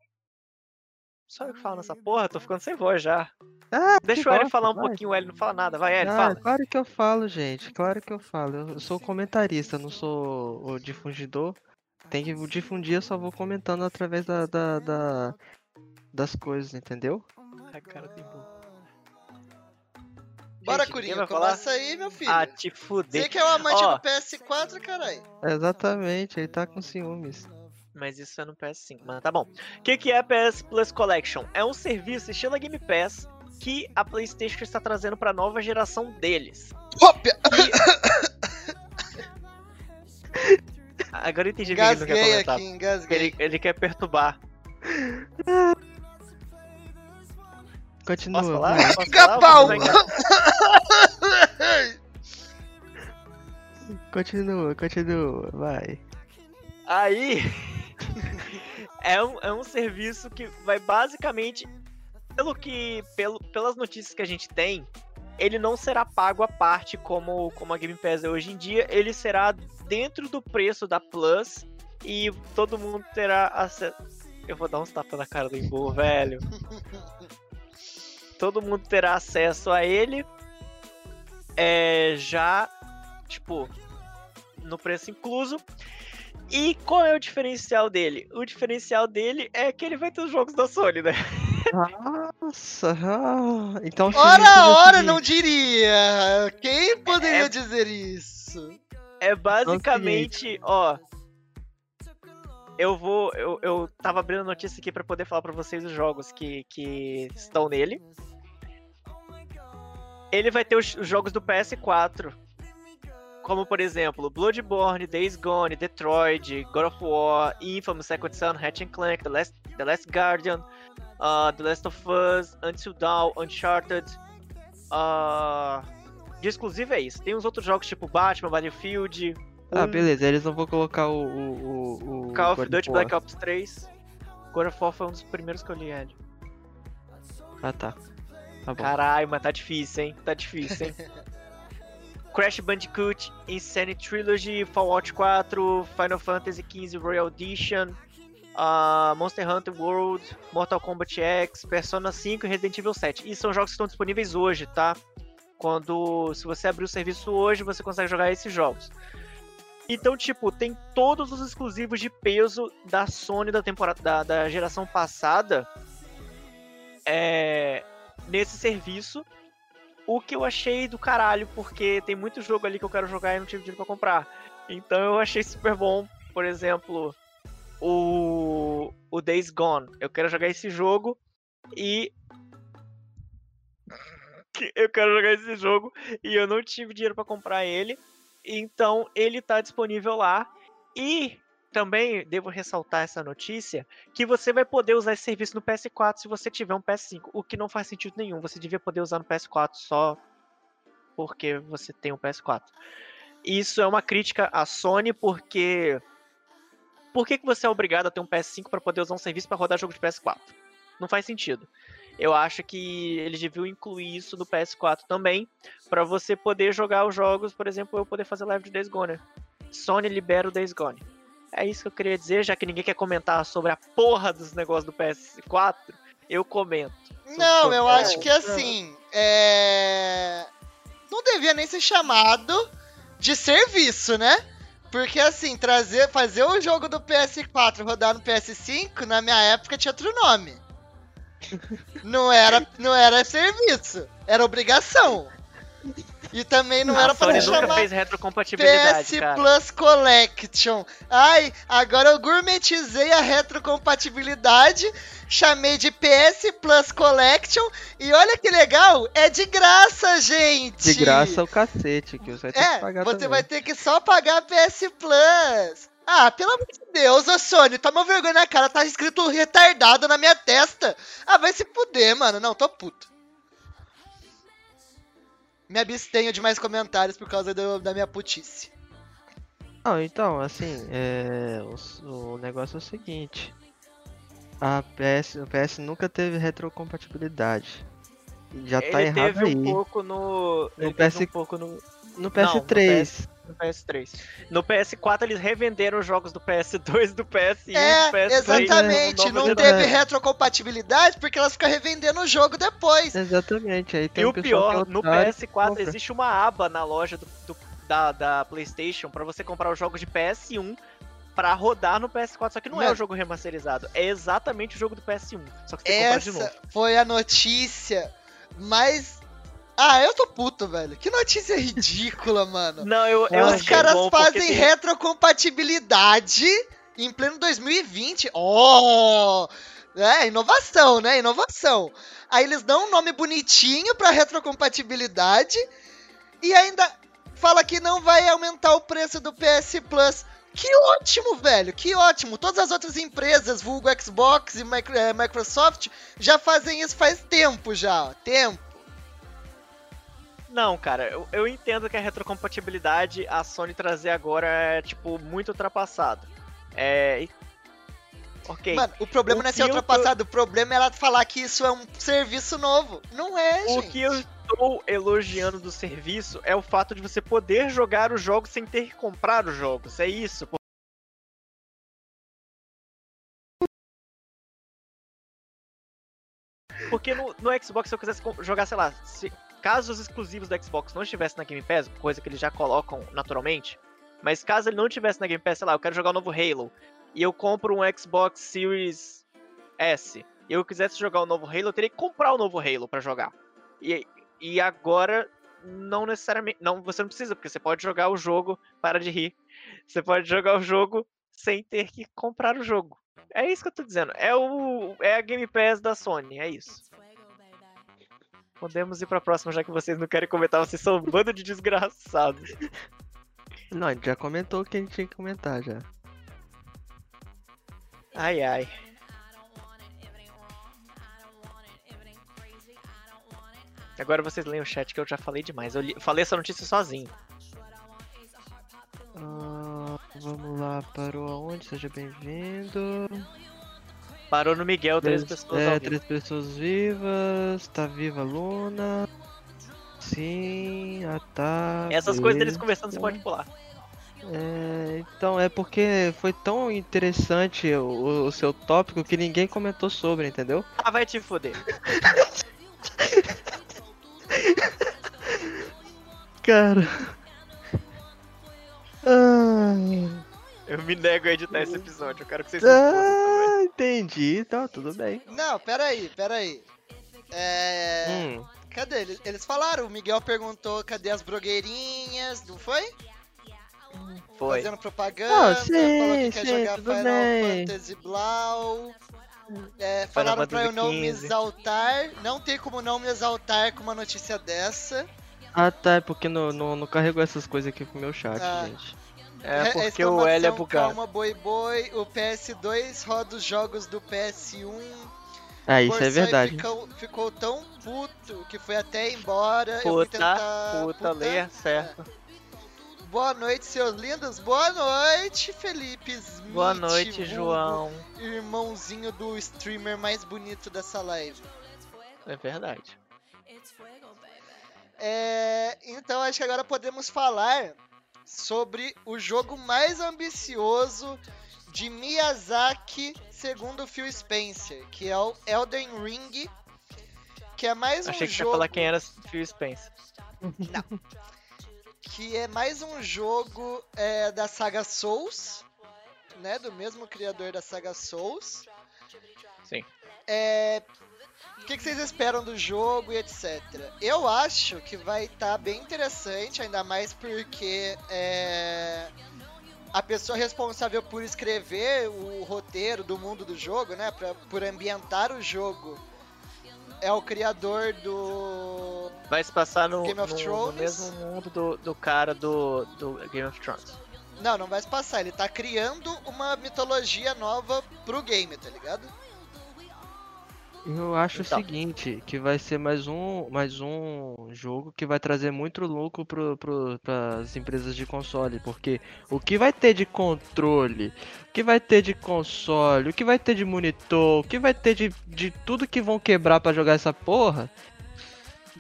Só eu que falo nessa porra, tô ficando sem voz já. Ah, Deixa o Hélio bosta, falar um vai. pouquinho, o Hélio não fala nada. Vai, Hélio, Ah, fala. claro que eu falo, gente. Claro que eu falo. Eu sou comentarista, não sou o difundidor. Tem que difundir, eu só vou comentando através da, da- da- das coisas, entendeu? Ai, cara, tem burro. Bora, Curinho, vai falar? começa aí, meu filho. Ah, te fuder. Você que é o amante Ó. do PS4, caralho. Exatamente, ele tá com ciúmes. Mas isso é no PS5, mas tá bom. O que, que é PS Plus Collection? É um serviço estilo Game Pass que a PlayStation está trazendo para a nova geração deles. Ópia! Agora eu entendi o que ele não quer comentar. aqui, engasguei. Ele, ele quer perturbar. Continua. Posso falar? Posso falar? Continua, continua, vai. Aí é um, é um serviço que vai basicamente, pelo que, pelo, pelas notícias que a gente tem, ele não será pago à parte como, como a Game Pass é hoje em dia, ele será dentro do preço da Plus e todo mundo terá acesso. Eu vou dar uns tapas na cara do Imbu, velho. Todo mundo terá acesso a ele. É, já, tipo, no preço incluso. E qual é o diferencial dele? O diferencial dele é que ele vai ter os jogos da Sony, né? Nossa, ah, então Ora, ora, não diria! Quem poderia É- dizer isso? É basicamente, ó. Eu vou. Eu, eu tava abrindo a notícia aqui pra poder falar pra vocês os jogos que, que estão nele. Ele vai ter os, os jogos do PS4. Como, por exemplo, Bloodborne, Days Gone, Detroit, God of War, Infamous, Second Son, Ratchet Clank, The Last, The Last Guardian, uh, The Last of Us, Until Dawn, Uncharted. Uh, de exclusivo é isso. Tem uns outros jogos tipo Batman, Battlefield, Ah, um beleza, eles não vão colocar o. o, o, Call of Duty. Black Ops 3. God of War foi um dos primeiros que eu li, Ed. Ah, tá. Tá bom. Caralho, mas tá difícil, hein? Tá difícil, hein? Crash Bandicoot, Insanity Trilogy, Fallout 4, Final Fantasy XV Royal Edition, ah, Monster Hunter World, Mortal Kombat X, Persona 5 e Resident Evil 7. E são jogos que estão disponíveis hoje, tá? Quando, se você abrir o serviço hoje, você consegue jogar esses jogos. Então, tipo, tem todos os exclusivos de peso da Sony da temporada da, da geração passada é, nesse serviço. O que eu achei do caralho, porque tem muito jogo ali que eu quero jogar e não tive dinheiro pra comprar. Então eu achei super bom, por exemplo, o, o Days Gone. Eu quero jogar esse jogo e. Eu quero jogar esse jogo e eu não tive dinheiro pra comprar ele. Então ele tá disponível lá. E também devo ressaltar essa notícia que você vai poder usar esse serviço no PS4 se você tiver um PS5, o que não faz sentido nenhum. Você devia poder usar no PS4 só porque você tem um PS4. Isso é uma crítica à Sony porque por que, que você é obrigado a ter um PS5 para poder usar um serviço para rodar jogo de PS4? Não faz sentido. Eu acho que eles deviam incluir isso no PS4 também, para você poder jogar os jogos, por exemplo, eu poder fazer live de Days Gone. Sony libera o Days Gone. É isso que eu queria dizer, já que ninguém quer comentar sobre a porra dos negócios do PS4, eu comento. Não, eu acho que assim, é... Não devia nem ser chamado de serviço, né? Porque assim, trazer, fazer o jogo do PS4 rodar no PS5, na minha época tinha outro nome. Não era, não era serviço, era obrigação. E também não a era pra Sony nunca chamar fez retrocompatibilidade, PS cara. Plus Collection. Ai, agora eu gourmetizei a retrocompatibilidade, chamei de PS Plus Collection e olha que legal, é de graça, gente. De graça o cacete, que você vai ter É, que pagar você também. vai ter que só pagar PS Plus. Ah, pelo amor de Deus, ô Sony, toma vergonha na cara, tá escrito retardado na minha testa. Ah, vai se fuder, mano. Não, tô puto. Me abstenho de mais comentários por causa do- da minha putice. Não, então, assim, é, o, o negócio é o seguinte. A PS, o PS nunca teve retrocompatibilidade. Já tá ele errado teve aí. um pouco no. No Ele teve PS um pouco no. No Não, no PS3. No PS3. No PS4 eles revenderam os jogos do PS2, do PS1, É, do PS3. exatamente. Não teve verdade. retrocompatibilidade porque elas ficam revendendo o jogo depois. Exatamente, aí tem E o que é pior, no otário que PS4 compra. existe uma aba na loja do, do- da, da PlayStation pra você comprar os jogos de PS1 pra rodar no PS4, só que não é o jogo remasterizado, é exatamente o jogo do PS1, só que você tem que comprar de novo. Essa foi a notícia mais. Ah, eu tô puto, velho. Que notícia ridícula, mano. Não, eu, eu Os caras bom fazem tem- retrocompatibilidade em pleno 2020. Oh! É, inovação, né? Inovação. Aí eles dão um nome bonitinho pra retrocompatibilidade e ainda fala que não vai aumentar o preço do PS Plus. Que ótimo, velho, que ótimo. Todas as outras empresas, vulgo Xbox e eh, Microsoft, já fazem isso faz tempo já, tempo. Não, cara, eu, eu entendo que a retrocompatibilidade a Sony trazer agora é, tipo, muito ultrapassado. É. Ok. Mano, o problema O não é ser eu ultrapassado, o problema é ela falar que isso é um serviço novo. Não é, O gente. que eu estou elogiando do serviço é o fato de você poder jogar os jogos sem ter que comprar os jogos. É isso. Porque no, no Xbox, se eu quisesse jogar, sei lá, se, caso os exclusivos do Xbox não estivessem na Game Pass, coisa que eles já colocam naturalmente, mas caso ele não estivesse na Game Pass, sei lá, eu quero jogar o novo Halo, e eu compro um Xbox Series S, e eu quisesse jogar o novo Halo, eu teria que comprar o novo Halo pra jogar. E, e agora, não necessariamente. Não, você não precisa, porque você pode jogar o jogo. Para de rir. Você pode jogar o jogo sem ter que comprar o jogo. É isso que eu tô dizendo. É, o, é a Game Pass da Sony, é isso. Podemos ir pra próxima, já que vocês não querem comentar, vocês são um bando de desgraçados. Não, a gente já comentou o que a gente tinha que comentar já. Ai ai. Agora vocês leem o chat que eu já falei demais. Eu li- falei essa notícia sozinho. Ah, vamos lá, parou aonde? Seja bem-vindo. Parou no Miguel, três Três- pessoas É, três pessoas vivas. Tá viva a Luna. Sim, ah tá. Essas coisas deles conversando você pode pular. É, então, é porque foi tão interessante o, o seu tópico que ninguém comentou sobre, entendeu? Ah, vai te foder. Cara. Ah, Eu me nego a editar esse episódio, eu quero que vocês se ah, entendi, tá, tudo bem. Não, peraí, peraí. É. Hum, Cadê? Eles, eles falaram, o Miguel perguntou cadê as blogueirinhas, não foi? Foi. Fazendo propaganda, Ah, sim, falou que quer sim, jogar tudo Final bem. Fantasy Blau. É, falaram pra eu não me 15. exaltar. Não tem como não me exaltar com uma notícia dessa. Ah tá, é porque não, não, não carregou essas coisas aqui pro meu chat, Ah. gente. É Re- porque o L é bugado. Calma, boi boi. O PS2 roda os jogos do PS1. Ah, isso é verdade. Ficou, ficou tão puto que foi até embora. eu fui Puta, tentar. puta, ler, certo. Boa noite, seus lindos. Boa noite, Felipe Smith. Boa noite, vulgo João. Irmãozinho do streamer mais bonito dessa live. É verdade. É, então acho que agora podemos falar sobre o jogo mais ambicioso de Miyazaki, segundo o Phil Spencer, que é o Elden Ring, que é mais Achei um que você ia jogo falar quem era Phil Spencer. que é mais um jogo é, da saga Souls, né, do mesmo criador da saga Souls. Sim. É, o que, que vocês esperam do jogo e etc. Eu acho que vai estar bem interessante, ainda mais porque é, a pessoa responsável por escrever o roteiro do mundo do jogo, né, pra, por ambientar o jogo, é o criador do Vai se passar no, Game of no- no Thrones? mesmo mundo do, do cara do, do Game of Thrones. Não, não vai se passar. Ele tá criando uma mitologia nova pro game, tá ligado? Eu acho Então. o seguinte, que vai ser mais um, mais um jogo que vai trazer muito lucro pro, pro, pras empresas de console, porque o que vai ter de controle, o que vai ter de console, o que vai ter de monitor, o que vai ter de, de tudo que vão quebrar pra jogar essa porra,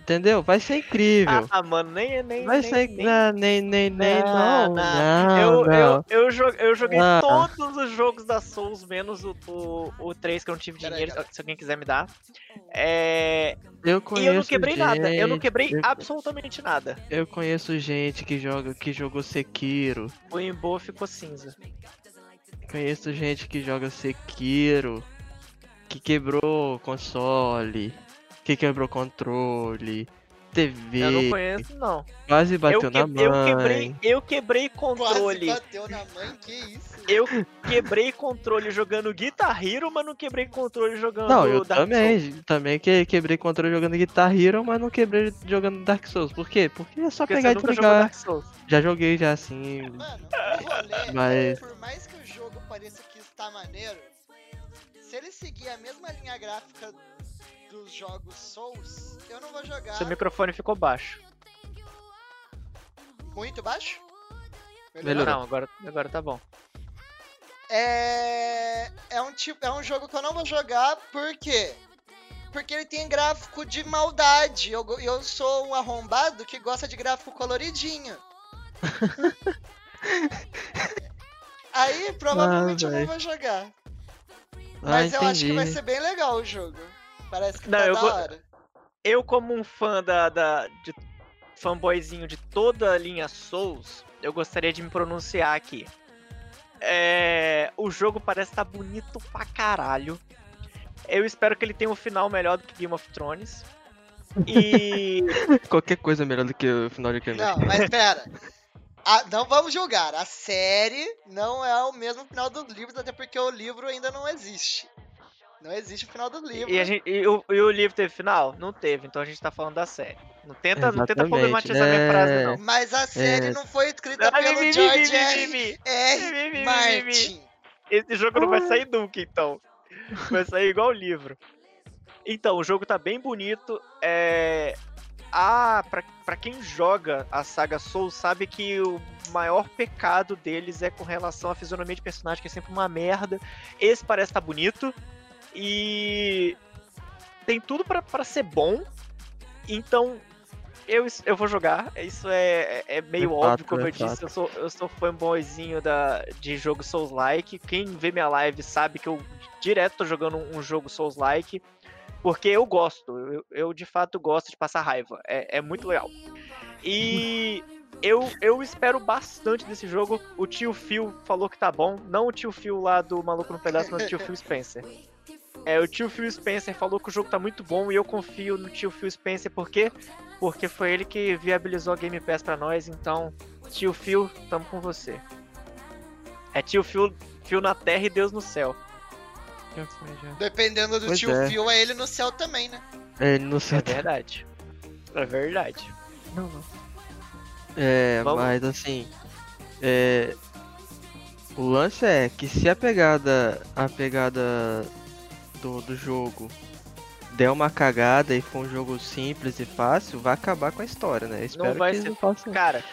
Entendeu? Vai ser incrível. Ah, mano, nem. nem Vai nem, ser. nem- Não, nem, nem, nem, Não, não. não. Não, eu, não. eu, eu, jo- eu joguei Ah. todos os jogos da Souls, menos o, o, o 3 que eu não tive Pera aí, dinheiro, cara. se alguém quiser me dar. É, Eu e conheço eu não quebrei nada, eu não gente- quebrei eu- absolutamente nada. Eu conheço gente que joga, que jogou Sekiro. O Imbo ficou cinza. Conheço gente que joga Sekiro, que quebrou console, que quebrou controle, TV, Eu não conheço, não. quase bateu eu, na que- eu mãe. quebrei, eu quebrei Quase controle. bateu na mãe, que isso? Eu quebrei controle jogando Guitar Hero, mas não quebrei controle jogando Não, eu Dark Souls. também, também que quebrei controle jogando Guitar Hero, mas não quebrei jogando Dark Souls. Por quê? Porque é só Porque pegar você e. Dark Souls. Já joguei já assim. Mano, o rolê, Mas- por mais que o jogo pareça que está maneiro, se ele seguir a mesma linha gráfica dos jogos Souls, eu não vou jogar Seu microfone ficou baixo. muito baixo. Melhorou. Não, agora, agora tá bom. É... é um tipo, é um jogo que eu não vou jogar, por quê? Porque ele tem gráfico de maldade. Eu, eu sou um arrombado que gosta de gráfico coloridinho. Aí provavelmente Ah, eu não vou jogar. Ah, Mas eu acho que vai ser bem legal o jogo. Parece que Não, tá eu da vou- hora. Eu, como um fã da, da de fanboyzinho de toda a linha Souls, eu gostaria de me pronunciar aqui. É, o jogo parece estar bonito pra caralho. Eu espero que ele tenha um final melhor do que Game of Thrones. E Qualquer coisa é melhor do que o final de Game Não, mas pera. Ah, não vamos julgar. A série não é o mesmo final dos livros, até porque o livro ainda não existe. Não existe o final do livro. E, a gente- e o, e o livro teve final? Não teve, então a gente tá falando da série. Não tenta, não tenta problematizar minha é. frase, não. Mas a série É. não foi escrita Ai, pelo mi, George mi, R. mi. R. Martin. Esse jogo não vai sair nunca, então. Vai sair igual o livro. Então, o jogo tá bem bonito. É. Ah, pra, pra quem joga a saga Soul, sabe que o maior pecado deles é com relação à fisionomia de personagem, que é sempre uma merda. Esse parece estar bonito. E. Tem tudo pra, pra ser bom. Então. Eu, eu vou jogar. Isso é, é meio É óbvio, fato, como é eu disse. fato. Eu sou, eu sou fanboyzinho da, de jogo Souls-like. Quem vê minha live sabe que eu direto tô jogando um jogo Souls-like. Porque eu gosto. Eu, eu, de fato gosto de passar raiva. É, é muito legal. E eu, eu espero bastante desse jogo. O tio Phil falou que tá bom. Não o tio Phil lá do Maluco no Pedaço, mas o tio Phil Spencer. É, o tio Phil Spencer falou que o jogo tá muito bom e eu confio no tio Phil Spencer, por quê? Porque foi ele que viabilizou a Game Pass pra nós, então, tio Phil, tamo com você. É tio Phil, Phil na terra e Deus no céu. Dependendo do Pois tio é. Phil, é ele no céu também, né? É, não sei. É verdade. É verdade. Não, não. É, Vamos- mas assim. É. O lance é que se a pegada. A pegada do, do jogo der uma cagada e for um jogo simples e fácil, vai acabar com a história, né? Espero vai que ser- não faça. Cara,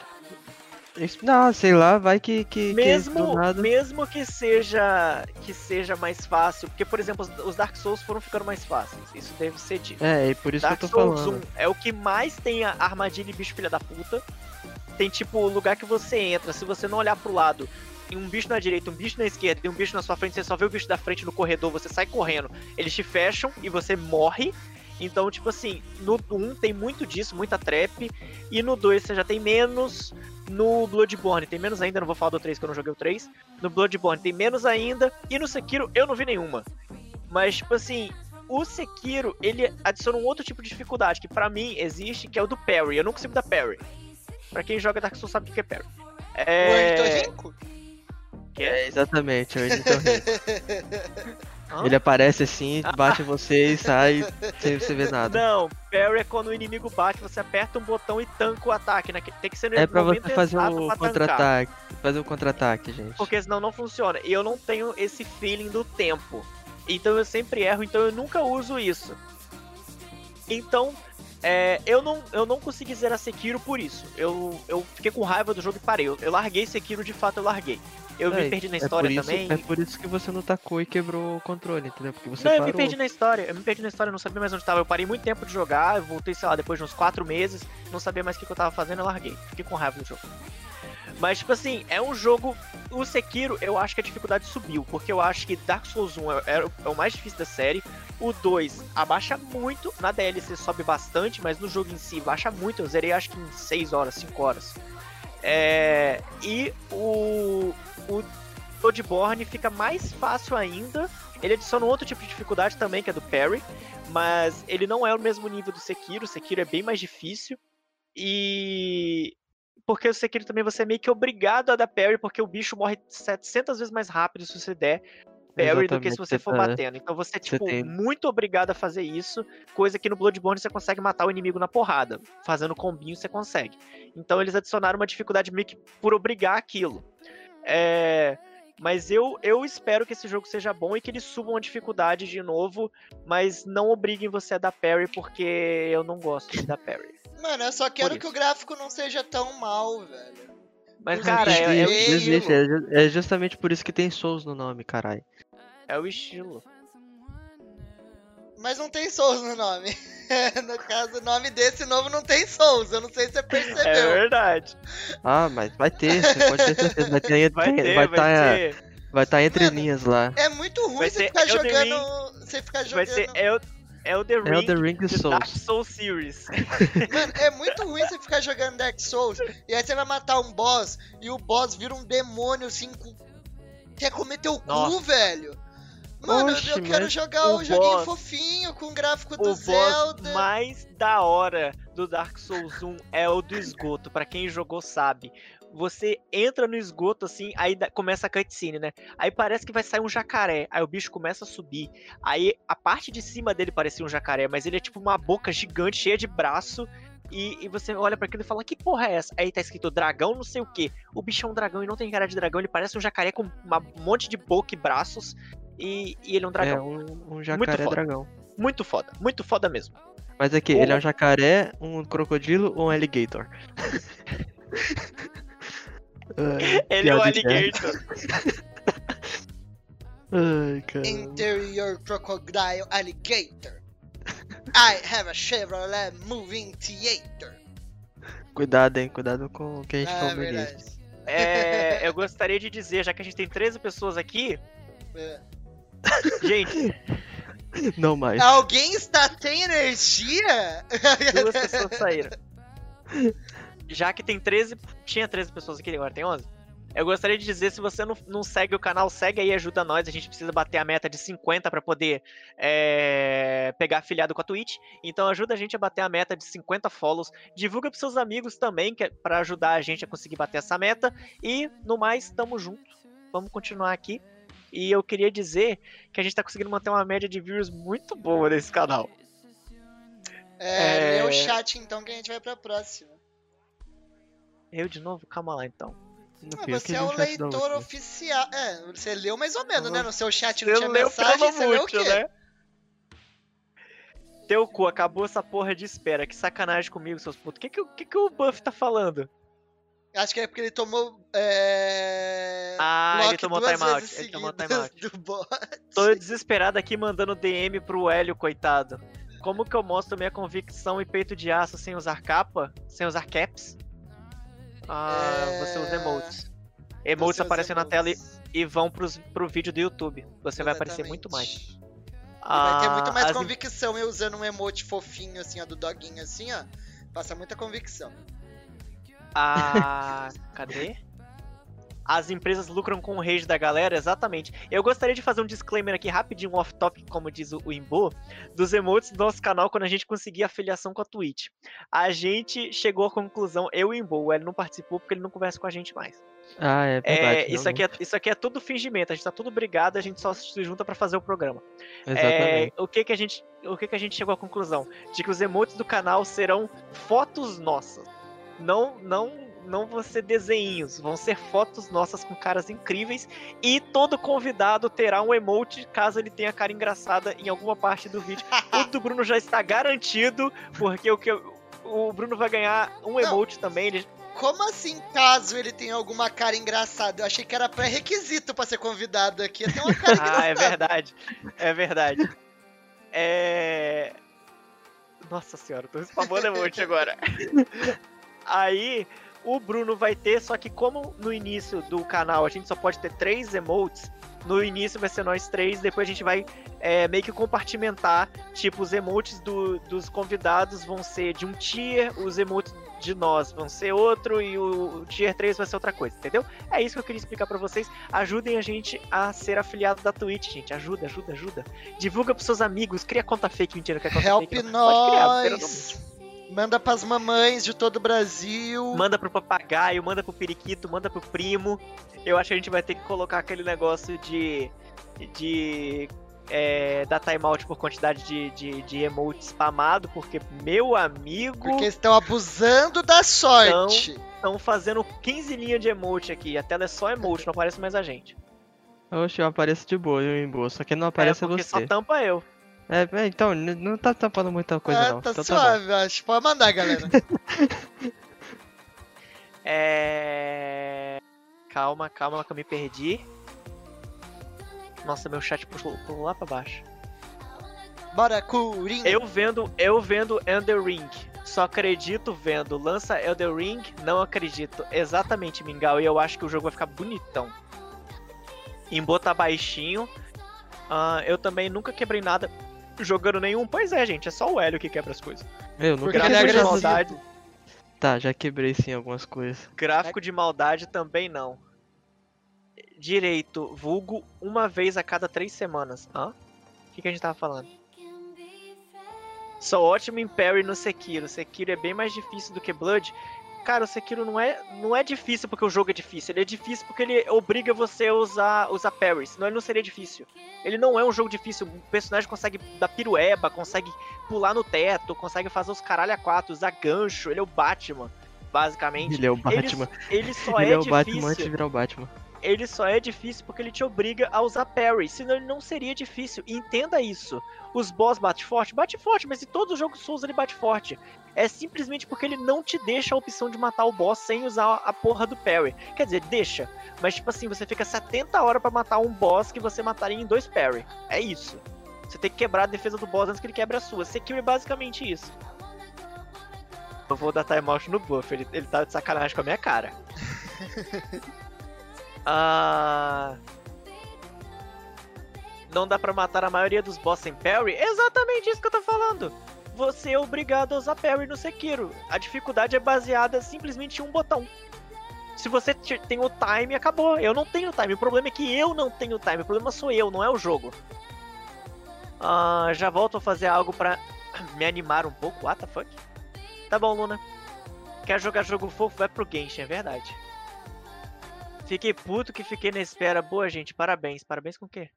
Não, sei lá, vai que, que, que mesmo, do nada. mesmo que seja que seja mais fácil, porque por exemplo, os- os Dark Souls foram ficando mais fáceis. Isso deve ser dito. É, e por isso Dark que eu tô Souls falando. 1 é o que mais tem a armadilha e bicho filha da puta. Tem tipo o lugar que você entra, se você não olhar pro lado, tem um bicho na direita, um bicho na esquerda e um bicho na sua frente, você só vê o bicho da frente no corredor, você sai correndo, eles te fecham e você morre. Então, tipo assim, no 1 tem muito disso, muita trap, e no 2 você já tem menos, no Bloodborne tem menos ainda, não vou falar do 3 que eu não joguei o 3. No Bloodborne tem menos ainda, e no Sekiro eu não vi nenhuma. Mas, tipo assim, o Sekiro, ele adiciona um outro tipo de dificuldade, que pra mim existe, que é o do parry. Eu não consigo dar parry. Pra quem joga Dark Souls sabe o que é parry. O É... ornitorrinco? É? Exatamente, é o ornitorrinco. Hã? Ele aparece assim, bate você e sai sem você ver nada. Não, parry é quando o inimigo bate, você aperta um botão e tanca o ataque. Né? Tem que ser no É pra você fazer o contra-ataque. Fazer o contra-ataque, gente. Porque senão não funciona. E eu não tenho esse feeling do tempo. Então eu sempre erro, então eu nunca uso isso. Então, é, eu, não, eu não consegui zerar Sekiro por isso. Eu, eu fiquei com raiva do jogo e parei. Eu, eu larguei Sekiro, de fato eu larguei. Eu É, me perdi na É história por, isso, também. é por isso que você não tacou e quebrou o controle, entendeu? Porque você Não, eu parou. me perdi na história. Eu me perdi na história, eu não sabia mais onde tava. Eu parei muito tempo de jogar, eu voltei, sei lá, depois de uns 4 meses, não sabia mais o que, que eu tava fazendo, eu larguei. Fiquei com raiva do jogo. Mas, tipo assim, é um jogo. O Sekiro, eu acho que a dificuldade subiu, porque eu acho que Dark Souls 1 é, é o- é o mais difícil da série. O 2 abaixa muito, na DLC sobe bastante, mas no jogo em si baixa muito. Eu zerei acho que em 6 horas, 5 horas. É, e o, o Bloodborne fica mais fácil ainda. Ele adiciona um outro tipo de dificuldade também, que é do parry, mas ele não é o mesmo nível do Sekiro. O Sekiro é bem mais difícil. E porque o Sekiro também você é meio que obrigado a dar parry, porque o bicho morre 700 vezes mais rápido se você der parry do que se você for batendo. Então você é você tipo tem- muito obrigado a fazer isso, coisa que no Bloodborne você consegue matar o inimigo na porrada. Fazendo combinho você consegue. Então eles adicionaram uma dificuldade meio que por obrigar aquilo. É, Mas eu, eu espero que esse jogo seja bom e que eles subam a dificuldade de novo, mas não obriguem você a dar parry, porque eu não gosto de dar parry. Mano, eu só quero que o gráfico não seja tão mal, velho. Mas, cara, é, é é, ju- é justamente por isso que tem Souls no nome, caralho. É o estilo. Mas não tem Souls no nome. no caso, o nome desse novo não tem Souls. Eu não sei se você É percebeu. verdade. Ah, mas vai ter, você pode ter certeza. Vai ter, Vai ter, vai vai tá, ter. vai tá entre Mano, linhas lá. É muito ruim Vai você ficar Elden jogando. Você ficar Vai jogando. ser El Elden Ring Elden Ring e The Dark Souls. Soul Series. Mano, é muito ruim você ficar jogando Dark Souls e aí você vai matar um boss e o boss vira um demônio assim com. Quer comer teu cu, Nossa. velho. Mano, Oxe, eu quero jogar o um joguinho boss- fofinho com o gráfico do O Zelda. mais da hora do Dark Souls 1 é o do esgoto. Pra quem jogou sabe. Você entra no esgoto assim, aí começa a cutscene, né? Aí parece que vai sair um jacaré. Aí o bicho começa a subir. Aí a parte de cima dele parecia um jacaré, mas ele é tipo uma boca gigante, cheia de braço. E, e você olha pra aquilo e fala: Que porra é essa? Aí tá escrito dragão, não sei o que. O bicho é um dragão e não tem cara de dragão. Ele parece um jacaré com uma- um monte de boca e braços. E, e ele é um É dragão. um, um jacaré foda. dragão. Muito foda, muito foda mesmo. Mas aqui, ele é um jacaré, um crocodilo ou um alligator? Ai, Ele é interna. alligator. Ai, cara. Interior Crocodile Alligator. I have a Chevrolet Moving Theater. Cuidado, hein? Cuidado com o que a gente Ah, falou. É, eu gostaria de dizer, já que a gente tem 13 pessoas aqui, É. gente, Não mais. Alguém está sem energia? duas pessoas saíram. Já que tem 13, tinha 13 pessoas aqui, agora tem 11. Eu gostaria de dizer, se você não, não segue o canal, segue aí, ajuda nós. A gente precisa bater a meta de 50 para poder é, pegar afiliado com a Twitch. Então ajuda a gente a bater a meta de 50 follows. Divulga pros seus amigos também, é para ajudar a gente a conseguir bater essa meta. E no mais, tamo junto. Vamos continuar aqui. E eu queria dizer que a gente tá conseguindo manter uma média de views muito boa nesse canal. É, É. lê o chat então que a gente vai pra próxima. Eu de novo? Calma lá então. Não Ah, eu você é o leitor oficial. É, você leu mais ou menos, né? No seu chat não Você tinha leu mensagem, você leu o quê? né? Teu cu, acabou essa porra de espera. Que sacanagem comigo, seus putos. O que, que, o- que, que o Buff tá falando? Acho que é porque ele tomou. É... Ah, ele tomou timeout. Ele tomou timeout. Tô desesperado aqui mandando DM pro Hélio, coitado. Como que eu mostro minha convicção e peito de aço sem usar capa? Sem usar caps? Ah, É, você usa emotes. Emotes Você aparecem na tela e, e vão pros, pro vídeo do YouTube. Você vai aparecer muito mais. Exatamente. E vai ter muito Ah, mais as convicção eu usando um emote fofinho assim, ó, do doguinho assim, ó. Passa muita convicção. Ah, cadê? As empresas lucram com o rage da galera, exatamente. Eu gostaria de fazer um disclaimer aqui rapidinho, off-topic, como diz o, Imbu, dos emotes do nosso canal quando a gente conseguir afiliação com a Twitch. A gente chegou à conclusão, eu e o Imbu, ele não participou porque ele não conversa com a gente mais. Ah, é É, verdade. isso, não- aqui é, isso aqui é tudo fingimento, a gente tá tudo brigado, a gente só se junta pra fazer o programa. É, Exatamente. o que que a gente, o que que a gente chegou à conclusão? De que os emotes do canal serão fotos nossas. Não, não, não vão ser desenhos, vão ser fotos nossas com caras incríveis e todo convidado terá um emote caso ele tenha cara engraçada em alguma parte do vídeo. o do Bruno já está garantido, porque o que eu- o Bruno vai ganhar um emote também, ele Como assim, caso ele tenha alguma cara engraçada? Eu achei que era pré-requisito pra ser convidado aqui. Tem uma cara engraçada. Ah, é verdade. É verdade. É. Nossa senhora, tô spamando emote agora. Aí, o Bruno vai ter, só que como no início do canal a gente só pode ter três emotes, no início vai ser nós três, depois a gente vai é, meio que compartimentar. Tipo, os emotes do- dos convidados vão ser de um tier, os emotes de nós vão ser outro e o, o tier 3 vai ser outra coisa, entendeu? É isso que eu queria explicar pra vocês. Ajudem a gente a ser afiliado da Twitch, gente. Ajuda, ajuda, ajuda. Divulga pros seus amigos, cria conta fake, mentira, que é conta Help fake. não. Pode criar, nós! Manda pras mamães de todo o Brasil. Manda pro papagaio, manda pro periquito, manda pro primo. Eu acho que a gente vai ter que colocar aquele negócio de. de. É, dar timeout por quantidade de, de, de emote spamado, porque, meu amigo, Porque eles estão abusando da sorte. estão fazendo 15 linhas de emote aqui. A tela é só emote, não aparece mais a gente. Oxe, eu apareço de boa, eu em boa. Só que não aparece é porque você. só tampa eu. É, é, então, não tá tampando muita coisa ah, não. tá então tá suave, eu acho. Pode mandar, galera. É. Calma, calma, que eu me perdi. Nossa, meu chat pulou, pulou lá pra baixo. Bora, Coringa. Eu vendo, eu vendo Elden Ring. Só acredito vendo. Lança Elden Ring, não acredito. Exatamente, Mingau. E eu acho que o jogo vai ficar bonitão. Embo tá baixinho. Ah, eu também nunca quebrei nada jogando nenhum. Pois é, gente. É só o Hélio que quebra as coisas. Eu Porque ele é Gráfico de maldade. Tá, já quebrei sim algumas coisas. Gráfico de maldade também não. Direito, vulgo uma vez a cada três semanas. Hã? O que, que a gente tava falando? Sou ótimo em parry no Sekiro. Sekiro é bem mais difícil do que Blood. Cara, o Sekiro não é, não é difícil porque o jogo é difícil. Ele é difícil porque ele obriga você a usar, usar parry. Senão ele não seria difícil. Ele não é um jogo difícil. O personagem consegue dar pirueba, consegue pular no teto, consegue fazer os caralho a quatro, usar gancho. Ele é o Batman, basicamente. Ele é o Ele, Batman. ele só Ele é, é o Batman antes de difícil. virar o Batman. Ele só é difícil porque ele te obriga a usar parry. Senão ele não seria difícil. Entenda isso. Os boss bate forte, bate forte, mas em todo jogo Souls ele bate forte. É simplesmente porque ele não te deixa a opção de matar o boss sem usar a porra do parry. Quer dizer, deixa. Mas tipo assim, você fica 70 horas pra matar um boss que você mataria em dois parry. É isso. Você tem que quebrar a defesa do boss antes que ele quebre a sua. Sekiro é basicamente isso. Eu vou dar timeout no buff, ele, ele tá de sacanagem com a minha cara. Ah. Não dá pra matar a maioria dos boss sem parry? Exatamente isso que eu tô falando. Você é obrigado a usar parry no Sekiro. A dificuldade é baseada simplesmente em um botão. Se você te- tem o time, acabou. Eu não tenho time. O problema é que eu não tenho time. O problema sou eu, não é o jogo. Ah, já volto a fazer algo pra me animar um pouco. What the fuck? Tá bom, Luna. Quer jogar jogo fofo? Vai pro Genshin, é verdade. Fiquei puto que fiquei na espera. Boa, gente, parabéns. Parabéns com o quê?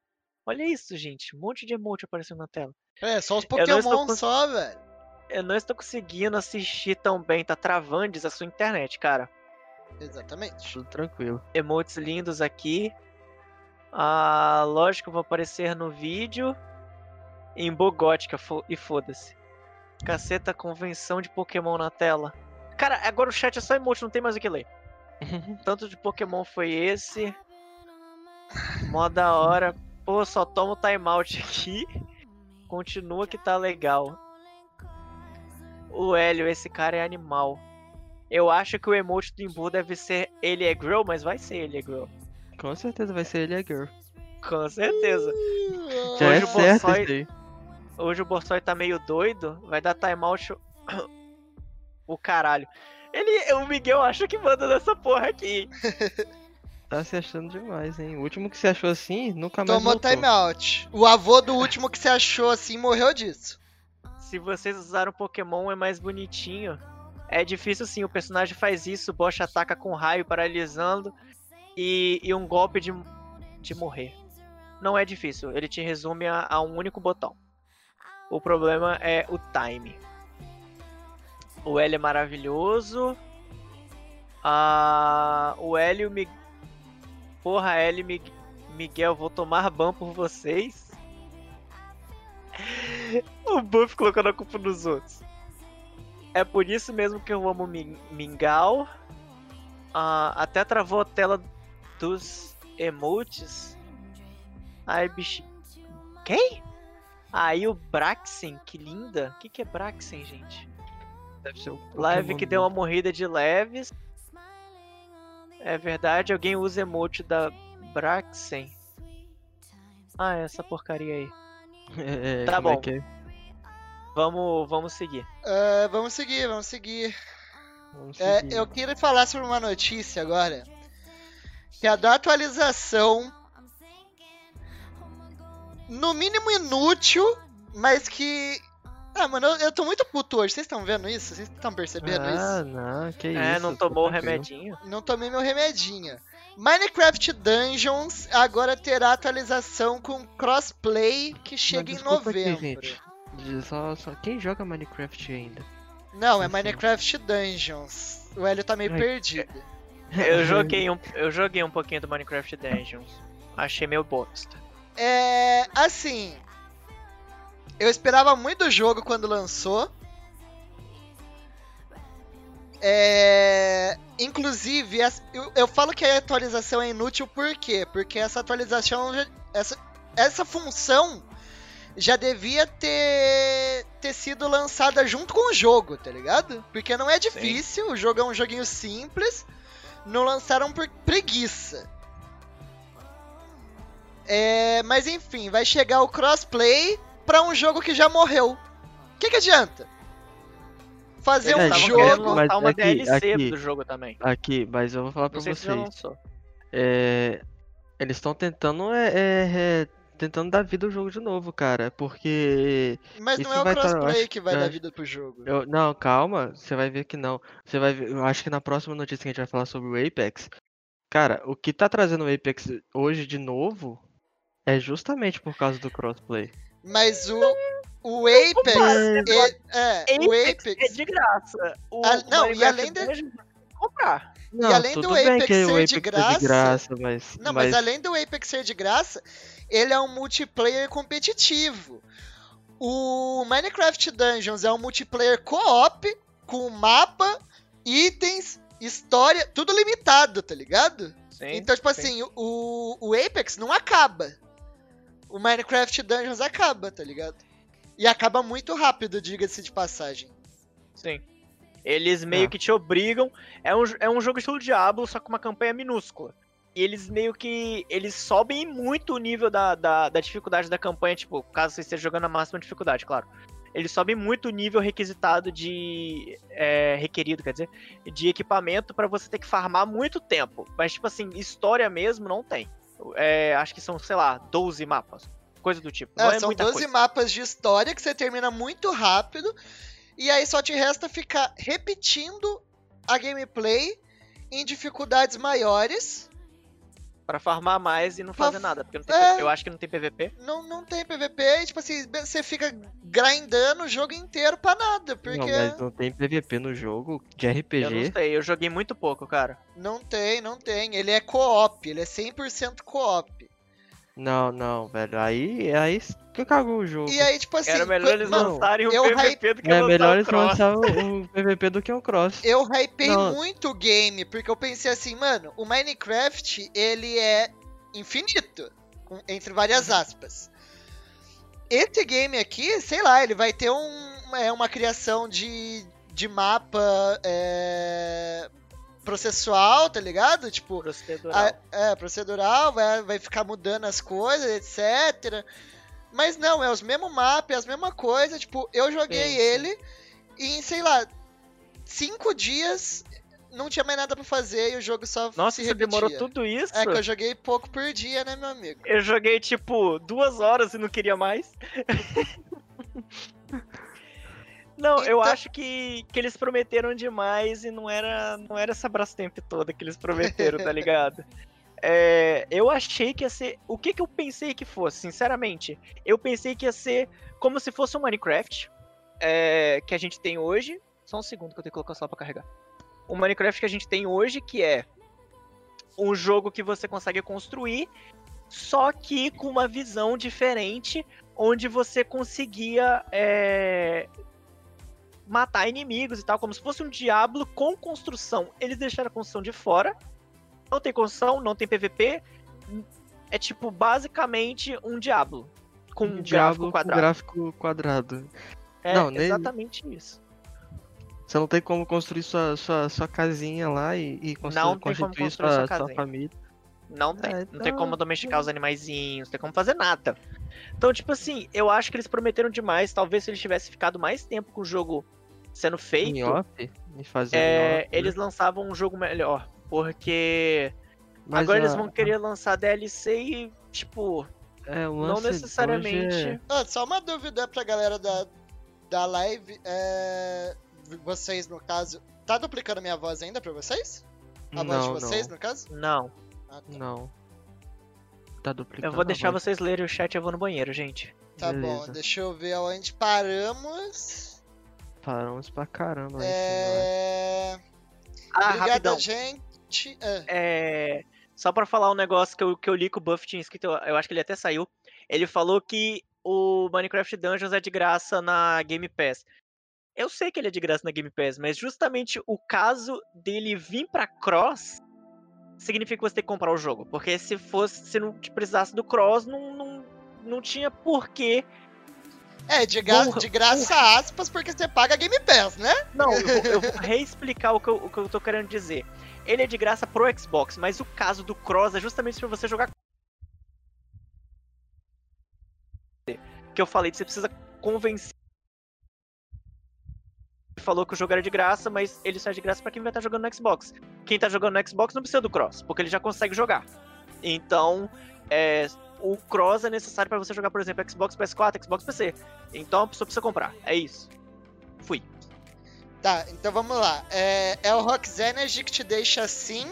Olha isso, gente. Um monte de emote aparecendo na tela. É, só os Eu não estou Pokémon cons- só, velho. Eu não estou conseguindo assistir tão bem. Tá travando a sua internet, cara. Exatamente. Tudo tranquilo. Emotes lindos aqui. Ah, lógico, vão aparecer no vídeo. Em Bogótica, fo- e foda-se. Caceta, convenção de Pokémon na tela. Cara, agora o chat é só emote, não tem mais o que ler. Tanto de Pokémon foi esse. Mó da hora. Pô, só toma o timeout aqui. Continua que tá legal. O Hélio, esse cara é animal. Eu acho que o emote do Imbu deve ser ele é Grill, mas vai ser ele é Grill. Com certeza vai ser ele e a Girl. Com certeza. Já Hoje é o certo Borsoi- isso aí. Hoje o Borsoi tá meio doido. Vai dar timeout. o caralho. Ele, o Miguel acha que manda nessa porra aqui. Tá se achando demais, hein? O último que se achou assim, nunca mais Tomou voltou. timeout. O avô do último que você achou assim morreu disso. Se vocês usaram Pokémon é mais bonitinho. É difícil sim, o personagem faz isso, o Bosch ataca com raio paralisando e, e um golpe de, de morrer. Não é difícil, ele te resume a, a um único botão. O problema é o time. O L é maravilhoso. Ah, o L e o Miguel. Porra, L e Mig- Miguel, vou tomar ban por vocês. O Buff colocando a culpa nos outros. É por isso mesmo que eu amo Min- Mingau. Ah, até travou a tela dos emotes. Ai, bicho. Quem? Aí o Braxen, que linda. O que, que é Braxen, gente? Deve ser o Live que deu uma morrida de leves. É verdade, alguém usa emote da Braxen. Ah, essa porcaria aí. É, Tá é bom. que é? Vamos, vamos seguir. Ah, vamos seguir, vamos seguir. Vamos É, seguir. eu queria falar sobre uma notícia agora. Que é a da atualização. No mínimo inútil, mas que. Ah, mano, eu, eu tô muito puto hoje. Vocês estão vendo isso? Vocês estão percebendo ah, isso? não, que isso. é, não tomou o remedinho? Não tomei meu remedinho. Minecraft Dungeons agora terá atualização com crossplay que chega em aqui, novembro. gente. De- Só, só... Quem joga Minecraft ainda? Não, é. Minecraft Dungeons. O Hélio tá meio Ai, perdido. Eu joguei um, eu joguei um pouquinho do Minecraft Dungeons. Achei meio bosta. É. Assim. Eu esperava muito do jogo quando lançou. É. Inclusive, eu, eu falo que a atualização é inútil por quê? Porque essa atualização. Essa, essa função já devia ter, ter sido lançada junto com o jogo, tá ligado? Porque não é difícil, o jogo é um joguinho simples. Não lançaram por preguiça. É, mas enfim, vai chegar o crossplay pra um jogo que já morreu. O que, que adianta? Fazer É, um jogo. mas uma aqui- DLC aqui- do jogo também. Aqui, mas eu vou falar pra vocês. É, eles estão tentando é, é, é, tentando dar vida ao jogo de novo, cara, porque Mas não é o tá- crossplay acho- que vai eu dar vida pro jogo. eu, não, calma, você vai ver que não. Você vai ver, eu acho que na próxima notícia que a gente vai falar sobre o Apex, cara, o que tá trazendo o Apex hoje de novo é justamente por causa do crossplay. Mas o, o Apex. é, é, o Apex Apex. é de graça. O Ah, não, e além de- que comprar. Não, além do tudo bem Apex que o ser Apex de é graça- de graça, mas, Não, mas mas além do Apex ser de graça, ele é um multiplayer competitivo. O Minecraft Dungeons é um multiplayer co-op, com mapa, itens, história, tudo limitado, tá ligado? Sim, então, tipo sim. assim, o, o Apex não acaba. O Minecraft Dungeons acaba, tá ligado? E acaba muito rápido, diga-se de passagem. Sim. Eles meio Ah. que te obrigam. É um, é um jogo estilo Diablo, só com uma campanha minúscula. E eles meio que. Eles sobem muito o nível da, da, da dificuldade da campanha, tipo, caso você esteja jogando na máxima dificuldade, claro. Eles sobem muito o nível requisitado de. é, requerido, quer dizer, de equipamento pra você ter que farmar muito tempo. Mas, tipo assim, história mesmo não tem. É, acho que são, sei lá, 12 mapas. Coisa do tipo. Não É, é, são muita 12 coisa. mapas de história que você termina muito rápido. E aí só te resta ficar repetindo a gameplay em dificuldades maiores. Pra farmar mais e não Pra fazer f- nada. Porque não tem, É. eu acho que não tem PVP. Não, não tem PVP e, tipo assim, você fica grindando o jogo inteiro pra nada. Porque não, mas não tem PVP no jogo de Eu não RPG. sei, eu joguei muito pouco, cara. não tem, não tem. Ele é co-op, ele é 100% co-op. Não, não, velho. Aí, aí que cagou o jogo. E aí, tipo assim, Era melhor eles mano, lançarem um eu PVP do que É melhor o eles cross. lançar o, o PVP do que o Cross. eu hypei Não. muito o game, porque eu pensei assim, mano, o Minecraft, ele é infinito, entre várias aspas. Esse game aqui, sei lá, ele vai ter um, é, uma criação de, de mapa é, processual, tá ligado? Tipo, Procedural. a- é, procedural, vai, vai ficar mudando as coisas, etc. Mas não, é os mesmos mapas, é as mesmas coisas. Tipo, eu joguei Sim, sim. ele e em, sei lá, cinco dias não tinha mais nada pra fazer e o jogo só Nossa, se você repetia. demorou tudo isso? É que eu joguei pouco por dia, né, meu amigo? Eu joguei, tipo, duas horas e não queria mais. Não, eu Então- acho que, que eles prometeram demais e não era, não era essa Brastemp toda que eles prometeram, tá ligado? É, eu achei que ia ser. O que, que eu pensei que fosse, sinceramente? Eu pensei que ia ser como se fosse um Minecraft é, que a gente tem hoje. Só um segundo que eu tenho que colocar só pra carregar. O Minecraft que a gente tem hoje, que é um jogo que você consegue construir, só que com uma visão diferente, onde você conseguia é, matar inimigos e tal, como se fosse um Diablo com construção. Eles deixaram a construção de fora. Não tem construção, não tem PVP. É tipo, basicamente, um Diablo. Com um, Diablo gráfico quadrado. gráfico quadrado. É Não, exatamente isso. Você não tem como construir sua, sua, sua casinha lá e, e constru- Não constituir construir sua sua, sua família. Não tem. É, Não tem então- como domesticar os animaizinhos, não tem como fazer nada. Então, tipo assim, eu acho que eles prometeram demais. Talvez se eles tivessem ficado mais tempo com o jogo sendo Em feito, off, e fazer é, né? eles lançavam um jogo melhor. Porque Mas agora eles a- vão querer lançar DLC e, tipo, é, não necessariamente. hoje é- Ah, só uma dúvida pra galera da, da live. É... Vocês, no caso. Tá duplicando minha voz ainda pra vocês? A voz de Não, vocês, não, no caso? Não. Ah, tá. não. Tá duplicando. Eu vou deixar vocês lerem o chat e eu vou no banheiro, gente. Tá bom, Beleza. deixa eu ver aonde paramos. Paramos pra caramba. aí, É. Ah, Obrigada, rapidão. gente. Ah, É, só pra falar um negócio que eu, que eu li que o Buff tinha escrito, eu acho que ele até saiu. Ele falou que o Minecraft Dungeons é de graça na Game Pass. Eu sei que ele é de graça na Game Pass, mas justamente o caso dele vir pra Cross significa que você tem que comprar o jogo. Porque se fosse, se não precisasse do Cross, não, não, não tinha porquê. É, de, Porra, de graça aspas, porque você paga Game Pass, né? Não, eu vou, eu vou reexplicar o que, eu, o que eu tô querendo dizer. Ele é de graça pro Xbox, mas o caso do Cross é justamente pra você jogar. Que eu falei que você precisa convencer. Ele falou que o jogo era de graça, mas ele só é de graça pra quem vai estar jogando no Xbox. Quem tá jogando no Xbox não precisa do Cross, porque ele já consegue jogar. Então, é, o Cross é necessário pra você jogar, por exemplo, Xbox PS4, Xbox PC. Então a pessoa precisa comprar. É isso. Fui. Tá, então vamos lá. É, é o Rox Energy que te deixa assim.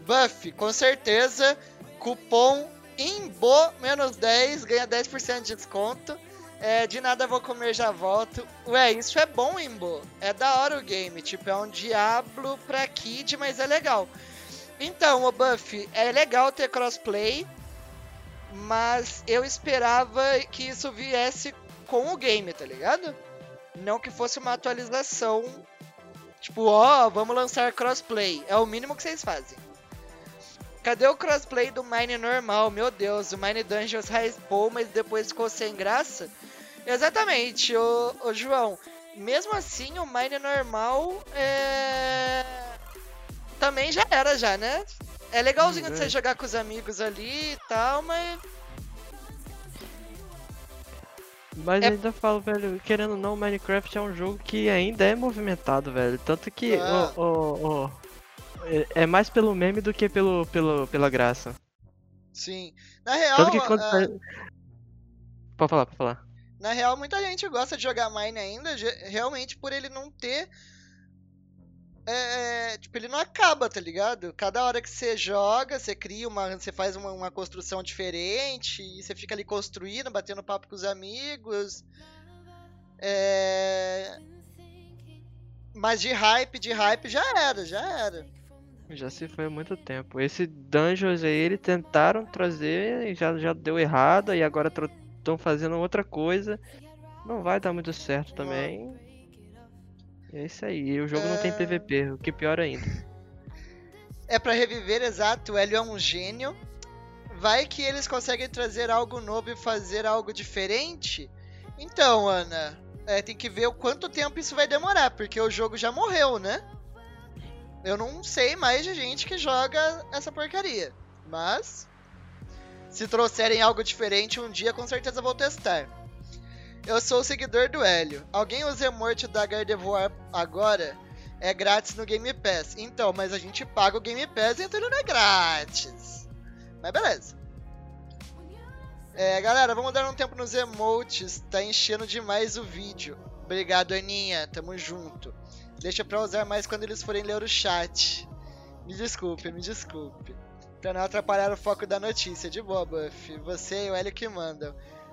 Buff, com certeza. Cupom IMBO menos 10, ganha 10% de desconto. É, de nada vou comer, já volto. Ué, isso é bom, Imbo. É da hora o game. Tipo, é um Diablo pra Kid, mas é legal. Então, o Buff, é legal ter crossplay. Mas eu esperava que isso viesse com o game, tá ligado? Não que fosse uma atualização. Tipo, ó, vamos lançar crossplay. É o mínimo que vocês fazem. Cadê o crossplay do Mine normal? Meu Deus, o Mine Dungeons hypou, mas depois ficou sem graça? Exatamente, o, o João. Mesmo assim, o Mine normal é... também já era já, né? É legalzinho de você jogar com os amigos ali e tal, mas Mas É- ainda falo, velho, querendo ou não, Minecraft é um jogo que ainda é movimentado, velho. Tanto que Ah. o, o- o- é- mais pelo meme do que pelo, pelo, pela graça. sim. Na real, Tanto que quando. ah, Pode falar, pode falar. Na real, muita gente gosta de jogar Mine ainda, realmente por ele não ter. É, tipo, ele não acaba, tá ligado? Cada hora que você joga, você cria uma. Você faz uma, uma construção diferente e você fica ali construindo, batendo papo com os amigos. É. Mas de hype, de hype já era, já era. Já se foi há muito tempo. Esse Dungeons aí, eles tentaram trazer e já, já deu errado, e agora estão fazendo outra coisa. Não vai dar muito certo também. E é isso aí. E o jogo não tem É. PVP, o que é pior ainda. É pra reviver, exato. O Hélio é um gênio. Vai que eles conseguem trazer algo novo e fazer algo diferente? Então, Ana, é, tem que ver o quanto tempo isso vai demorar, porque o jogo já morreu, né? Eu não sei mais de gente que joga essa porcaria. Mas, se trouxerem algo diferente um dia, com certeza vou testar. Eu sou o seguidor do Hélio. Alguém usa emote da Gardevoir agora? é grátis no Game Pass. Então, mas a gente paga o Game Pass então ele não é grátis. Mas beleza. É, galera, vamos dar um tempo nos emotes. Tá enchendo demais o vídeo. Obrigado, Aninha. Tamo junto. Deixa pra usar mais quando eles forem ler o chat. Me desculpe, me desculpe. Pra não atrapalhar o foco da notícia. De boa, Buff. Você e o Hélio que mandam.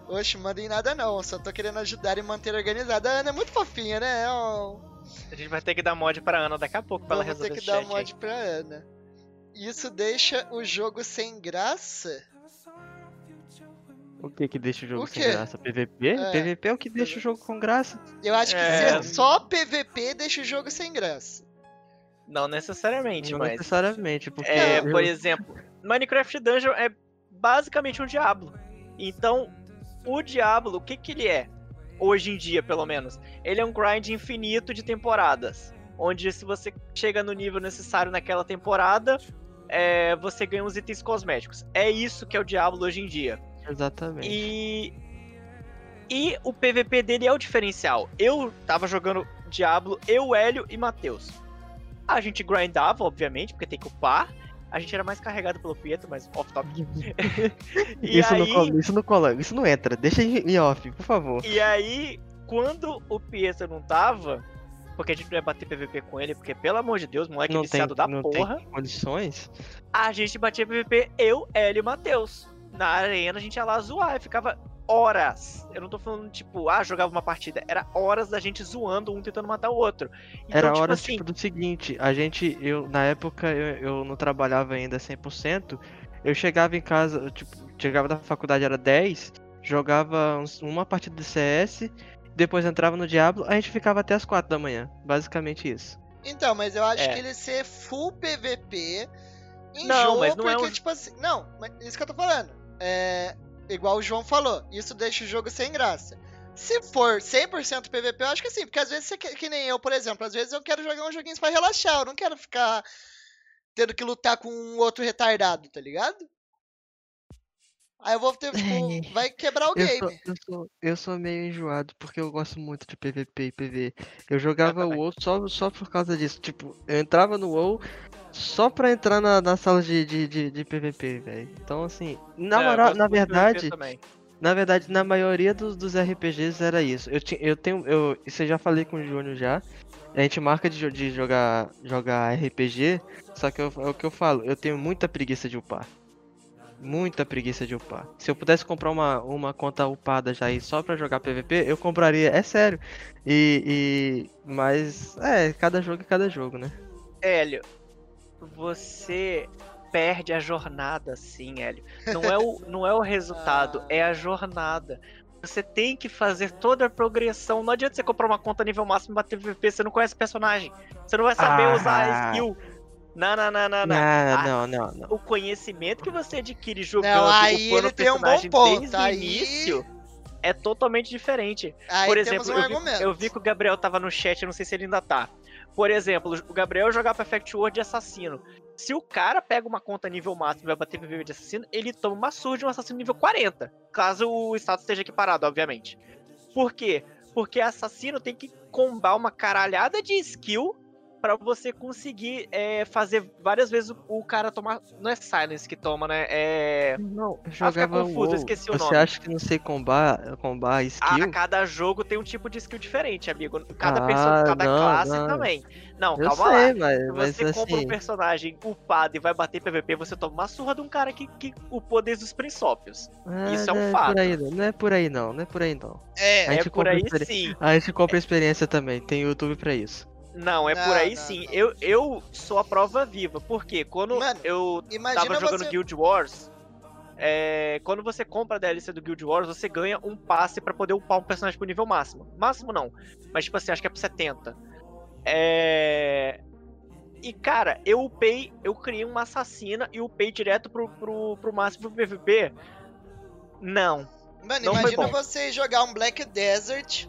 Oxe, mandem nada não. Só tô querendo ajudar e manter organizada. A Ana é muito fofinha, né? Oh. A gente vai ter que dar mod pra Ana daqui a pouco pra ela Vamos resolver ter que dar mod pra Ana. Isso deixa o jogo sem graça? O que que deixa o jogo O sem graça? PVP? É. PVP é o que deixa o jogo com graça. Eu acho que É. ser só PVP deixa o jogo sem graça. Não necessariamente, Não mas. necessariamente, porque É, eu- por exemplo, Minecraft Dungeon é basicamente um Diablo. Então, o Diablo, o que que ele é? Hoje em dia, pelo menos. Ele é um grind infinito de temporadas. Onde se você chega no nível necessário naquela temporada, é, você ganha uns itens cosméticos. É isso que é o Diablo hoje em dia. Exatamente. E. E o PVP dele é o diferencial. Eu tava jogando Diablo, eu, Hélio e Matheus. A gente grindava, obviamente, porque tem que upar. A gente era mais carregado pelo Pietro, mas off topic. isso, aí, não isso não cola, isso não entra. Deixa em off, por favor. e aí, quando o Pietro não tava, porque a gente não ia bater PVP com ele, porque pelo amor de Deus, moleque Não tem, viciado da não porra, tem condições. a gente batia PVP, eu, Hélio e Matheus. Na arena a gente ia lá zoar e ficava horas. Eu não tô falando, tipo, ah, jogava uma partida. Era horas da gente zoando, um tentando matar o outro. Então, Era tipo horas assim, tipo do seguinte, a gente, eu na época eu, eu não trabalhava ainda 100%, eu chegava em casa, tipo, chegava da faculdade era 10, jogava uns- uma partida de CS, depois entrava no Diablo, a gente ficava até as 4 da manhã, basicamente isso. Então, mas eu acho É. que ele ser full PVP enjoa Não, mas não é porque, um- tipo assim. Não, mas isso que eu tô falando. É. Igual o João falou, isso deixa o jogo sem graça. Se for 100% PVP, eu acho que sim, porque às vezes você quer, que nem eu, por exemplo, às vezes eu quero jogar um joguinho pra relaxar, eu não quero ficar tendo que lutar com um outro retardado, tá ligado? Aí eu vou ter, tipo, vai quebrar o Eu game. sou, eu, sou, eu sou meio enjoado porque eu gosto muito de PVP e PV. Eu jogava o. WoW só, só por causa disso. Tipo, eu entrava no WoW só pra entrar na, na sala de, de, de, de PVP, velho. Então, assim, na, é, moral, na verdade, na verdade, na maioria dos, dos RPGs era isso. Eu, eu tenho. Eu, isso eu já falei com o Júnior já. A gente marca de, de jogar, jogar RPG, só que eu- é o que eu falo, eu tenho muita preguiça de upar. Muita preguiça de upar. Se eu pudesse comprar uma, uma conta upada já aí só pra jogar PVP, eu compraria, é sério. E, e. Mas, é, cada jogo é cada jogo, né? Hélio, você perde a jornada, sim, Hélio. Não é o, não é o resultado, Ah. é a jornada. Você tem que fazer toda a progressão. Não adianta você comprar uma conta nível máximo e bater PVP, você não conhece o personagem. Você não vai saber Ah. usar a skill. Não, não, não, não, não. Ah, não, não, não. O conhecimento que você adquire jogando Não, aí ele o tem um bom personagem ponto, desde aí- o início é totalmente diferente. Aí Por temos exemplo, um eu, vi, eu vi que o Gabriel tava no chat, eu não sei se ele ainda tá. Por exemplo, o Gabriel jogar Perfect World de assassino. Se o cara pega uma conta nível máximo e vai bater PVP de assassino, ele toma uma surra de um assassino nível 40. Caso o status esteja equiparado, obviamente. Por quê? Porque assassino tem que combar uma caralhada de skill pra você conseguir é, fazer várias vezes o, o cara tomar. Não é silence que toma, né? É. Não, eu Ah, jogava confuso, eu WoW. esqueci o Você nome. acha que não sei combar, combar A, skill? cada jogo tem um tipo de skill diferente, amigo. Cada, Ah, pessoa, cada não, classe não. também. Não, eu calma sei, lá. mas, Se mas você compra um assim. personagem upado e vai bater PVP, você toma uma surra de um cara que, que upou desde os princípios. ah, isso é um não fato. Por aí, não. é por aí não, não é por aí não. É, A É gente por compra aí experi- sim. A gente compra experiência também, tem YouTube pra isso. Não, é Não, por aí não, sim. não. Eu, eu sou a prova viva. Porque quando Mano, eu tava jogando você... Guild Wars, é, quando você compra a DLC do Guild Wars, você ganha um passe pra poder upar um personagem pro nível máximo. Máximo não, mas tipo assim, acho que é pro 70. É... E cara, eu upei, eu criei uma assassina e upei direto pro, pro, pro máximo pro PVP. Não. Mano, Não imagina você jogar um Black Desert,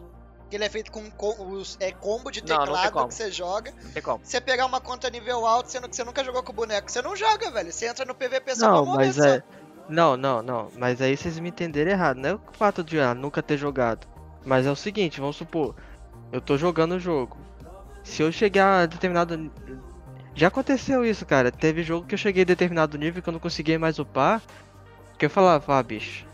ele é feito com co- os, é, combo de Não, não teclado como. que você joga. Não. Você pegar uma conta nível alto, sendo que você nunca jogou com o boneco, você não joga, velho. Você entra no PVP só Não, pra mas só. é. Não, não, não. Mas aí vocês me entenderam errado. Não é o fato de ah, nunca ter jogado. Mas é o seguinte, vamos supor. Eu tô jogando o jogo. Se eu chegar a determinado. Já aconteceu isso, cara. Teve jogo que eu cheguei a determinado nível que eu não conseguia mais upar. Que eu falava, ah, bicho.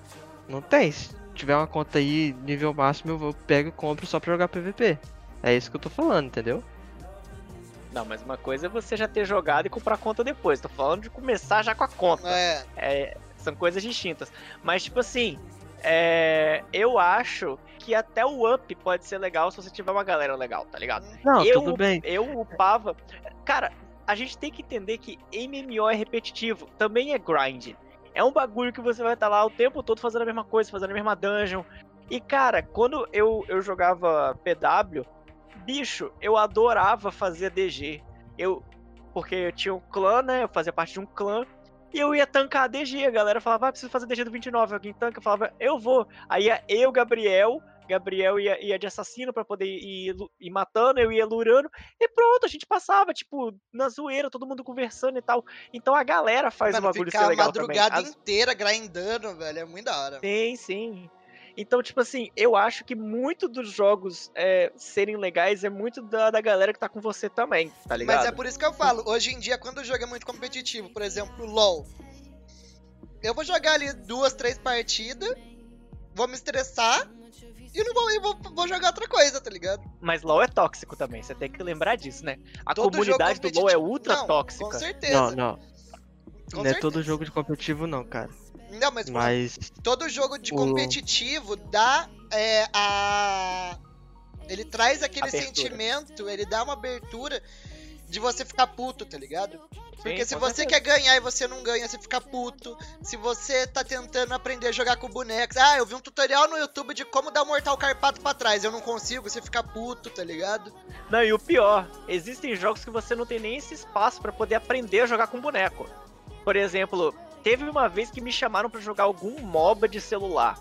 Não tem. Se tiver uma conta aí, nível máximo, eu vou, pego e compro só pra jogar PVP. É isso que eu tô falando, entendeu? Não, mas uma coisa é você já ter jogado e comprar a conta depois. Tô falando de começar já com a conta. É, É, são coisas distintas. Mas, tipo assim, é, eu acho que até o up pode ser legal se você tiver uma galera legal, tá ligado? Não, eu, tudo bem. Eu upava. Cara, a gente tem que entender que MMO é repetitivo, também é grind. É um bagulho que você vai estar lá o tempo todo fazendo a mesma coisa, fazendo a mesma dungeon. E cara, quando eu, eu jogava PW, bicho, eu adorava fazer DG. Eu, porque eu tinha um clã, né? Eu fazia parte de um clã. E eu ia tancar a DG. A galera falava, ah, preciso fazer DG do 29. Alguém tanca? Eu falava, eu vou. Aí ia eu, Gabriel, Gabriel ia, ia de assassino para poder ir, ir, matando, eu ia lurando, e pronto, a gente passava, tipo, na zoeira, todo mundo conversando e tal. Então a galera faz Mano, o bagulho ser legal também. a madrugada inteira grindando, velho, é muito da hora. Sim, sim. Então, tipo assim, eu acho que muito dos jogos é, serem legais é muito da, da galera que tá com você também, tá ligado? Mas é por isso que eu falo, hoje em dia, quando o jogo é muito competitivo, por exemplo, LoL, eu vou jogar ali duas, três partidas, vou me estressar, e não vou, vou, vou, jogar outra coisa, tá ligado? Mas LoL é tóxico também, você tem que lembrar disso, né? A todo comunidade do LoL é ultra não, tóxica. Com certeza. Não, não. Com não certeza. é todo jogo de competitivo, não, cara. Não, mas, mas... todo jogo de competitivo o... dá é, a. Ele traz aquele abertura. sentimento, ele dá uma abertura de você ficar puto, tá ligado? Porque Sim, se você certeza. quer ganhar e você não ganha, você fica puto. Se você tá tentando aprender a jogar com bonecos, ah, eu vi um tutorial no YouTube de como dar o mortal carpado pra trás, eu não consigo, você fica puto, tá ligado? Não, e o pior, existem jogos que você não tem nem esse espaço para poder aprender a jogar com boneco. Por exemplo, teve uma vez que me chamaram para jogar algum MOBA de celular.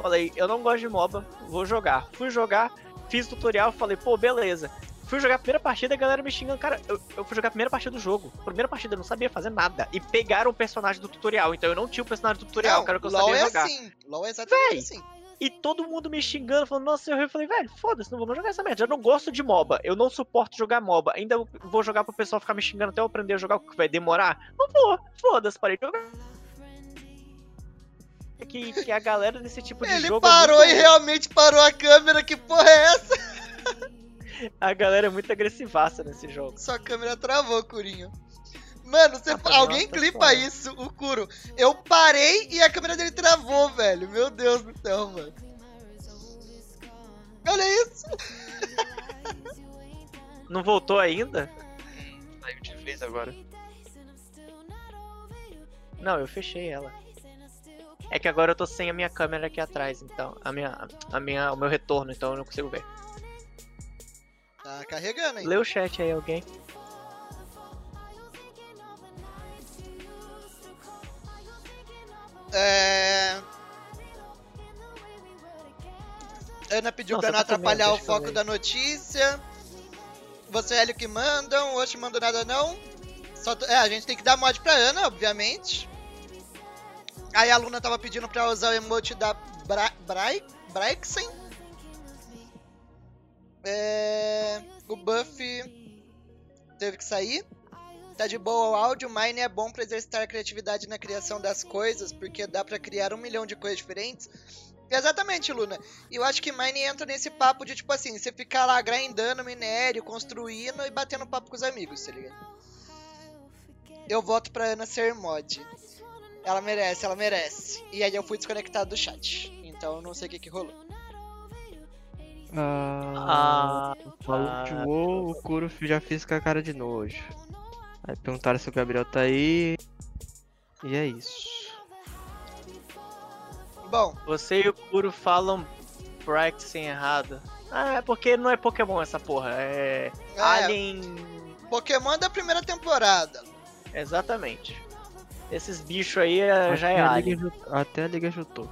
Falei, eu não gosto de MOBA, vou jogar. Fui jogar, fiz tutorial, falei, pô, beleza. Fui jogar a primeira partida e a galera me xingando. Cara, eu, eu, fui jogar a primeira partida do jogo. Primeira partida, eu não sabia fazer nada. E pegaram o personagem do tutorial. Então eu não tinha o personagem do tutorial, não, cara, que eu LOL sabia é jogar. Assim. LOL é exatamente Véi, assim. E todo mundo me xingando, falando, nossa, eu falei, velho, foda-se, não vou jogar essa merda. Eu não gosto de MOBA, eu não suporto jogar MOBA. Ainda vou jogar pro pessoal ficar me xingando até eu aprender a jogar, o que vai demorar. Não vou, foda-se, parei de jogar. Que, que a galera desse tipo de Ele jogo. Ele parou é muito... e realmente parou a câmera, que porra é essa? A galera é muito agressivaça nesse jogo. Sua câmera travou, Curinho. Mano, você... Ah, alguém clipa isso, o Curo. Eu parei e a câmera dele travou, velho. Meu Deus do céu, mano. Olha isso. Não voltou ainda? Saiu de vez agora. Não, eu fechei ela. É que agora eu tô sem a minha câmera aqui atrás, então. A minha, a minha, o meu retorno, então eu não consigo ver. Tá carregando, hein? Lê o chat aí, alguém. É... Ana pediu Nossa, pra não atrapalhar o foco da notícia. Você é Hélio que mandam, hoje mando nada não. Só, é, a gente tem que dar mod pra Ana, obviamente. Aí a Luna tava pedindo pra usar o emote da Bra Bra Braixen. É... O buff teve que sair. Tá de boa o áudio, Mine é bom para exercitar a criatividade na criação das coisas, porque dá para criar um milhão de coisas diferentes. Exatamente, Luna. E eu acho que Mine entra nesse papo de, tipo assim, você ficar lá grindando minério, construindo e batendo papo com os amigos, tá ligado? Eu voto pra Ana ser mod. Ela merece, ela merece. E aí eu fui desconectado do chat. Então eu não sei o que, que rolou. Ah, falou ah, de WoW, o Kuro já fez com a cara de nojo. Aí perguntaram se o Gabriel tá aí. E é isso. Bom. Você e o Kuro falam practice errado. Ah, é porque não é Pokémon essa porra. É, é Alien. Pokémon da primeira temporada. Exatamente. Esses bichos aí é, já é Alien. até a liga juntou.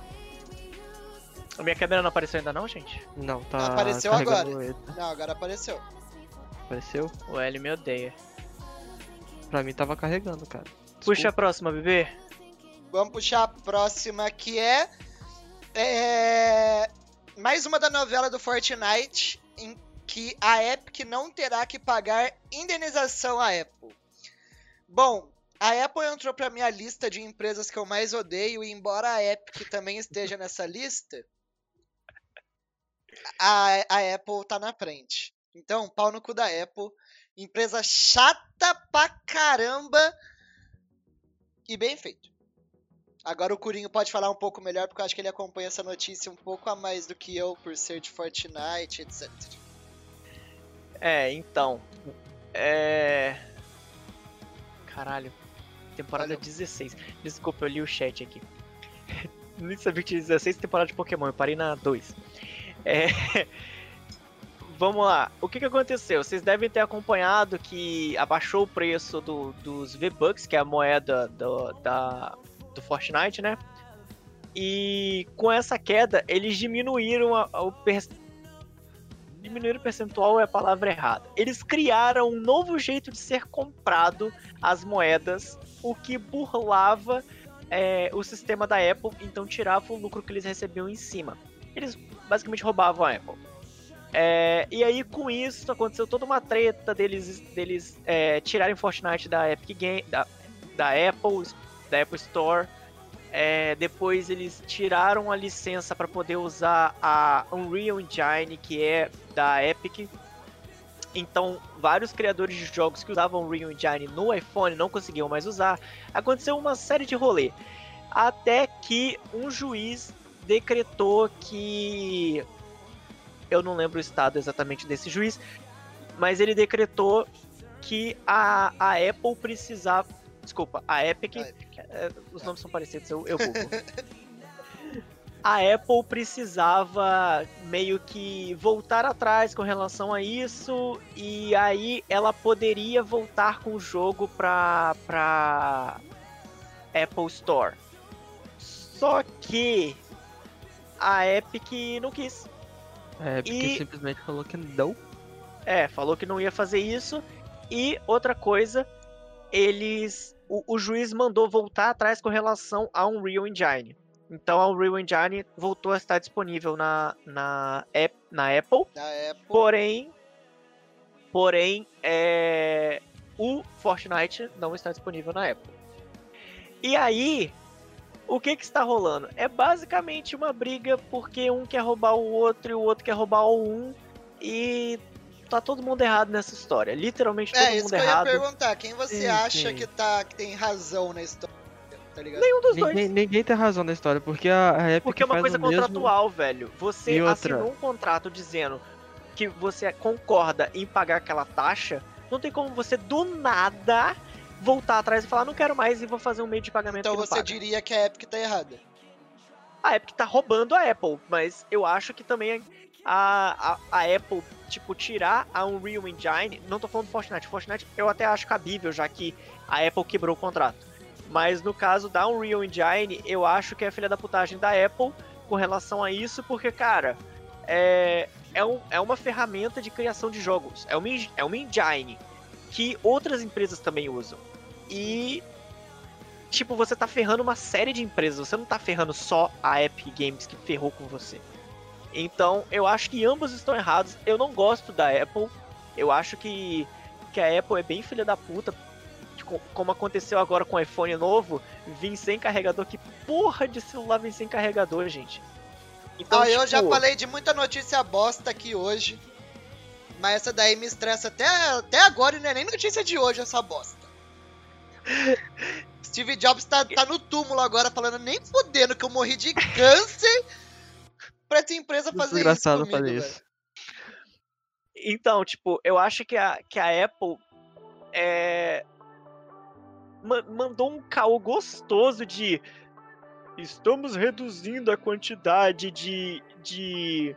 A minha câmera não apareceu ainda não, gente? Não, tá. Apareceu agora. Não, agora apareceu. Apareceu? O L me odeia. Pra mim tava carregando, cara. Desculpa. Puxa a próxima, bebê. Vamos puxar a próxima que é, é. Mais uma da novela do Fortnite em que a Epic não terá que pagar indenização à Apple. Bom, a Apple entrou para minha lista de empresas que eu mais odeio, e embora a Epic também esteja nessa lista, a, a Apple tá na frente. Então, pau no cu da Apple. Empresa chata pra caramba. E bem feito. Agora o Curinho pode falar um pouco melhor, porque eu acho que ele acompanha essa notícia um pouco a mais do que eu, por ser de Fortnite, etc. É, então. É. Caralho. temporada Valeu. 16. Desculpa, eu li o chat aqui. Nem sabia que tinha 16 temporadas de Pokémon, eu parei na 2. É... Vamos lá, o que, que aconteceu? Vocês devem ter acompanhado que abaixou o preço do- dos V-Bucks, que é a moeda do, da, do Fortnite, né? E com essa queda, eles diminuíram a- a- o per... diminuíram o percentual é a palavra errada. Eles criaram um novo jeito de ser comprado as moedas, o que burlava é, o sistema da Apple, então tirava o lucro que eles recebiam em cima. Eles basicamente roubavam a Apple. É, e aí, com isso, aconteceu toda uma treta deles, deles é, tirarem Fortnite da Epic Game, da, da Apple, da Apple Store. É, depois eles tiraram a licença para poder usar a Unreal Engine, que é da Epic. Então, vários criadores de jogos que usavam Unreal Engine no iPhone não conseguiam mais usar. Aconteceu uma série de rolê. Até que um juiz decretou que. Eu não lembro o estado exatamente desse juiz, mas ele decretou que a, a Apple precisava. Desculpa, a Epic. A Epic. é, os nomes são parecidos, eu, eu a Apple precisava meio que voltar atrás com relação a isso e aí ela poderia voltar com o jogo pra, pra Apple Store. Só que a Epic não quis. É, porque E- simplesmente falou que não. É, falou que não ia fazer isso. E outra coisa, eles. O, o juiz mandou voltar atrás com relação a Unreal Engine. Então a Unreal Engine voltou a estar disponível na, na, na Apple. Da Apple. Porém. Porém, é, o Fortnite não está disponível na Apple. E aí, o que que está rolando? É basicamente uma briga porque um quer roubar o outro e o outro quer roubar o um. E tá todo mundo errado nessa história. Literalmente todo É, isso mundo que eu ia errado. perguntar. Quem você Sim, acha sim. que, tá, que tem razão na história? Tá ligado? Nenhum dos dois. Ninguém, ninguém tem razão na história, porque a, a Epic Porque é uma faz coisa o mesmo- contratual, velho. Você assinou um contrato dizendo que você concorda em pagar aquela taxa. Não tem como você do nada voltar atrás e falar, não quero mais e vou fazer um meio de pagamento Então você paga. diria que a Epic tá errada. A Epic tá roubando a Apple, mas eu acho que também a, a, a Apple, tipo, tirar a Unreal Engine, não tô falando do Fortnite, Fortnite eu até acho cabível, já que a Apple quebrou o contrato. Mas no caso da Unreal Engine, eu acho que é filha da putagem da Apple com relação a isso, porque, cara, é, é, um, é uma ferramenta de criação de jogos, é uma, é uma engine que outras empresas também usam. E tipo, você tá ferrando uma série de empresas, você não tá ferrando só a Epic Games que ferrou com você. Então, eu acho que ambos estão errados. Eu não gosto da Apple. Eu acho que, que a Apple é bem filha da puta. Co- Como aconteceu agora com o iPhone novo, vim sem carregador. Que porra de celular vem sem carregador, gente? Então, ah, eu já tipo, falei de muita notícia bosta aqui hoje. Mas essa daí me estressa até, até agora e não é nem notícia de hoje essa bosta. Steve Jobs tá, tá no túmulo agora falando nem fudendo que eu morri de câncer pra essa empresa fazer isso Desgraçado comigo, fazer isso. Então, tipo, eu acho que a, que a Apple é, ma- mandou um caô gostoso de estamos reduzindo a quantidade de, de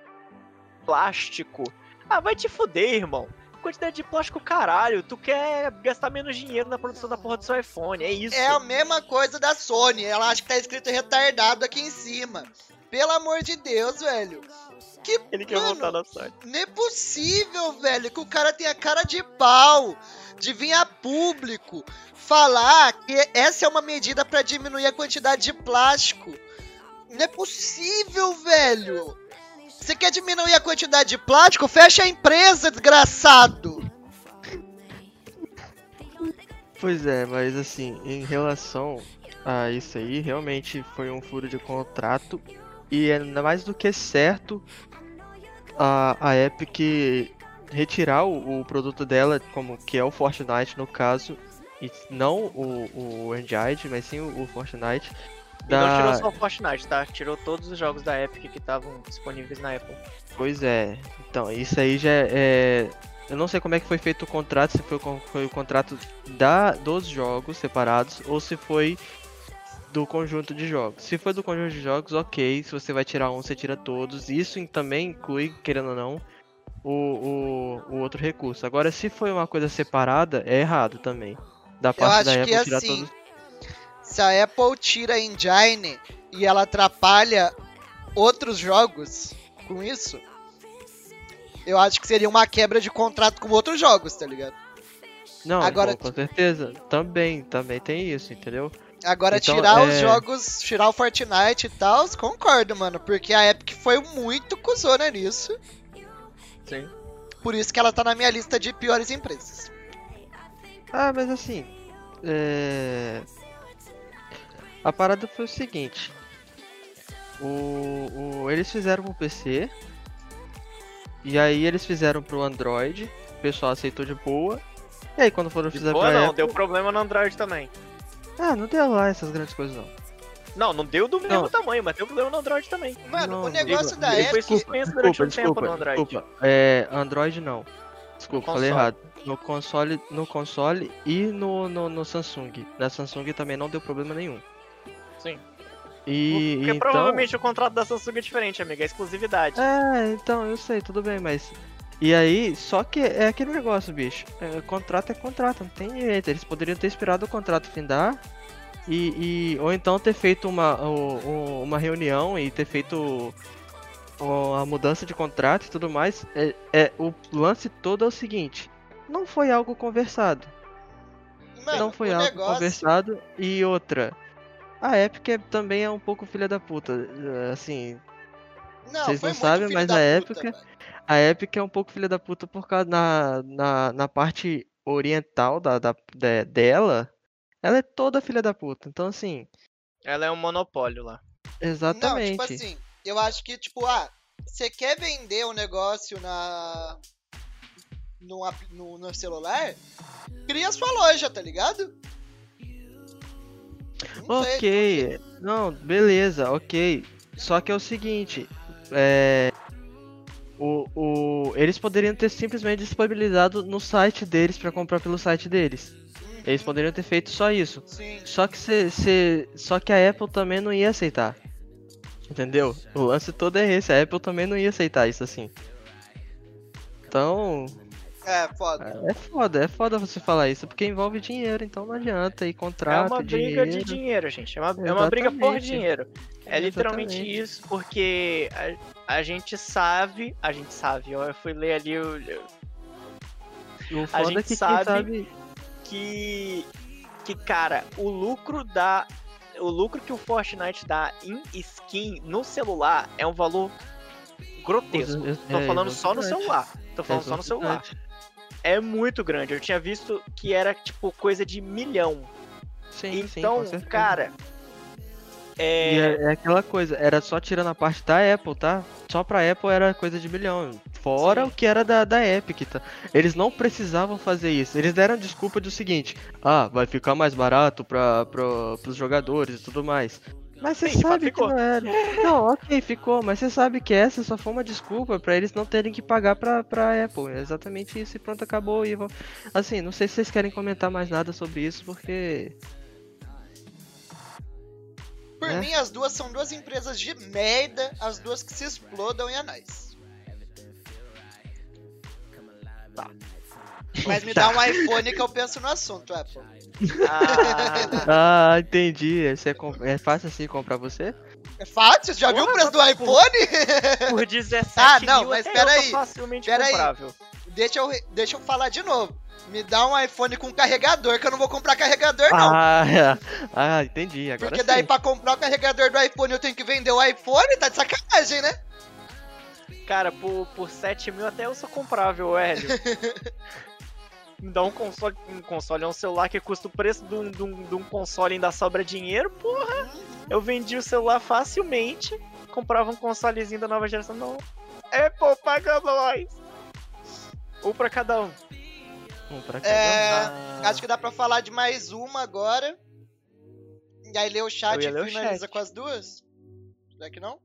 plástico. Ah, vai te fuder, irmão. Quantidade de plástico, caralho. Tu quer gastar menos dinheiro na produção da porra do seu iPhone. É isso. É a mesma coisa da Sony. Ela acha que tá escrito retardado aqui em cima. Pelo amor de Deus, velho. Que, Ele quer mano, voltar na Sony. Não é possível, velho, que o cara tenha cara de pau de vir a público falar que essa é uma medida pra diminuir a quantidade de plástico. Não é possível, velho. Você quer diminuir a quantidade de plástico? Fecha a empresa, desgraçado. Pois é, mas assim, em relação a isso aí, realmente foi um furo de contrato e é mais do que certo a, a Epic retirar o, o produto dela, como que é o Fortnite no caso, e não o, o Engine, mas sim o, o Fortnite. E não tirou Da... só o Fortnite, tá? Tirou todos os jogos da Epic que estavam disponíveis na Apple. Pois é, então isso aí já é Eu não sei como é que foi feito o contrato, se foi, o- foi o contrato da, dos jogos separados ou se foi do conjunto de jogos. Se foi do conjunto de jogos, ok. Se você vai tirar um, você tira todos. Isso também inclui, querendo ou não, o, o, o outro recurso. Agora, se foi uma coisa separada, é errado também. Da parte da acho Apple que tirar assim, todos. Se a Apple tira a engine e ela atrapalha outros jogos com isso, eu acho que seria uma quebra de contrato com outros jogos, tá ligado? Não, agora- com, com certeza. Também, também tem isso, entendeu? Agora, Então, tirar os é- jogos, tirar o Fortnite e tal, concordo, mano. Porque a Epic foi muito cuzona nisso. Sim. Por isso que ela tá na minha lista de piores empresas. Ah, mas assim. É... A parada foi o seguinte. O, o- eles fizeram pro PC. E aí eles fizeram pro Android. O pessoal aceitou de boa. E aí quando foram De fazer boa pra não, Apple... deu problema no Android também. Ah, não deu lá essas grandes coisas não. Não, não deu do mesmo Não. tamanho, mas deu problema no Android também. Mano, Não, o negócio digo- da ele foi suspenso durante um tempo desculpa, no Android. desculpa. É, Android não. Desculpa, No falei console. errado. No console, no console e no, no, no Samsung. Na Samsung também não deu problema nenhum. Sim. E, Porque então... provavelmente o contrato da Samsung é diferente, amiga, é exclusividade. É, então, eu sei, tudo bem, mas. E aí, só que é aquele negócio, bicho. É, contrato é contrato, não tem jeito. Eles poderiam ter esperado o contrato findar. E, e- ou então ter feito uma, o- o- uma reunião e ter feito o- a mudança de contrato e tudo mais. É, é, o lance todo é o seguinte: não foi algo conversado. Mano, não foi algo negócio. conversado. E outra, a Epic é- também é um pouco filha da puta. é, Assim, Não, Vocês foi não muito sabem, mas a puta, época- mano. A Epic é um pouco filha da puta por causa na, na, na parte oriental da, da, de- dela. Ela é toda filha da puta. Então, assim, Ela é um monopólio lá. exatamente. Não, tipo assim, eu acho que, tipo, ah, você quer vender um negócio na. No, no, no celular? Cria sua loja, tá ligado? Não sei, ok, não, beleza, ok. Só que é o seguinte, é. O, o, eles poderiam ter simplesmente disponibilizado no site deles pra comprar pelo site deles. Uhum, Eles poderiam ter feito só isso. Sim. Só que cê, cê- só que a Apple também não ia aceitar. Entendeu? O lance todo é esse, a Apple também não ia aceitar isso assim. Então, É, foda. é foda, é foda você falar isso, porque envolve dinheiro, então não adianta, e É contrato, uma briga dinheiro. de dinheiro, gente. É uma, é uma briga por dinheiro. É literalmente Exatamente. isso, porque a, a gente sabe. A gente sabe, ó, eu fui ler ali o, O foda é gente que sabe- sabe que. Que, cara, o lucro da. O lucro que o Fortnite dá em skin no celular é um valor grotesco. Tô É, falando só no celular. Tô falando só no celular. É muito grande. Eu tinha visto que era, tipo, coisa de milhão. Sim, sim, então, certeza. cara. E É. é, é aquela coisa, era só tirando a parte da Apple, tá? Só pra Apple era coisa de milhão. Fora Sim. o que era da, da Epic, tá? Eles não precisavam fazer isso. Eles deram desculpa do seguinte: ah, vai ficar mais barato pra, pra, pros jogadores e tudo mais. Mas você Sim, sabe que ficou. não era. Não, ok, ficou, mas você sabe que essa só foi uma desculpa pra eles não terem que pagar pra, pra Apple. É exatamente isso e pronto, acabou. E vão... Assim, não sei se vocês querem comentar mais nada sobre isso, porque. Por É. mim, as duas são duas empresas de merda, as duas que se explodam e é nóis. Tá. Mas me dá um iPhone que eu penso no assunto, Apple. Ah, Ah, entendi. É, com- é fácil assim comprar você? É fácil? Você já viu o Porra, preço do iPhone? por 17 Ah, não, mil, mas até pera eu tô aí, facilmente pera aí. comprável. deixa, eu, deixa eu falar de novo. Me dá um iPhone com carregador, que eu não vou comprar carregador, não. Ah, ah, entendi. Agora Porque sim. daí pra comprar o carregador do iPhone eu tenho que vender o iPhone, tá de sacanagem, né? Cara, por, por 7 mil até eu sou comprável, Hélio. Me dá um console, um console é um celular que custa o preço de um, de um- de um console e ainda sobra dinheiro, porra. Eu vendi o celular facilmente, comprava um consolezinho da nova geração. Não, Apple, paga nós. Um pra cada um. Um pra cada É, Ah, Acho que dá pra falar de mais uma agora. E aí lê o chat e finaliza chat. com as duas? Será que não?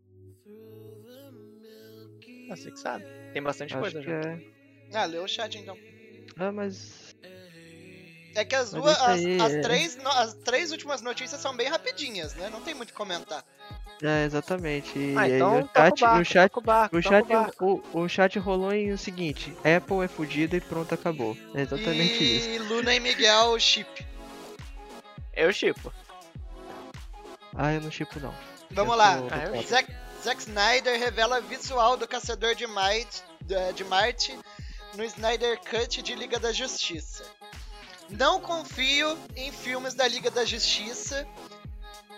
Você que sabe. Tem bastante Acho coisa que já. é. Ah, lê o chat então. Ah, mas. É que as Mas duas. As, as é- três, as três últimas notícias são bem rapidinhas, né? Não tem muito o que comentar. É, exatamente. E Ah, aí então o chat, barco, o chat, o barco, chat, o, o chat rolou em o seguinte: Apple é fodida e pronto, acabou. É exatamente isso. e Luna e Miguel chip. Eu chipo. Ah, eu não chipo não. Vamos Eu lá. Ah. Zack, Zack Snyder revela visual do Caçador de, de de Marte no Snyder Cut de Liga da Justiça. Não confio em filmes da Liga da Justiça.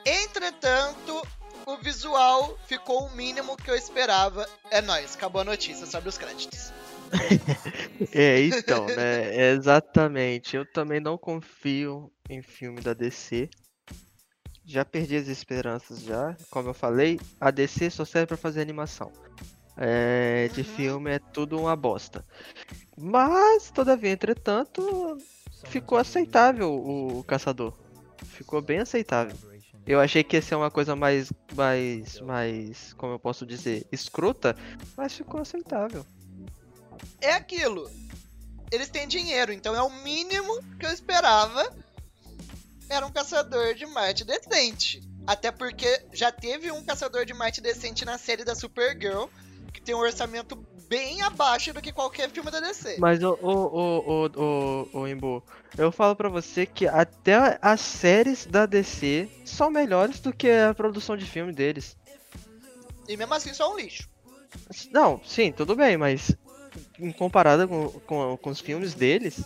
Entretanto, o visual ficou o mínimo que eu esperava. É nóis, acabou a notícia sobre os créditos. É, então, né? é Exatamente. Eu também não confio em filme da DC. Já perdi as esperanças já. Como eu falei, a DC só serve pra fazer animação. É, de Uhum. filme é tudo uma bosta. Mas, todavia, entretanto, ficou aceitável o Caçador. Ficou bem aceitável. Eu achei que ia ser uma coisa mais, mais, mais, como eu posso dizer, escrota, mas ficou aceitável. É aquilo. Eles têm dinheiro, então é o mínimo que eu esperava. Era um caçador de Marte decente. Até porque já teve um caçador de Marte decente na série da Supergirl, que tem um orçamento bem abaixo do que qualquer filme da DC. Mas o, o, o, o, o, Imbu, eu falo pra você que até as séries da DC são melhores do que a produção de filme deles. E mesmo assim, só um lixo. Não, sim, tudo bem, mas em comparado com, com, com os filmes deles,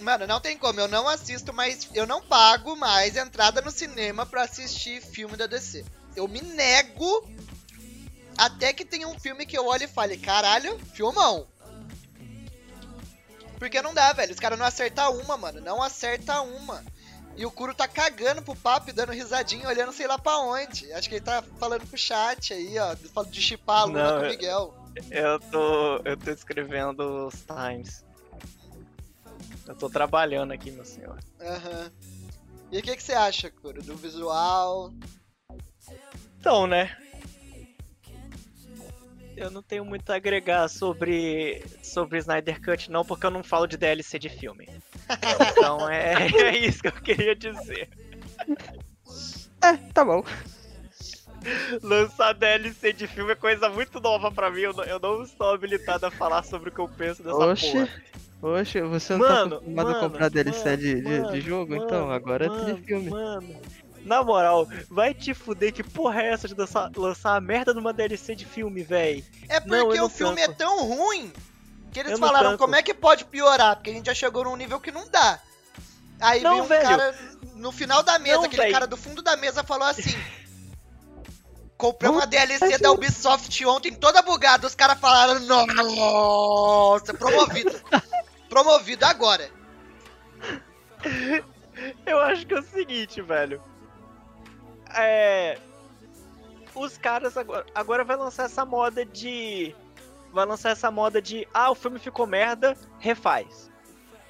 Mano, não tem como. Eu não assisto mais. Eu não pago mais entrada no cinema pra assistir filme da DC. Eu me nego até que tenha um filme que eu olhe e fale: caralho, filmão. Porque não dá, velho. Os caras não acertam uma, mano. Não acerta uma. E o Kuro tá cagando pro papo dando risadinha, olhando sei lá pra onde. Acho que ele tá falando pro chat aí, ó. Falando de chipar a Luna Não, com o eu- Miguel. Eu tô. Eu tô escrevendo os times. Eu tô trabalhando aqui, meu senhor. Aham. E o que, que você acha, Kuro? Do visual? Então, né? Eu não tenho muito a agregar sobre, sobre Snyder Cut, não, porque eu não falo de DLC de filme. Então é, é isso que eu queria dizer. é, tá bom. Lançar DLC de filme é coisa muito nova pra mim. Eu não, eu não estou habilitado a falar sobre o que eu penso dessa Oxe, porra. oxe, você não Mano, tá acostumado a mano, comprar DLC mano, de, de, de jogo? então, agora é de filme. Mano, na moral, vai te fuder que porra é essa de lançar, lançar a merda numa DLC de filme, véi? É porque não o filme tanco. é tão ruim que eles Eu falaram como é que pode piorar, porque a gente já chegou num nível que não dá. Aí Não, veio um velho. cara no final da mesa, Não, aquele velho. cara do fundo da mesa falou assim: Comprei uma DLC da Ubisoft ontem toda bugada. Os caras falaram: Nossa, promovido. promovido agora. Eu acho que é o seguinte, velho. É. Os caras agora, agora vai lançar essa moda de. Vai lançar essa moda de. Ah, o filme ficou merda, refaz.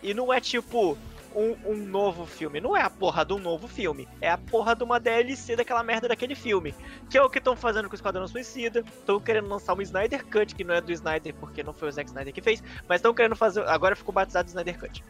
E não é tipo um, um novo filme. Não é a porra de um novo filme. É a porra de uma DLC daquela merda daquele filme. Que é o que estão fazendo com o Esquadrão Suicida. Estão querendo lançar um Snyder Cut, que não é do Snyder porque não foi o Zack Snyder que fez. Mas estão querendo fazer. Agora ficou batizado Snyder Cut.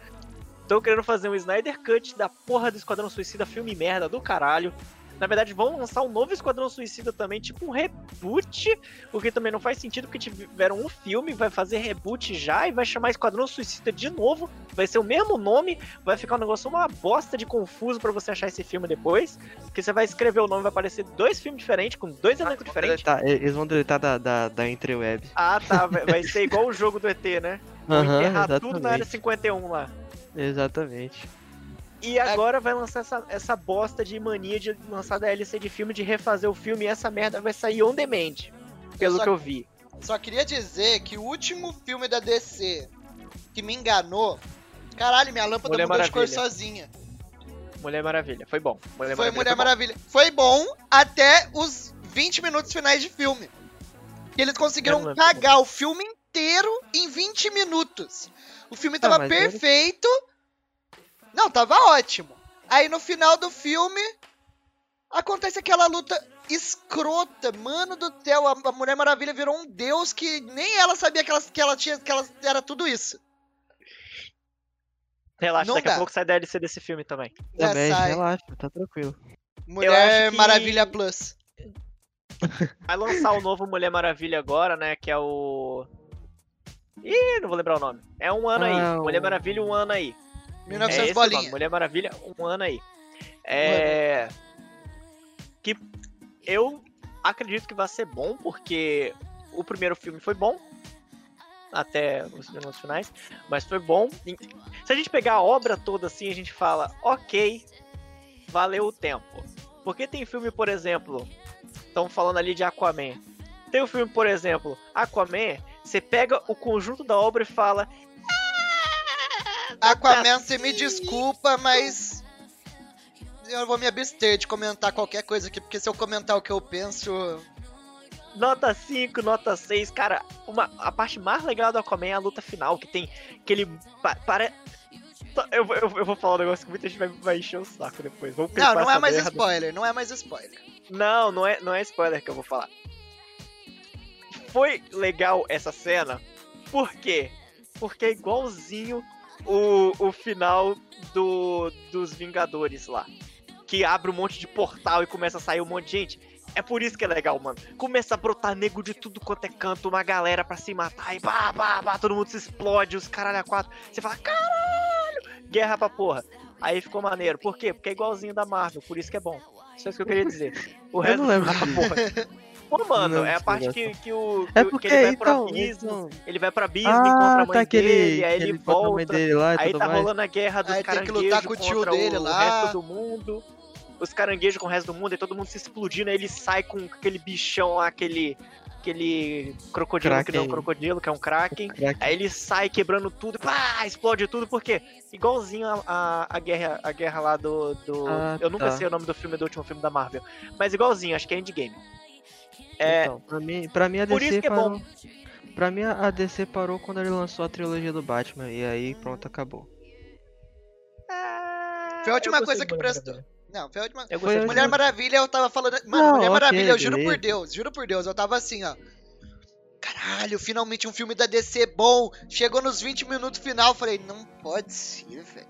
Estão querendo fazer um Snyder Cut da porra do Esquadrão Suicida, filme merda do caralho. Na verdade, vão lançar um novo Esquadrão Suicida também, tipo um reboot, o que também não faz sentido, porque tiveram um filme, vai fazer reboot já e vai chamar Esquadrão Suicida de novo, vai ser o mesmo nome, vai ficar um negócio uma bosta de confuso pra você achar esse filme depois, porque você vai escrever o nome, vai aparecer dois filmes diferentes, com dois elencos diferentes. Deletar- eles vão deletar da, da, da Entreweb. Ah, tá, vai ser igual o jogo do ET, né? Aham, enterrar tudo na área exatamente. 51 lá. Exatamente. E agora vai lançar essa, essa bosta de mania de lançar DLC de filme, de refazer o filme, e essa merda vai sair on demand. Pelo Só- que eu vi. Só queria dizer que o último filme da DC que me enganou. Caralho, minha lâmpada Mulher mudou de cor Maravilha. sozinha. Mulher Maravilha, foi bom. Mulher foi Maravilha Mulher foi bom. Maravilha. Foi bom até os 20 minutos finais de filme. E eles Eu conseguiram cagar o filme inteiro em 20 minutos. O filme tava mas ele- perfeito. Não, tava ótimo. Aí no final do filme acontece aquela luta escrota, mano do céu. A, Mulher Maravilha virou um deus que nem ela sabia que ela, que ela tinha, que ela era tudo isso. Relaxa, Não daqui dá. a pouco sai DLC desse filme também. Já Também, sai. relaxa, tá tranquilo. Mulher que- Maravilha Plus. Vai lançar o novo Mulher Maravilha agora, né? Que é o. Ih, não vou lembrar o nome. É um ano aí. Ah, o- Mulher Maravilha, um ano aí. 1900 é esse bolinha. Mulher Maravilha, um ano aí. É. Que eu acredito que vai ser bom, porque o primeiro filme foi bom. Até os minutos finais. Mas foi bom. Se a gente pegar a obra toda assim, a gente fala, ok, valeu o tempo. Porque tem filme, por exemplo, estão falando ali de Aquaman. Tem o filme, por exemplo, Aquaman, você pega o conjunto da obra e fala. Aquaman, você me desculpa, mas. Eu vou me abster de comentar qualquer coisa aqui, porque se eu comentar o que eu penso. Nota 5, nota 6, cara, uma, a parte mais legal do Aquaman é a luta final, que tem aquele. Pa, pare... eu, vou- eu, eu vou falar um negócio que muita gente vai, vai encher o saco depois. Vamos Não, não é mais merda. spoiler, não é mais spoiler. Não, não é, não é spoiler que eu vou falar. Foi legal essa cena, por quê? Porque é igualzinho o, o final do, dos Vingadores lá. Que abre um monte de portal e começa a sair um monte de gente. É por isso que é legal, mano. Começa a brotar nego de tudo quanto é canto, uma galera pra se matar e pá, pá, pá, todo mundo se explode, os caralho a quatro. Você fala, caralho! Guerra pra porra. Aí ficou maneiro. Por quê? Porque é igualzinho da Marvel, por isso que é bom. Só isso que eu queria dizer. O Eu resto não lembro porra. Pô, mano, Não é a parte que, que o. É que- porque, que ele vai então, abismo. então- Ele vai pro abismo, encontra a Ah, mãe tá aquele, dele, aí que ele volta. dele lá Aí tá mais. rolando a guerra dos Aí tem que caranguejos lutar com o tio dele o lá. resto do mundo. Os caranguejos com o resto do mundo, e todo mundo se explodindo, aí ele sai com aquele bichão lá, aquele. Aquele crocodilo que não é um Kraken. crocodilo, que é um Kraken. Crack. Aí ele sai quebrando tudo, pá, explode tudo, por quê? Igualzinho a, a, a guerra, a guerra lá do. do Ah, eu nunca tá. sei o nome do filme do último filme da Marvel. Mas igualzinho, acho que é Endgame. É, Então, pra mim, pra mim a Por DC isso que é parou. Pra mim a DC parou quando ele lançou a trilogia do Batman e aí pronto, acabou. Foi a última coisa que prestou. Não, foi a última. Eu gostei Mulher Maravilha, eu tava falando. Mano, Não, Mulher ok, Maravilha, eu juro por beleza. Deus, juro por Deus, eu tava assim, ó. Caralho, finalmente um filme da DC bom. Chegou nos 20 minutos final, falei, não pode ser, velho.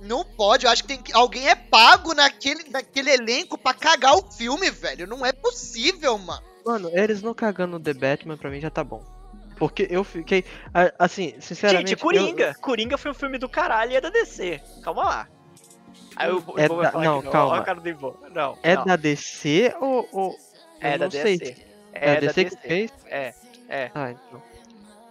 Não pode, eu acho que tem que. Alguém é pago naquele, naquele elenco pra cagar o filme, velho. Não é possível, mano. Mano, eles não cagando no The Batman pra mim já tá bom. Porque eu fiquei. Assim, sinceramente. Gente, eu- Coringa. Coringa foi um filme do caralho e é da DC. Calma lá. Aí o É da- não, que calma. Ó, cara do Ivo. Não, É não. da DC ou. ou... É da não. DC. É, É da da DC que DC. fez? É, é. Ah, então.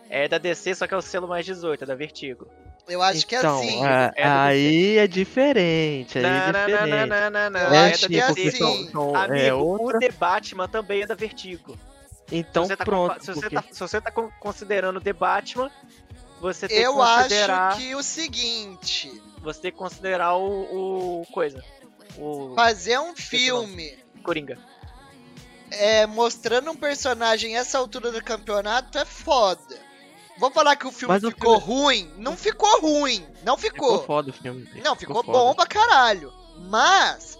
É da DC, só que é o selo mais 18, é da Vertigo. Eu acho que é então, assim. é, é da aí é diferente. Aí é Não, não, não, diferente. não, não, não, não. Eu É É da acho que é tipo, assim. são, são, Amigo, é o outra. The Batman também é da Vertigo. Então se você tá, pronto. se, você porque- tá, se você tá con- considerando The Batman, você tem Eu que considerar. acho que o seguinte: Você tem que considerar o. o coisa. O fazer um o filme Coringa. é, mostrando um personagem essa altura do campeonato é foda. Vou falar que o filme Mas o ficou filme- ruim. Não ficou ruim. Não ficou. Ficou foda o filme. Não, ficou, foda. bom pra caralho. Mas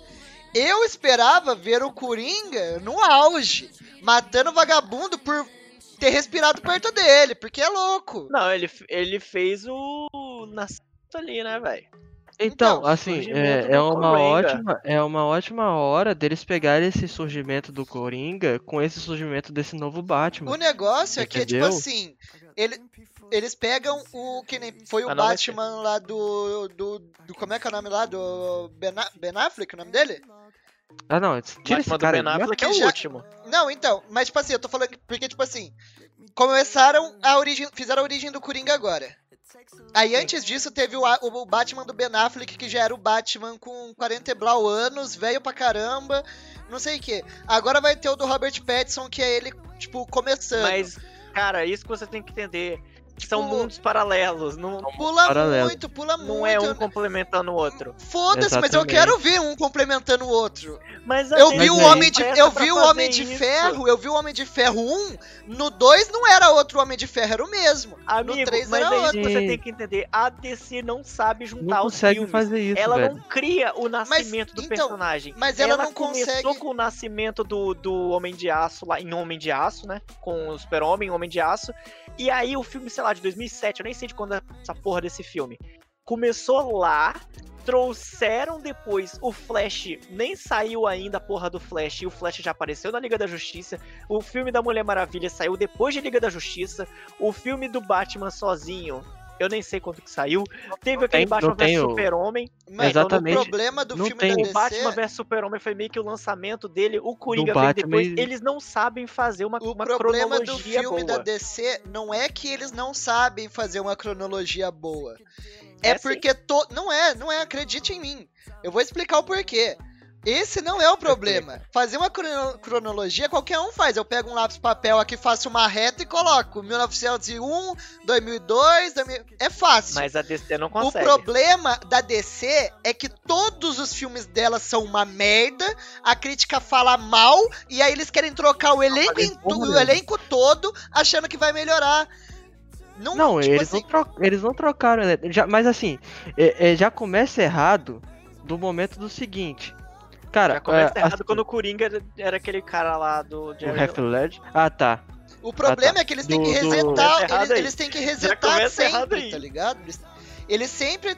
eu esperava ver o Coringa no auge, matando o vagabundo por ter respirado perto dele, porque é louco. Não, ele, ele fez o. Nascimento ali, né, velho? Então, Então, assim, é, é uma Coringa. ótima, é uma ótima hora deles pegarem esse surgimento do Coringa com esse surgimento desse novo Batman. O negócio é que, tipo assim, ele, eles pegam o. Que nem foi o Ah, não Batman lá do, do, do. Como é que é o nome lá? Do Ben, ben Affleck, o nome dele? Ah, não, tira esse cara. Ben de Affleck é que o já- último. Não, então, mas tipo assim, eu tô falando que- porque, tipo assim, começaram a origem. Fizeram a origem do Coringa agora. Aí antes disso teve o, o Batman do Ben Affleck, que já era o Batman com 40 e blau anos, velho pra caramba, não sei o que. Agora vai ter o do Robert Pattinson, que é ele, tipo, começando. Mas, cara, isso que você tem que entender. São Tipo, mundos paralelos. Não, Pula Paralelo. muito, pula muito. não é um complementando o outro. Foda-se, mas eu quero ver um complementando o outro. Mas Eu vi o Homem de, eu vi o Homem de isso. Ferro, eu vi o Homem de Ferro 1, no 2 não era outro Homem de Ferro, era o mesmo. Amigo, no 3 mas era é outro. você tem que entender. A DC não sabe juntar Não os consegue filmes. fazer isso, ela velho. não cria o nascimento do então, personagem. mas ela não começou consegue- com o nascimento do, do Homem de Aço lá em Homem de Aço, né? Com o Super-Homem, Homem de Aço. E aí o filme, sei lá, de 2007, eu nem sei de quando essa porra desse filme. Começou lá, trouxeram depois o Flash, nem saiu ainda a porra do Flash, e o Flash já apareceu na Liga da Justiça. O filme da Mulher Maravilha saiu depois de Liga da Justiça. O filme do Batman sozinho, eu nem sei quando que saiu. Teve aquele tem- Batman vs o- Super-Homem. Mas Exatamente. o problema do Não filme tem da o O DC, Batman vs Super-Homem foi meio que o lançamento dele. O Coringa veio Batman depois. e- Eles não sabem fazer uma, o uma problema do cronologia filme boa. da DC não é que eles não sabem fazer uma cronologia boa. É, É porque to... não é, não é, acredite em mim. Eu vou explicar o porquê. Esse não é o problema. Fazer uma crono- cronologia qualquer um faz. Eu pego um lápis papel aqui, faço uma reta e coloco 1901, 2002, 2000... é fácil. Mas a DC não O consegue. problema da DC é que todos os filmes dela são uma merda, a crítica fala mal, e aí eles querem trocar o elenco, o elenco todo, achando que vai melhorar. Não, Não, tipo eles, assim, não tro- eles não trocaram? Já, mas assim, é- é, já começa errado do momento do seguinte. Cara, Já começa é, errado assim, quando o Coringa era- era aquele cara lá do o Heath Ledger. Ah, tá. o problema ah, tá. é que eles têm Do- que do- resetar, errado eles, eles têm que resetar sempre, tá ligado? Eles, eles sempre,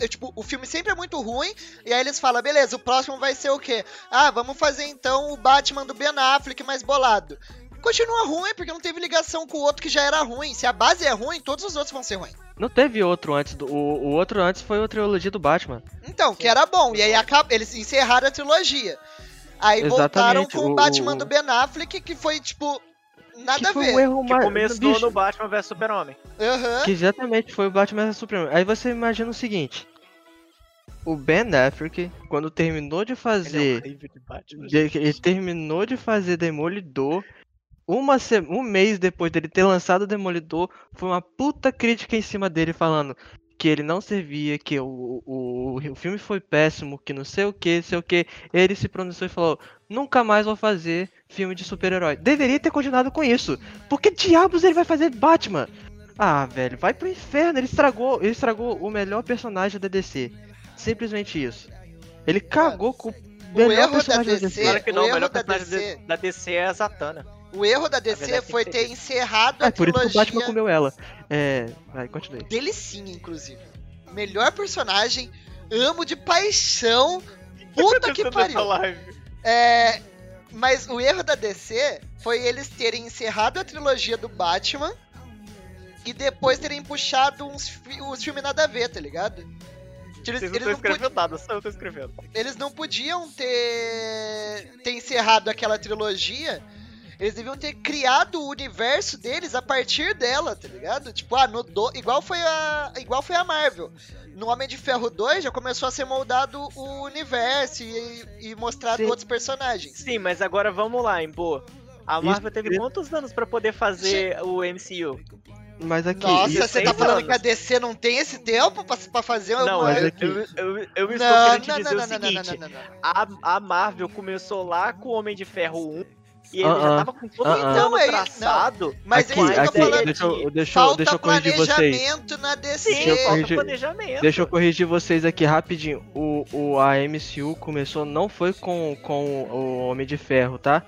é, tipo, o filme sempre é muito ruim, e aí eles falam, beleza, o próximo vai ser o quê? Ah, vamos fazer então o Batman do Ben Affleck mais bolado. Continua ruim, porque não teve ligação com o outro que já era ruim. Se a base é ruim, todos os outros vão ser ruins. Não teve outro antes do. O, o outro antes foi a trilogia do Batman. Então, que era bom. E aí acaba, eles encerraram a trilogia. Aí voltaram Exatamente, com o o- Batman o- do Ben Affleck, que foi, tipo, nada que a foi ver. um erro Que começou bicho, no Batman vs Super-Homem. Aham. Que exatamente foi o Batman vs Superman. Aí você imagina o seguinte. O Ben Affleck, quando terminou de Ele é fazer. horrível de Batman. ele terminou de fazer Demolidor. Uma se- um mês depois dele ter lançado o Demolidor, foi uma puta crítica em cima dele falando que ele não servia, que o, o, o filme foi péssimo, que não sei o que, sei o que. Ele se pronunciou e falou: nunca mais vou fazer filme de super-herói. Deveria ter continuado com isso. Porque diabos ele vai fazer Batman? Ah, velho, vai pro inferno. Ele estragou, ele estragou o melhor personagem da DC. Simplesmente isso. Ele cagou com o melhor erro da personagem da DC DC. Claro que não, o o melhor da personagem DC da DC é a Zatanna. O erro da DC foi ter ser isso. encerrado a É por isso que o trilogia Batman comeu ela. É. Vai, continue. delicinha, inclusive. Melhor personagem, amo de paixão. Puta que pariu. É, mas o erro da DC foi eles terem encerrado a trilogia do Batman e depois terem puxado uns, fi- uns filmes nada a ver, tá ligado? Eles, Vocês não estão escrevendo nada, só eu tô escrevendo. eles não podiam ter, ter encerrado aquela trilogia. Eles deviam ter criado o universo deles a partir dela, tá ligado? Tipo, ah, no do... igual foi a igual foi a Marvel. No Homem de Ferro 2 já começou a ser moldado o universo e, e mostrado Sim. outros personagens. Sim, mas agora vamos lá, Embo. A Isso- Marvel teve quantos anos pra poder fazer o MCU? Mas aqui. Nossa, isso- você tá falando anos. que a DC não tem esse tempo pra, pra fazer uma... Não, mas eu, aqui- eu, eu, eu estou não, querendo te não, dizer não, o não, não, não, seguinte. não, não, não. A, a Marvel começou lá com o Homem de Ferro 1 e ele Ah, já ah. tava com todo ah. plano Então é traçado. Mas aqui, é isso que eu tô aqui, falando. deixa, eu- deixa, Falta deixa eu corrigir vocês. planejamento na DC. Sim, Deixa eu falta corrigir- planejamento. Deixa eu corrigir vocês aqui rapidinho. O, o, a MCU começou não foi com, com o Homem de Ferro, tá?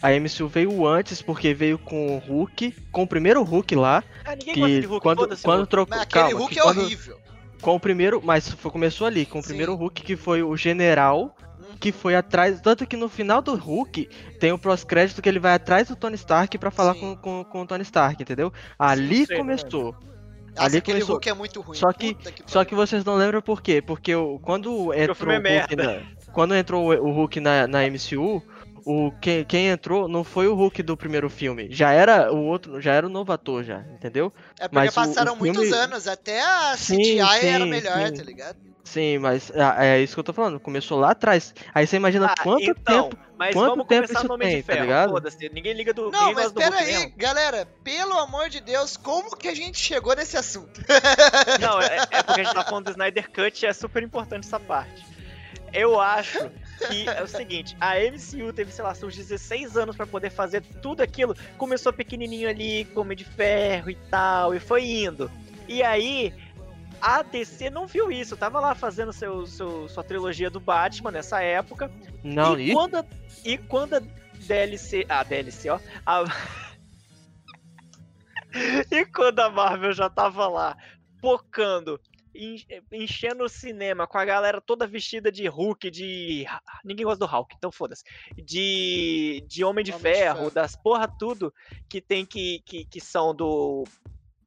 A MCU veio antes, porque veio com o Hulk, com o primeiro Hulk lá, Ah, ninguém gosta que de Hulk, quando, quando Hulk. trocou... Mas aquele calma, Hulk é quando- horrível. Com o primeiro, mas foi, começou ali, com o Sim. primeiro Hulk que foi o general, que foi atrás, tanto que no final do Hulk tem o pós-crédito que ele vai atrás do Tony Stark pra falar Sim. com, com, com o Tony Stark, entendeu? Ali sei, não começou. Nossa, Ali aquele começou. Hulk é muito ruim. Só que- que Só que vocês não lembram por quê? Porque o, quando entrou é o Hulk na, quando entrou o, o Hulk na, na MCU, o quem, quem entrou não foi o Hulk do primeiro filme, já era o outro, já era o novo ator já, entendeu? É porque mas o- passaram o muitos filme- anos, até a Sim, CGI era sim, melhor, sim. tá ligado? Sim, mas é, é isso que eu tô falando. Começou lá atrás. Aí você imagina Ah, quanto então, tempo. mas quanto vamos tempo começar isso no Homem tem, de tá Ferro. ligado? Foda-se, ninguém liga do Não, mas pera aí, mesmo. galera, pelo amor de Deus, como que a gente chegou nesse assunto? Não, é, é porque a gente tá falando do Snyder Cut e é super importante essa parte. Eu acho que é o seguinte, a MCU teve, sei lá, seus 16 anos pra poder fazer tudo aquilo. Começou pequenininho ali, com Homem de Ferro e tal, e foi indo. E aí, a DC não viu isso, tava lá fazendo seu, seu- sua trilogia do Batman nessa época. Não, e, e quando a, e quando a DLC. A DLC, ó. a- e quando a Marvel já tava lá, focando, en- enchendo o cinema com a galera toda vestida de Hulk, de. Ninguém gosta do Hulk, então foda-se. De, de Homem de Homem de Ferro, Ferro. das porra tudo que tem que, que, que são do.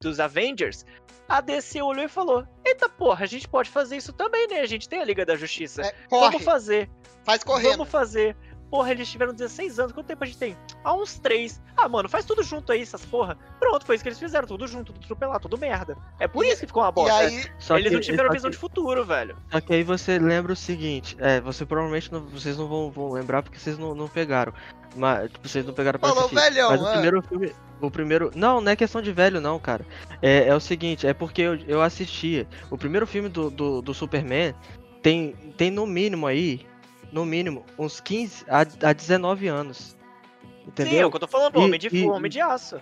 Dos Avengers, a DC olhou e falou: Eita porra, a gente pode fazer isso também, né? A gente tem a Liga da Justiça. É, corre, Vamos fazer. faz correndo. Vamos fazer. Porra, eles tiveram 16 anos. Quanto tempo a gente tem? Há uns 3. Ah, mano, faz tudo junto aí, essas porra. Pronto, foi isso que eles fizeram. Tudo junto, tudo atropelar, tudo merda. É por E- isso que ficou uma E bosta. aí, só eles que, não tiveram só visão que- de futuro, velho. Só que aí você lembra o seguinte, é, você provavelmente não, vocês não vão, vão lembrar porque vocês não, não pegaram. Mas, tipo, vocês não pegaram pra falou assistir. velhão, Mas o é. primeiro filme. O primeiro. Não, não é questão de velho, não, cara. É, é o seguinte, é porque eu, eu assistia. O primeiro filme do, do, do Superman tem, tem no mínimo aí. No mínimo, uns 15 a, a 19 anos. Sim, é Entendeu? o que eu tô falando, E- Homem de, e- Homem de Aço.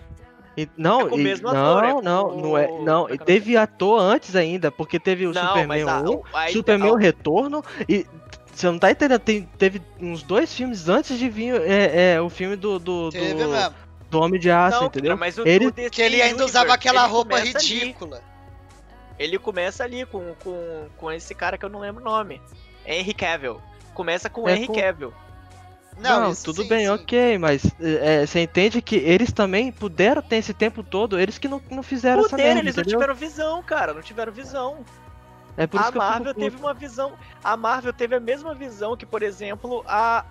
E- não, É e- não, ator, é com não, o- não é. Não, é e é teve ator antes ainda, porque teve o não, Superman mas a, 1, aí, Superman a- o Retorno e. Você não tá entendendo? Tem, teve uns dois filmes antes de vir é, é, o filme do, do, Teve do, mesmo. do Homem de Aço, não, entendeu? mas o, Ele- o Que ele ainda usava aquela roupa começa ali. ridícula. Ele começa ali com, com, com esse cara que eu não lembro o nome. Henry Cavill. Começa com É Henry com- Cavill. Não, Não, tudo sim, bem, sim. ok, mas é, você entende que eles também puderam ter esse tempo todo, eles que não, não fizeram essa Poder, merda, eles não entendeu? tiveram visão, cara. Não tiveram visão. É por isso a fico Marvel teve uma visão. A Marvel teve a mesma visão que, por exemplo, a,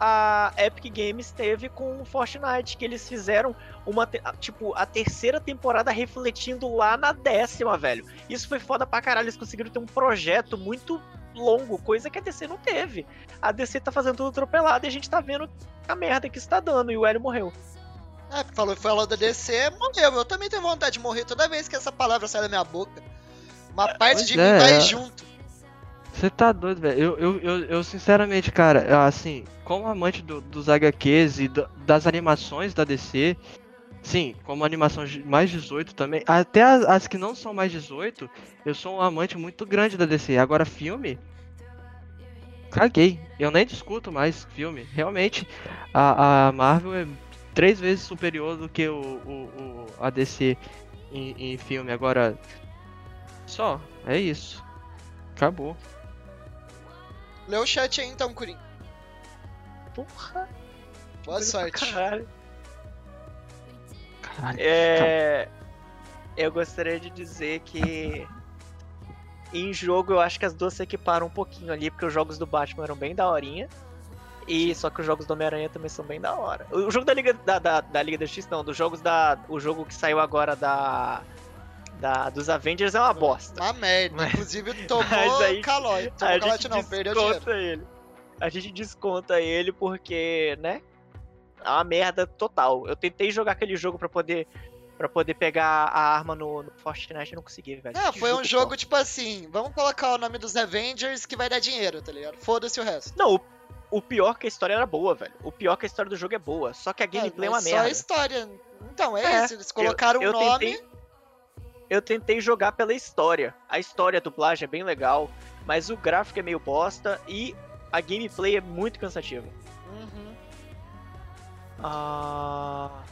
a Epic Games teve com o Fortnite, que eles fizeram uma tipo a terceira temporada refletindo lá na décima, velho. Isso foi foda pra caralho. Eles conseguiram ter um projeto muito longo, coisa que a DC não teve. A DC tá fazendo tudo atropelado e a gente tá vendo a merda que está dando. E o Hélio morreu. É, falou, falou da DC, morreu. Eu também tenho vontade de morrer toda vez que essa palavra sai da minha boca. Uma parte de mim é, vai é. junto. Você tá doido, velho. Eu, eu, eu, eu, sinceramente, cara, assim, como amante do- dos HQs e da- das animações da DC, sim, como animação mais 18 também, até as, as que não são mais 18, eu sou um amante muito grande da DC. Agora, filme. Caguei. Eu nem discuto mais filme. Realmente, a, a Marvel é três vezes superior do que o, o, o- a DC em, em filme. Agora, só, é isso. Acabou. Lê o chat aí então, Curim. Porra. Boa sorte. Caralho. Caralho. É, eu gostaria de dizer que em jogo eu acho que as duas se equiparam um pouquinho ali, porque os jogos do Batman eram bem daorinha. E só que os jogos do Homem-Aranha também são bem da hora. O jogo da Liga da, da, da Liga da Justiça, não, dos jogos da. O jogo que saiu agora da. Da dos Avengers é uma bosta. Uma merda. Mas- Inclusive tomou mas aí- calote. Tomou calote gente não, perdeu dinheiro. desconta ele. A gente desconta ele porque, né? É uma merda total. Eu tentei jogar aquele jogo pra poder para poder pegar a arma no, no Fortnite e não consegui, velho. Não, foi um jogo tipo assim, vamos colocar o nome dos Avengers que vai dar dinheiro, tá ligado? Foda-se o resto. Não, o, o pior que a história era boa, velho. O pior que a história do jogo é boa. Só que a gameplay é, uma mas só merda. a história. Então, é, É, isso, eles colocaram o eu nome. tentei- Eu tentei jogar pela história. A história, a dublagem é bem legal, mas o gráfico é meio bosta e a gameplay é muito cansativa. Uhum. Ah.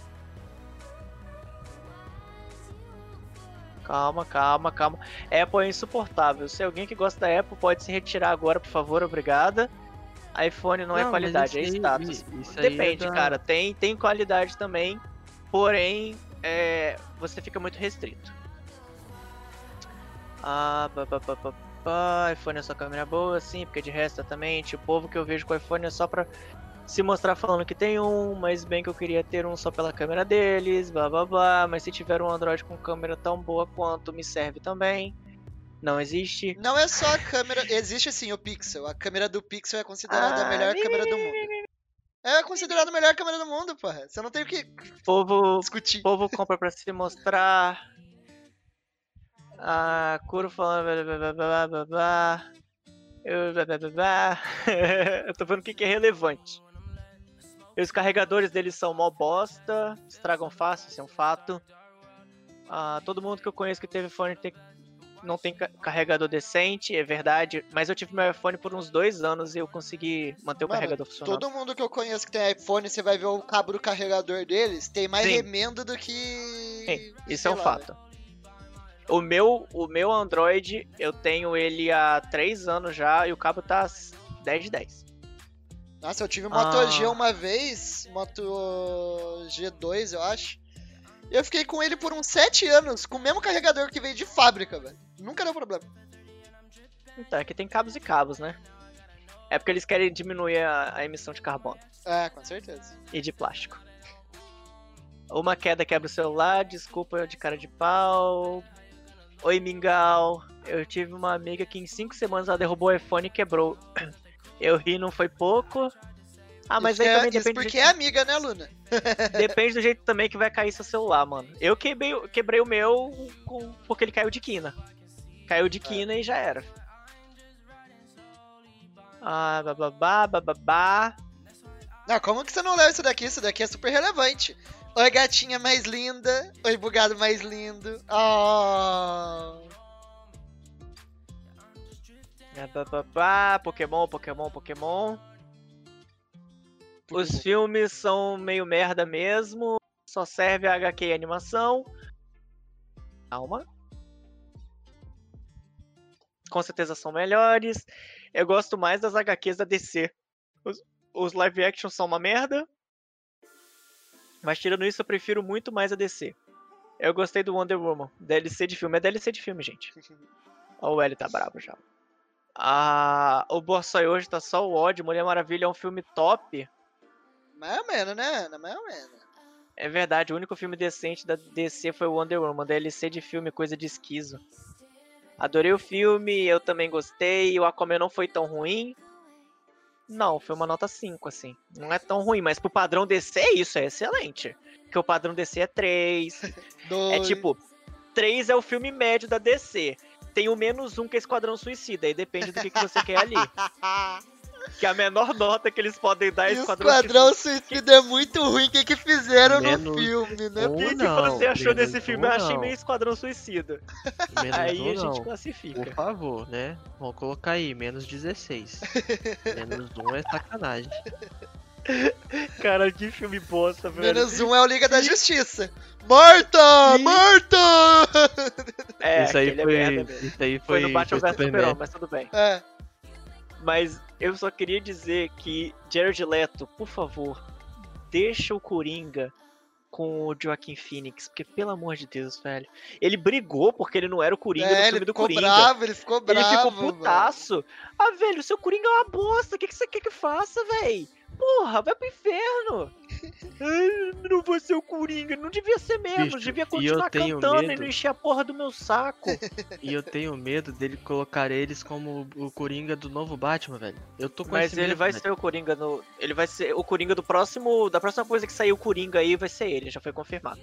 Calma, calma, calma. Apple é insuportável. Se alguém que gosta da Apple pode se retirar agora, por favor, obrigada. iPhone não, é Não, mas qualidade, é status. é Depende, da- cara. Tem, tem qualidade também, porém, é, você fica muito restrito. Ah, pá, pá, pá, pá, pá, iPhone é só câmera boa, sim, porque de resto também, o povo que eu vejo com iPhone é só pra se mostrar falando que tem um, mas bem que eu queria ter um só pela câmera deles, blá blá blá, mas se tiver um Android com câmera tão boa quanto, me serve também. Não existe. Não é só a câmera. Existe sim o Pixel. A câmera do Pixel é considerada a Ah, melhor câmera do mundo. É considerada a melhor câmera do mundo, porra. Você não tem o que O povo, o discutir. povo compra pra se mostrar. A Kuro falando. Blá, blá, blá, blá. Eu, blá, blá, blá. Eu tô vendo o que, que é relevante. E Os carregadores deles são mó bosta, estragam fácil, isso é um fato. Ah, todo mundo que eu conheço que teve iPhone tem- não tem ca- carregador decente, é verdade. Mas eu tive meu iPhone por uns dois anos e eu consegui manter o Mano, carregador funcionando. Todo mundo que eu conheço que tem iPhone, você vai ver o cabo do carregador deles, tem mais Sim. remendo do que. Sim, isso é um lá, fato. O meu, o meu Android, eu tenho ele há 3 anos já e o cabo tá 10 de 10. Nossa, eu tive Moto Ah. G uma vez, Moto G2, eu acho. E eu fiquei com ele por uns 7 anos, com o mesmo carregador que veio de fábrica, velho. Nunca deu problema. Então, aqui tem cabos e cabos, né? É porque eles querem diminuir a, a emissão de carbono É, com certeza. e de plástico. Uma queda quebra o celular, desculpa de cara de pau. Oi, Mingau. Eu tive uma amiga que em 5 semanas ela derrubou o iPhone e quebrou. Eu ri, não foi pouco. Ah, mas isso aí é, também depende do porque jeito- é amiga, né, Luna? Depende do jeito também que vai cair seu celular, mano. Eu quebrei, o- quebrei o meu com- porque ele caiu de quina. Caiu de quina e já era. Ah, bababá, bababá. Não, como que você não leu isso daqui? Isso daqui é super relevante. Oi, gatinha mais linda. Oi, bugado mais lindo. Oh. Ah, bababá, Pokémon, Pokémon, Pokémon. Os filmes são meio merda mesmo. Só serve a HQ e animação. Calma. Com certeza são melhores. Eu gosto mais das HQs da DC. Os, os live action são uma merda. Mas tirando isso, eu prefiro muito mais a DC. Eu gostei do Wonder Woman. DLC de filme. É DLC de filme, gente. Ó, o L tá bravo já. Ah, o Boa hoje tá só o ódio. Mulher Maravilha é um filme top. Mais ou menos, né, Ana? Mais ou menos. É verdade, o único filme decente da DC foi o Wonder Woman, DLC de filme, coisa de esquizo. Adorei o filme, eu também gostei, o Aquaman não foi tão ruim. Não, foi uma nota 5, assim. Não é tão ruim, mas pro padrão DC é isso, é excelente. Porque o padrão DC é 3. É tipo, 3 é o filme médio da DC. Tem o menos um que é Esquadrão Suicida, aí depende do que, que você quer ali. Que a menor nota que eles podem dar é E o Esquadrão Esquadrão Suicida é muito ruim. O que que fizeram no Menos filme, né? O que, que você achou menos desse filme? Eu achei meio Esquadrão Suicida. Menos Aí a gente não. Por classifica. favor, né? Vamos colocar aí, menos 16. menos 1 é sacanagem. Cara, que filme bosta, velho. Menos um é o Liga da Justiça. Morta! Ih. Morta! É, isso aí é foi. merda mesmo. isso aí Foi foi. no Batman vs Superman, Superman. mas tudo bem. É. Mas eu só queria dizer que Jared Leto, por favor, deixa o Coringa com o Joaquin Phoenix, porque pelo amor de Deus, velho. Ele brigou porque ele não era o Coringa no é, filme ele do ficou Coringa. bravo, ele ficou Ele bravo. ficou mano. putaço. Ah, velho, seu Coringa é uma bosta. O que, que você quer que faça, véi? Porra, vai pro inferno. Ai, não vou ser o Coringa. Não devia ser mesmo. Bicho, devia e continuar tenho cantando e medo. não encher a porra do meu saco. E eu tenho medo dele colocar eles como o Coringa do novo Batman, velho. Eu tô com Mas esse ele medo, vai velho. ser o Coringa no. Ele vai ser o Coringa do próximo. Da próxima coisa que sair o Coringa aí vai ser ele, já foi confirmado.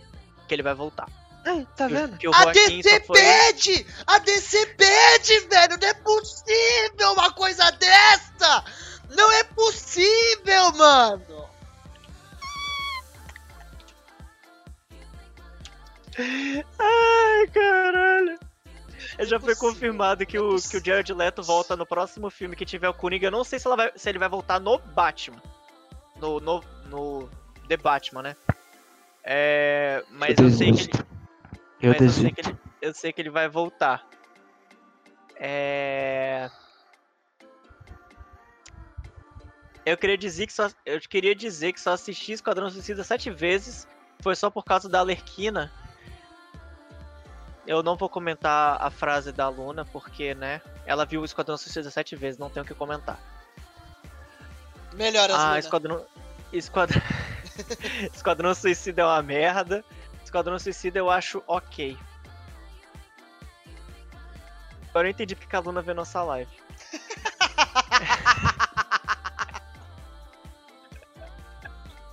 Que ele vai voltar. Ai, tá vendo? A DC foi. pede! A DC pede, velho! Não é possível uma coisa dessa! Não é possível, mano! Ai, caralho. Já foi confirmado que o, que o Jared Leto volta no próximo filme que tiver o Coringa. Eu não sei se, ela vai- se ele vai voltar no Batman. No, no, no The Batman, né? É, mas eu, sei que ele, Eu mas eu sei que ele, eu sei que ele vai voltar. É... Eu queria dizer que só eu queria dizer que só assisti Esquadrão Suicida sete vezes. Foi só por causa da Alerquina. Eu não vou comentar a frase da Luna, porque, né? Ela viu o Esquadrão Suicida sete vezes, não tenho o que comentar. Melhor as Ah, Luna. Esquadrão. Esquadrão. Esquadrão Suicida é uma merda. Esquadrão Suicida eu acho ok. Agora eu entendi porque a Luna vê nossa live.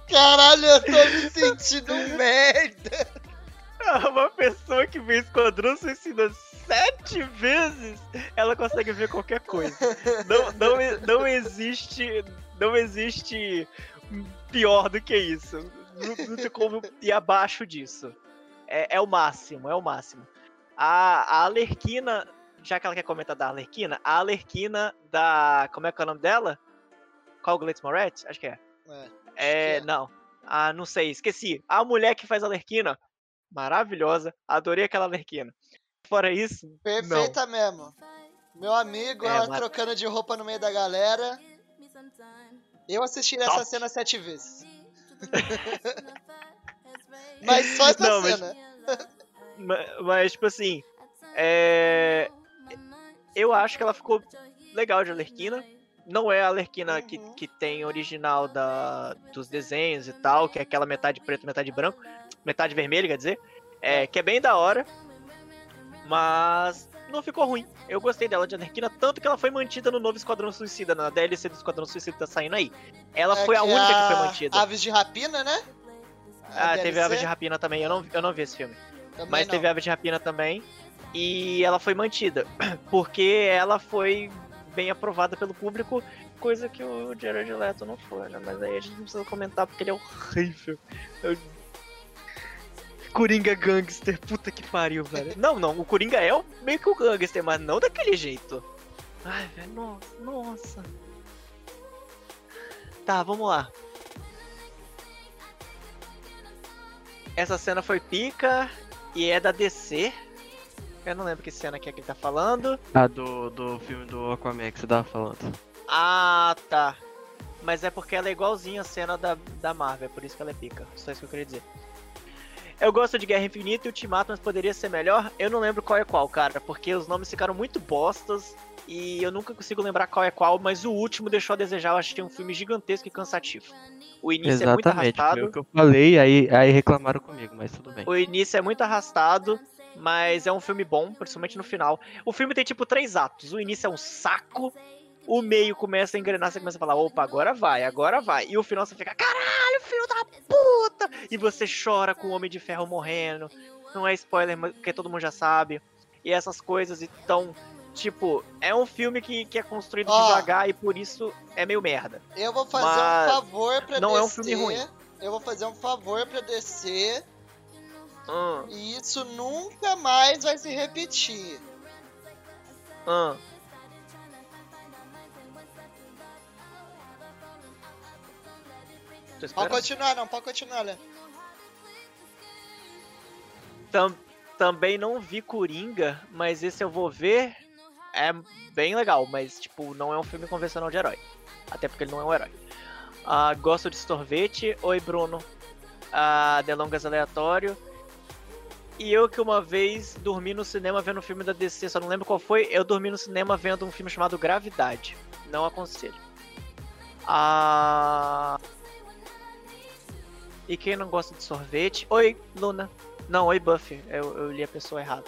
Caralho, eu tô me sentindo merda. Uma pessoa que vê Esquadrão Suicida sete vezes, ela consegue ver qualquer coisa. Não, não, não existe. Não existe pior do que isso. Não, não tem como ir abaixo disso. É, é, o máximo, é o máximo. A, a Alerquina, já que ela quer comentar da Alerquina, a Alerquina da. Como é que é o nome dela? Qual Glitz Moretz? Acho que é. É, é, é, não. Ah, não sei, esqueci. A mulher que faz a Alerquina, maravilhosa. Adorei aquela Alerquina. Fora isso. Perfeita não. mesmo. Meu amigo, é, ela mas... trocando de roupa no meio da galera. Eu assisti Top. essa cena sete vezes. mas só essa não, cena. Mas, mas, tipo assim. É... Eu acho que ela ficou legal de Alerquina. Não é a Alerquina uhum. que, que tem original da, dos desenhos e tal, que é aquela metade preto, metade branco, metade vermelha, quer dizer. É, que é bem da hora. Mas não ficou ruim. Eu gostei dela de Anerquina, tanto que ela foi mantida no novo Esquadrão Suicida, na DLC do Esquadrão Suicida que tá saindo aí. Ela é foi a única a... que foi mantida. Aves de Rapina, né? A ah, DLC? teve Aves de Rapina também. Eu não, eu não vi esse filme. Também Mas não. teve Aves de Rapina também. E ela foi mantida. Porque ela foi bem aprovada pelo público, coisa que o Jared Leto não foi, né? Mas aí a gente não precisa comentar porque ele é horrível. Eu Coringa gangster, puta que pariu, velho. Não, não, o Coringa é meio que o gangster, mas não daquele jeito. Ai, velho, nossa, nossa. Tá, vamos lá. Essa cena foi pica e é da DC. Eu não lembro que cena que é que ele tá falando. Ah, do, do filme do Aquaman que você tava falando. Ah, tá. Mas é porque ela é igualzinha a cena da, da Marvel, é por isso que ela é pica. Só isso que eu queria dizer. Eu gosto de Guerra Infinita e Ultimato, mas poderia ser melhor. Eu não lembro qual é qual, cara, porque os nomes ficaram muito bostas e eu nunca consigo lembrar qual é qual, mas o último deixou a desejar. Eu achei um filme gigantesco e cansativo. O início Exatamente, é muito arrastado. Foi o que eu falei, aí, aí reclamaram comigo, mas tudo bem. O início é muito arrastado, mas é um filme bom, principalmente no final. O filme tem tipo três atos. O início é um saco, o meio começa a engrenar, você começa a falar, opa, agora vai, agora vai. E o final você fica, caralho, filho da puta! E você chora com o Homem de Ferro morrendo. Não é spoiler, porque todo mundo já sabe. E essas coisas, então, tipo, é um filme que, que é construído oh, devagar e por isso é meio merda. Eu vou fazer Mas um favor pra não descer. é um filme ruim. Eu vou fazer um favor pra descer. Hum. E isso nunca mais vai se repetir. Hum. Pode continuar, não, pode continuar, Léo. Tam, também não vi Coringa, mas esse eu vou ver. É bem legal, mas tipo, não é um filme convencional de herói. Até porque ele não é um herói. Uh, gosto de sorvete. Oi, Bruno. Uh, Delongas aleatório. E eu que uma vez dormi no cinema vendo um filme da DC, só não lembro qual foi. Eu dormi no cinema vendo um filme chamado Gravidade. Não aconselho. Ah. E quem não gosta de sorvete? Oi, Luna. Não, oi, Buffy. Eu, eu li a pessoa errada.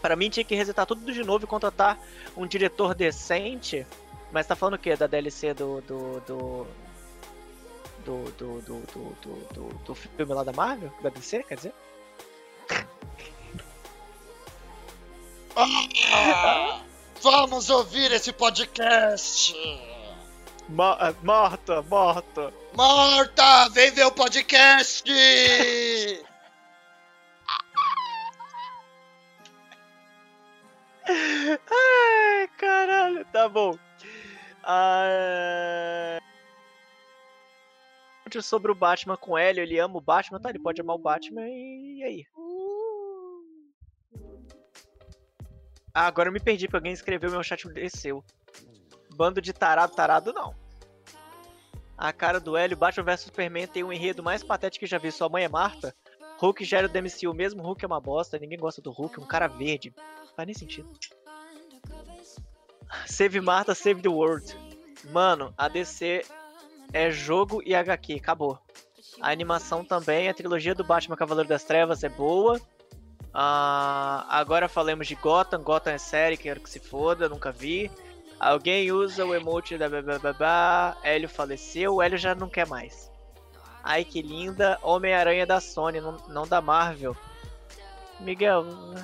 Para mim tinha que resetar tudo de novo e contratar um diretor decente. Mas tá falando o quê? Da DLC do. do. do. do. do. do, do, do, do, do filme lá da Marvel? Da DC, quer dizer? Ah, vamos ouvir esse podcast! Ma morta, morta. Morta, vem ver o podcast! Ai, caralho, tá bom. Ah... Sobre o Batman com Hélio, ele ama o Batman, tá? Ele pode amar o Batman e aí? Ah, agora eu me perdi porque alguém escreveu meu chat desceu. Bando de tarado, tarado não a cara do Hélio, Batman vs Superman tem um enredo mais patético que já vi. Sua mãe é Marta. Hulk gera o DMCU, mesmo Hulk é uma bosta, ninguém gosta do Hulk, um cara verde. Faz nem sentido. Save Marta, Save the World. Mano, a DC é jogo e HQ, acabou. A animação também, a trilogia do Batman Cavaleiro das Trevas é boa. Ah, agora falamos de Gotham. Gotham é série, quero que se foda, nunca vi. Alguém usa o emote da babá. Hélio faleceu, Hélio já não quer mais. Ai que linda. Homem-Aranha da Sony, não, não da Marvel. Miguel. Não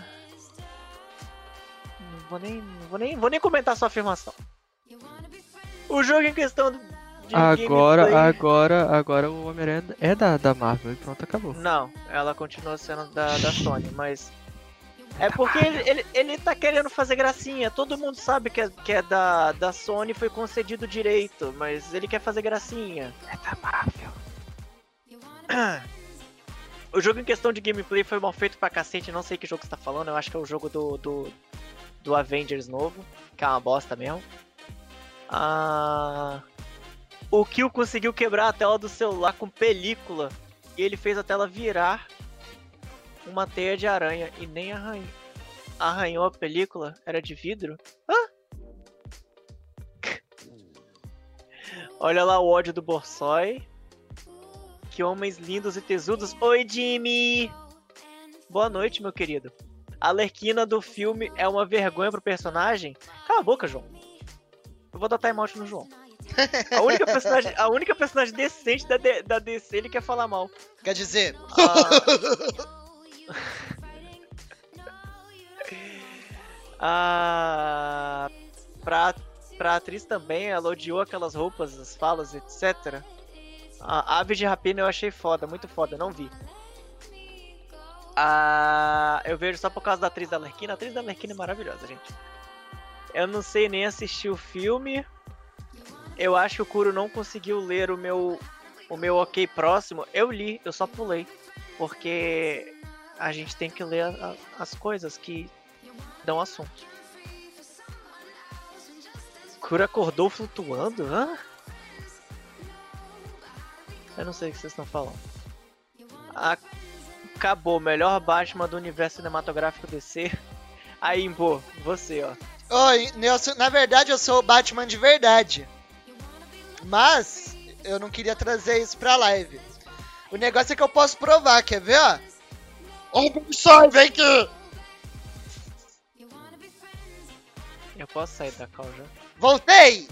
vou nem, vou nem, vou nem comentar sua afirmação. O jogo em questão Agora, gameplay- agora, agora o Homem-Aranha é da, da Marvel e pronto, acabou. Não, ela continua sendo da, da Sony, mas. É porque ele, ele, ele tá querendo fazer gracinha. Todo mundo sabe que é, que é da, da Sony foi concedido direito, mas ele quer fazer gracinha. É da Marvel. O jogo em questão de gameplay foi mal feito pra cacete, não sei que jogo você tá falando, eu acho que é o jogo do, do, do Avengers novo, que é uma bosta mesmo. Ah, o Kill conseguiu quebrar a tela do celular com película e ele fez a tela virar uma teia de aranha e nem arranhou. Arranhou a película? Era de vidro? Hã? Olha lá o ódio do Borsoi. Que homens lindos e tesudos. Oi, Jimmy! Boa noite, meu querido. A Lerquina do filme é uma vergonha pro personagem? Cala a boca, João. Eu vou dar timeout no João. A única personagem, a única personagem decente da, D- da DC ele quer falar mal. Quer dizer, Ah, pra, pra atriz também, ela odiou aquelas roupas, as falas, etc. A Ave de Rapina eu achei foda, muito foda, não vi. Ah, eu vejo só por causa da atriz da Lerquina. A atriz da Lerquina é maravilhosa, gente. Eu não sei nem assistir o filme. Eu acho que o Kuro não conseguiu ler o meu o meu ok próximo. Eu li, eu só pulei. Porque a gente tem que ler a- a- as coisas que dão assunto. Kuro acordou flutuando? Hã? Eu não sei o que vocês estão falando. Acabou, melhor Batman do universo cinematográfico DC. Aí, Imbo, você, ó. Oi, na verdade eu sou o Batman de verdade. Mas eu não queria trazer isso pra live. O negócio é que eu posso provar, quer ver, ó? Ô, Bursoi, vem aqui! Eu posso sair da call já? Voltei!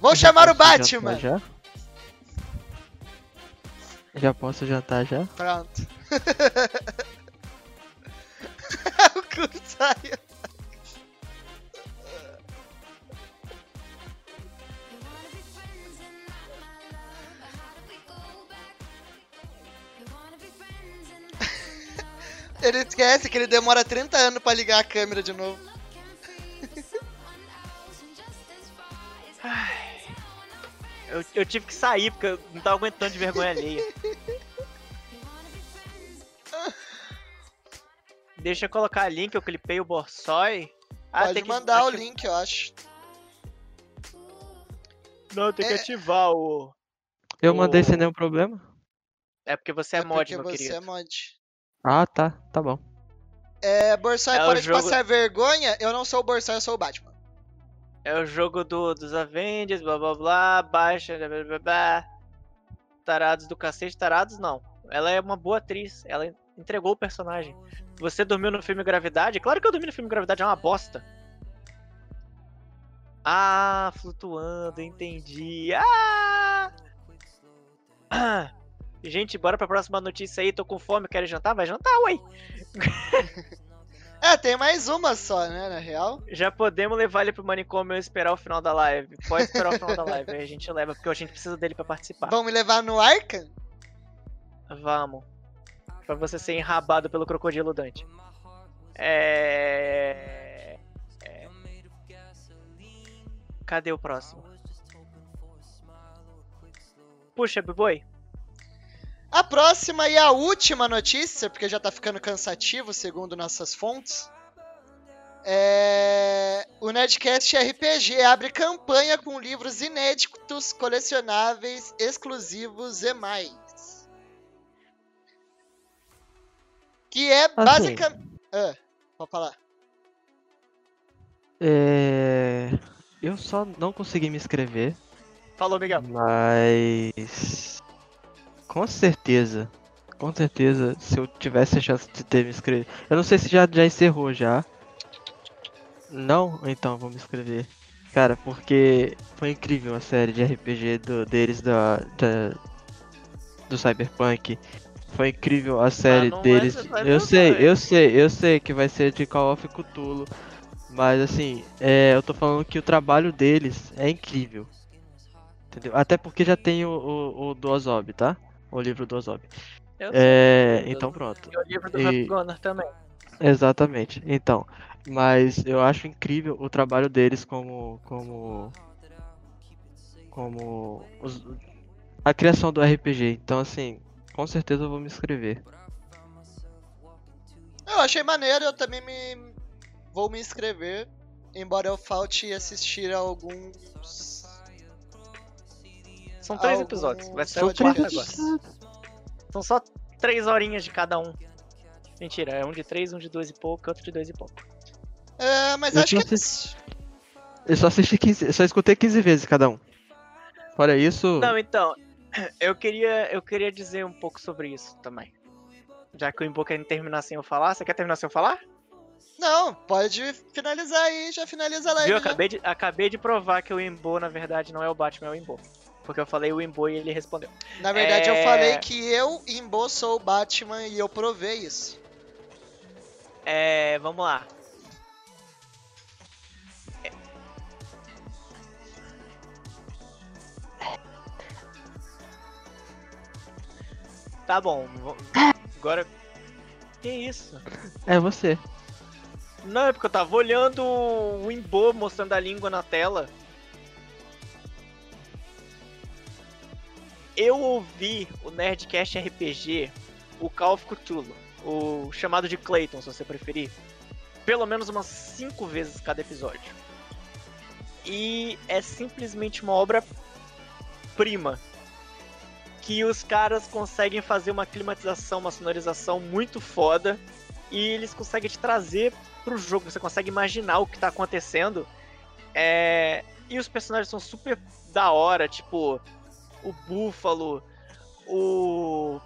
Vou chamar o Batman! Já? Já posso jantar já? Pronto. o cu saiu. Ele esquece que ele demora 30 anos pra ligar a câmera de novo. Eu, eu tive que sair porque eu não tava aguentando de vergonha alheia. Deixa eu colocar link, eu clipei o Borsoi. Ah, Pode tem que mandar o link, eu acho. Não, tem que É. ativar o. Eu mandei O- sem nenhum problema? É porque você é, É mod, porque meu você querido. é mod. Ah, tá, tá bom. É, Borsoi, É para de jogo- passar vergonha. Eu não sou o Borsoi, eu sou o Batman. É o jogo do, dos Avengers, blá blá blá, baixa, blá blá blá blá. Tarados do cacete, tarados não. Ela é uma boa atriz, ela entregou o personagem. Você dormiu no filme Gravidade? Claro que eu dormi no filme Gravidade, é uma bosta. Ah, flutuando, entendi. Ah! Gente, bora pra próxima notícia aí. Tô com fome, quero jantar? Vai jantar, ué. É, tem mais uma só, né, na real. Já podemos levar ele pro manicômio e esperar o final da live. Pode esperar o final da live, aí a gente leva, porque a gente precisa dele pra participar. Me levar no Arkham? Vamos. Pra você ser enrabado pelo crocodilo Dante. É... é... Cadê o próximo? Puxa, Biboi. A próxima e a última notícia, porque já tá ficando cansativo, segundo nossas fontes. É... O Nerdcast RPG abre campanha com livros inéditos, colecionáveis, exclusivos e mais. Que é basicamente. Ah, pode falar. É... Eu só não consegui me inscrever, Falou, Miguel. mas... Com certeza, com certeza, se eu tivesse a chance de ter me inscrito. Eu não sei se já, já encerrou já. Não? Então vou me inscrever. Cara, porque foi incrível a série de RPG do, deles da, da do Cyberpunk. Foi incrível a série não é deles. de eu sei, eu sei, eu sei que vai ser de Call of Cthulhu. Mas assim, é, eu tô falando que o trabalho deles é incrível. Entendeu? Até porque já tem o, o, o do Ozob, tá? O livro do Ozob. Eu É, sei, então pronto. E o livro do E- também. Exatamente. Então, mas eu acho incrível o trabalho deles como como como os- a criação do RPG. Então, assim, com certeza eu vou me inscrever. Eu achei maneiro, eu também me vou me inscrever, embora eu falte assistir a alguns São três Alguns episódios. Vai ser o quarto agora. São só três horinhas de cada um. Mentira, é um de três, um de dois e pouco, outro de dois e pouco. É, mas Eu acho que Eu só assisti 15, eu só escutei 15 vezes cada um. Fora isso, Não, então, eu queria, eu queria dizer um pouco sobre isso também. Já que o Imbo quer terminar sem eu falar, você quer terminar sem eu falar? não, pode finalizar aí, já finaliza live. Viu? já. Acabei de, acabei de provar que o Imbo, na verdade, não é o Batman, é o Imbo. Porque eu falei o Imbo e ele respondeu. Na verdade, eu É. falei que eu, Imbo, sou o Batman e eu provei isso. É, vamos lá. Tá bom. Agora. Que isso? é você. Não, é porque eu tava olhando o Imbo mostrando a língua na tela. Eu ouvi o Nerdcast RPG, o Call of Cthulhu, o chamado de Clayton, se você preferir, pelo menos umas cinco vezes cada episódio. E é simplesmente uma obra-prima. Que os caras conseguem fazer uma climatização, uma sonorização muito foda. E eles conseguem te trazer pro jogo, você consegue imaginar o que tá acontecendo. É, E os personagens são super da hora, tipo o Búfalo, o.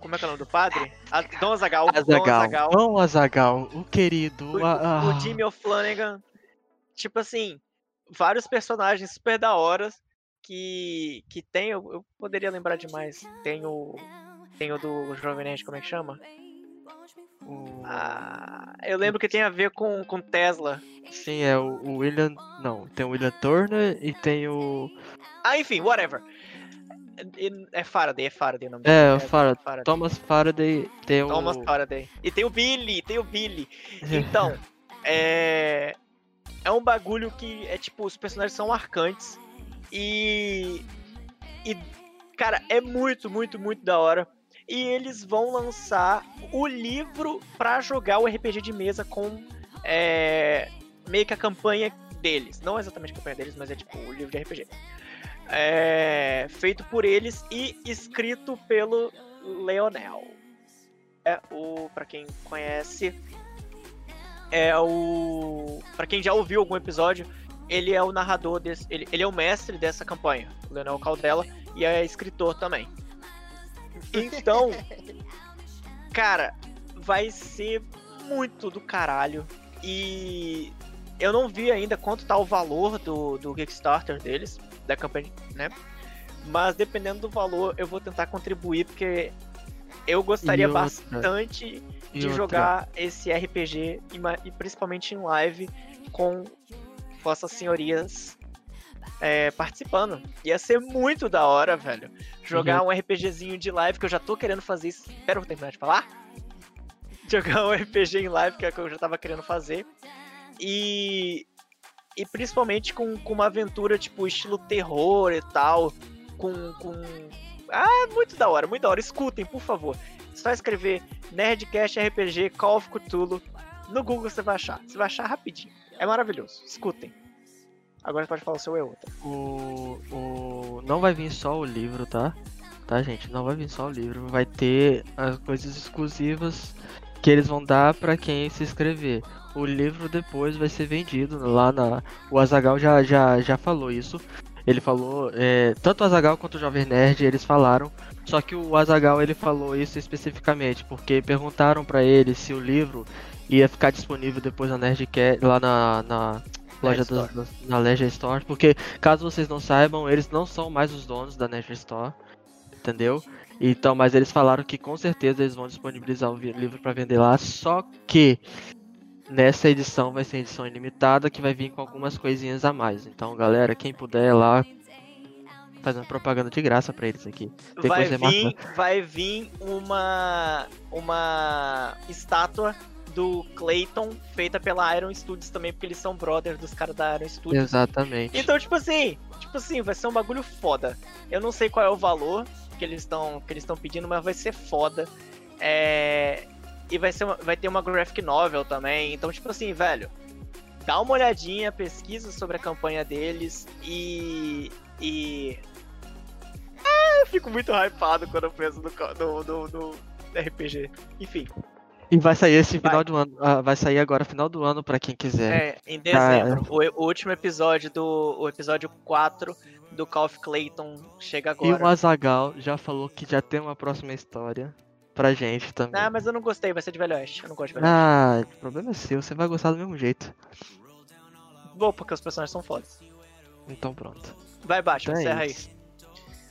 Como é que é o nome do padre? A... Dom Azagal. Dom Azagal. Não, Azagal, o querido. O, a- o ah. Jimmy O'Flanagan. Tipo assim, vários personagens super da hora que, que tem. Eu, eu poderia lembrar demais. Tem o. Tem o do Jovem Nerd, como é que chama? o- Ah, eu lembro que tem a ver com, com Tesla. Sim, é o, o William. Não, tem o William Turner e tem o. Ah, enfim, whatever. É- É Faraday, é Faraday o nome É, dele. o Fara- Faraday. Thomas Faraday, tem Thomas o. Faraday. E tem o Billy, tem o Billy. Então, é. É um bagulho que é tipo, os personagens são marcantes. E. E. Cara, é muito, muito, muito da hora. E eles vão lançar o livro pra jogar o RPG de mesa com. É, meio que a campanha deles. Não exatamente a campanha deles, mas é tipo o livro de RPG. É, feito por eles e escrito pelo Leonel. É o, para quem conhece, é o, para quem já ouviu algum episódio, ele é o narrador desse, ele, ele é o mestre dessa campanha, o Leonel Caldela, e é escritor também. Então, cara, vai ser muito do caralho e eu não vi ainda quanto tá o valor do, do Kickstarter deles, da campanha, né? Mas dependendo do valor, eu vou tentar contribuir porque eu gostaria outra- bastante de jogar esse RPG e, principalmente em live com vossas senhorias é, participando. Ia ser muito da hora, velho. Jogar um RPGzinho de live que eu já tô querendo fazer isso. Espera eu terminar de falar. Jogar um RPG em live que é o que eu já tava querendo fazer. E. E principalmente com, com uma aventura tipo estilo terror e tal. Com. com... Ah, muito da hora, muito da hora. Escutem, por favor. Só escrever Nerdcast RPG Call of Cthulhu. No Google você vai achar. Você vai achar rapidinho. É maravilhoso. Escutem. Agora pode falar o seu é outra. O, o. Não vai vir só o livro, tá? Tá, gente? Não vai vir só o livro. Vai ter as coisas exclusivas que eles vão dar pra quem se inscrever. O livro depois vai ser vendido lá na. O Azagal já, já, já falou isso. Ele falou, é, tanto o Azagal quanto o Jovem Nerd, eles falaram. Só que o Azagal ele falou isso especificamente porque perguntaram para ele se o livro ia ficar disponível depois na Nerdcast, lá na, na loja do, na Leisure Store, porque caso vocês não saibam, eles não são mais os donos da Leisure Store, entendeu? Então, mas eles falaram que com certeza eles vão disponibilizar o livro para vender lá, só que nessa edição vai ser edição ilimitada que vai vir com algumas coisinhas a mais. Então, galera, quem puder lá fazendo propaganda de graça para eles aqui. Tem vai vir, vai vir uma uma estátua do Clayton, feita pela Iron Studios também, porque eles são brothers dos caras da Iron Studios. Exatamente. Então, tipo assim, tipo assim, vai ser um bagulho foda. Eu não sei qual é o valor que eles estão que eles estão pedindo, mas vai ser foda. É... E vai ser uma, vai ter uma graphic novel também. Então, tipo assim, velho, dá uma olhadinha, pesquisa sobre a campanha deles e e ah, eu fico muito hypado quando eu penso no, no, no, no RPG. Enfim. E vai sair esse vai. final do ano. Uh, vai sair agora final do ano para quem quiser. É, em dezembro. Ah, o, o, último episódio do. O episódio 4 do Call of Clayton chega agora. E o Azagal já falou que já tem uma próxima história pra gente também. Ah, mas eu não gostei, vai ser de Velho Oeste. Eu não gosto de Velho Oeste. Ah, o problema é seu, você vai gostar do mesmo jeito. Vou, porque os personagens são fodas. Então pronto. Vai baixo, então é encerra é aí.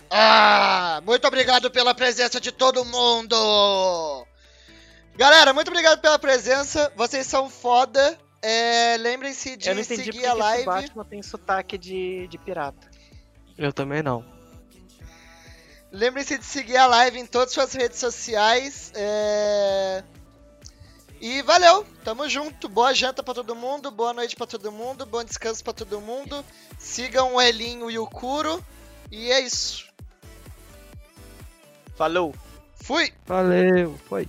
Ah, muito obrigado pela presença de todo mundo! Galera, muito obrigado pela presença. Vocês são foda. É, Lembrem-se de Eu não entendi seguir a live. O Batman tem sotaque de, de pirata. Eu também não. Lembrem-se de seguir a live em todas as suas redes sociais. É... E valeu, tamo junto. Boa janta pra todo mundo, boa noite pra todo mundo, bom descanso pra todo mundo. Sigam o Elinho e o Kuro. E é isso. Falou. Fui. Valeu, foi.